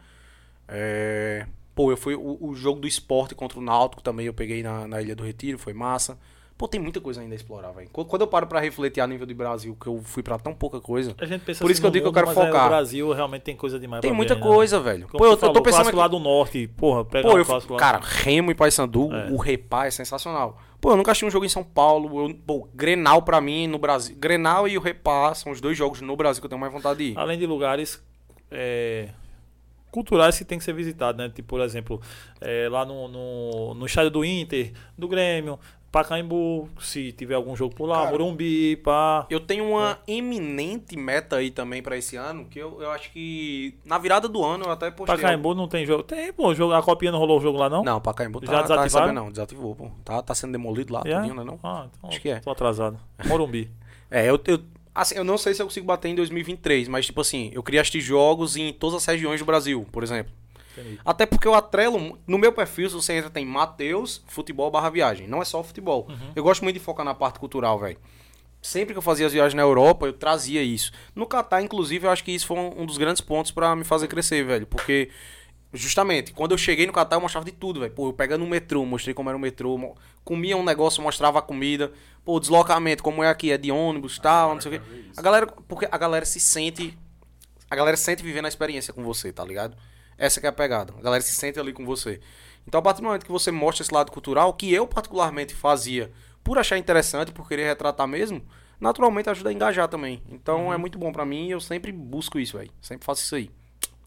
É... Pô, eu fui o, o jogo do esporte contra o Náutico também eu peguei na, na Ilha do Retiro, foi massa. Pô, tem muita coisa ainda a explorar, velho. Qu- Quando eu paro pra refletir a nível de Brasil, que eu fui pra tão pouca coisa, A gente pensa Por isso que eu digo que eu mundo, quero é, focar. O Brasil realmente tem coisa demais tem pra muita ver, né? coisa, velho. Como Pô, eu, tu eu falou, tô o pensando aqui... lá do norte, porra, pegar Pô, um eu, lá. cara, Remo e Paysandu, É. o Repá é sensacional. Pô, eu nunca assisti um jogo em São Paulo. Eu, pô, Grenal pra mim no Brasil. Grenal e o Repá são os dois jogos no Brasil que eu tenho mais vontade de ir. Além de lugares é, culturais que tem que ser visitados, né? Tipo, por exemplo, é, lá no, no, no estádio do Inter, do Grêmio, Pacaembu, se tiver algum jogo por lá, Cara, Morumbi, pá. Eu tenho uma eminente meta aí também pra esse ano, que eu, eu acho que na virada do ano eu até postei. Pacaembu não tem jogo. Tem, pô, jogo, a copinha não rolou o jogo lá, não? Não, Pacaembu tá, Já tá desativaram? recebendo não, desativou, pô. Tá, tá sendo demolido lá, É? tudinho, né não? Ah, então Acho que é. tô atrasado. Morumbi. É, eu, eu, assim, eu não sei se eu consigo bater em 2023, mas tipo assim, eu queria assistir jogos em todas as regiões do Brasil, por exemplo. Entendi. Até porque eu atrelo. No meu perfil, se você entra, tem Mateus, futebol barra viagem. Não é só futebol. Eu gosto muito de focar na parte cultural, velho. Sempre que eu fazia as viagens na Europa, eu trazia isso. No Catar, inclusive, eu acho que isso foi um dos grandes pontos pra me fazer crescer, velho. Porque, justamente, quando eu cheguei no Catar, eu mostrava de tudo, velho. Pô, eu pegando o metrô, mostrei como era o metrô. Comia um negócio, mostrava a comida. Pô, deslocamento, como é aqui, é de ônibus tal, não sei o quê. A galera, porque a galera se sente. A galera se sente vivendo a experiência com você, tá ligado? Essa que é a pegada. A galera se sente ali com você. Então, a partir do momento que você mostra esse lado cultural, que eu particularmente fazia por achar interessante, por querer retratar mesmo, naturalmente ajuda a engajar também. Então, é muito bom pra mim e eu sempre busco isso, velho. Sempre faço isso aí.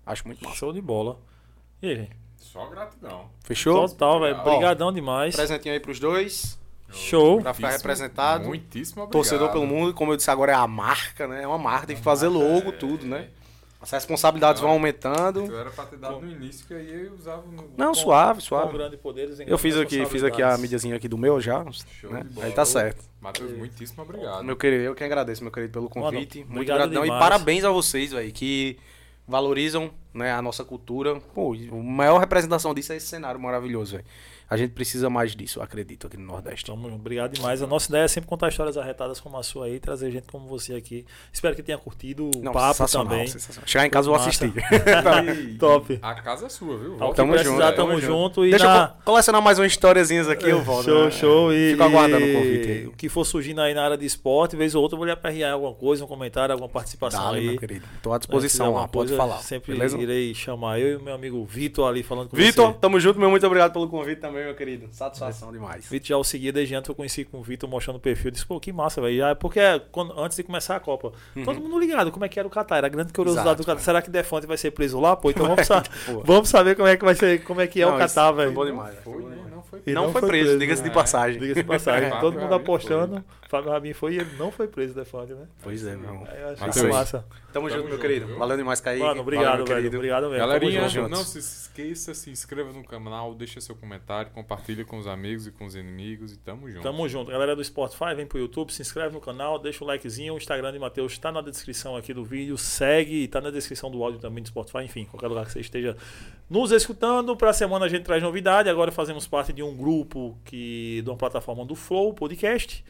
Acho muito massa. Show de bola. E aí? Só gratidão. Fechou? Total, velho. Obrigadão demais. Presentinho aí pros dois. Show. Pra ficar representado. Muitíssimo obrigado. Torcedor pelo mundo, como eu disse agora, é a marca, né? É uma marca, tem que fazer logo, tudo, né? As responsabilidades vão aumentando. Eu era pra ter dado no início, que aí eu usava no... Não, com- suave, Com suave. grandes poderes, em Eu fiz aqui, fiz aqui a mídiazinha aqui do meu já, Show né? de bola. Aí tá certo. Matheus, muitíssimo obrigado. Meu querido, eu que agradeço, meu querido, pelo convite. Mano, Muito obrigado gratidão. E demais. parabéns a vocês, velho, que valorizam né, a nossa cultura. Pô, a maior representação disso é esse cenário maravilhoso, velho. A gente precisa mais disso, eu acredito, aqui no Nordeste. Tamo, obrigado demais. A nossa ideia é sempre contar histórias arretadas como a sua aí, trazer gente como você aqui. Espero que tenha curtido o Não, papo sensacional, também. sensacional. Chegar em casa eu vou assistir. E- Top. A casa é sua, viu? Ao Volta. que Tamo precisar, junto, tamo, tamo junto. E Deixa na... eu co- colecionar mais umas historiazinhas aqui, eu volto. Show, né? show. E, Fico aguardando o convite aí. O que for surgindo aí na área de esporte, vez ou outra, eu vou lhe aperrear alguma coisa, um comentário, alguma participação Dale, aí. meu querido. Tô à disposição lá, pode falar. Sempre beleza? irei chamar eu e o meu amigo Vitor ali falando com Vitor, você. tamo junto, meu muito obrigado pelo convite também, meu querido. Satisfação demais. Vitor já o seguia desde antes, eu conheci com o Vitor mostrando o perfil. Disse, pô, que massa, velho. Já- Porque quando- antes de começar a Copa, todo mundo ligado como é que era o Qatar. Era a grande curiosidade Uhum. Exato, do Qatar. cara. Será que Defante vai ser preso lá? Pô, então vamos, sa- Pô. vamos saber como é que vai ser, como é que é Não, o foi velho. bom demais. Foi, né? Não foi. E não, foi preso, diga-se de né? passagem. Diga-se de passagem. Fábio todo mundo Rabin apostando. Fábio Rabin foi e ele não foi preso, Defante, né? Pois é, meu irmão. Aí eu achei Mateus. isso massa. Tamo, junto, meu querido. viu? Valeu demais, Kaique. Mano, obrigado, Valeu, meu velho. querido. Obrigado mesmo. Galerinha, Tamo junto. não se esqueça, se inscreva no canal, deixa seu comentário, compartilha com os amigos e com os inimigos e tamo junto. Tamo junto. Galera do Spotify, vem pro YouTube, se inscreve no canal, deixa o likezinho. O Instagram de Matheus tá na descrição aqui do vídeo. Segue, tá na descrição do áudio também do Spotify. Enfim, qualquer lugar que você esteja nos escutando. Pra semana a gente traz novidade. Agora fazemos parte de um grupo que de uma plataforma do Flow Podcast.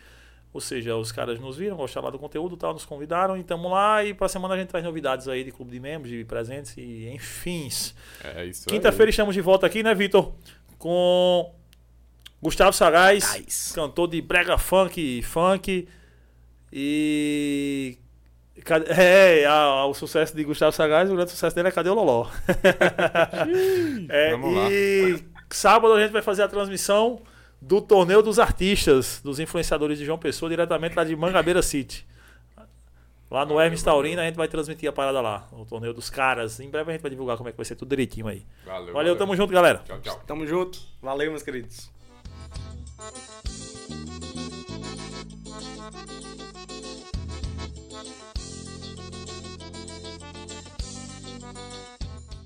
Ou seja, os caras nos viram, gostaram lá do conteúdo, tal, nos convidaram e tamo lá. E pra semana a gente traz novidades aí de clube de membros, de presentes e enfim. É isso aí. Quinta-feira estamos de volta aqui, né, Vitor? Com Gustavo Sagaz, Sagaz. cantor de brega funk, funk e Cadê- é, a- o sucesso de Gustavo Sagaz, o grande sucesso dele é Cadê o Loló? É, Vamos lá. Sábado a gente vai fazer a transmissão do torneio dos artistas, dos influenciadores de João Pessoa, diretamente lá de Mangabeira City. Lá no Hermes Taurina a gente vai transmitir a parada lá, o torneio dos caras. Em breve a gente vai divulgar como é que vai ser tudo direitinho aí. Valeu, Valeu, tamo junto, galera. Tchau, tchau. Tamo junto. Valeu, meus queridos.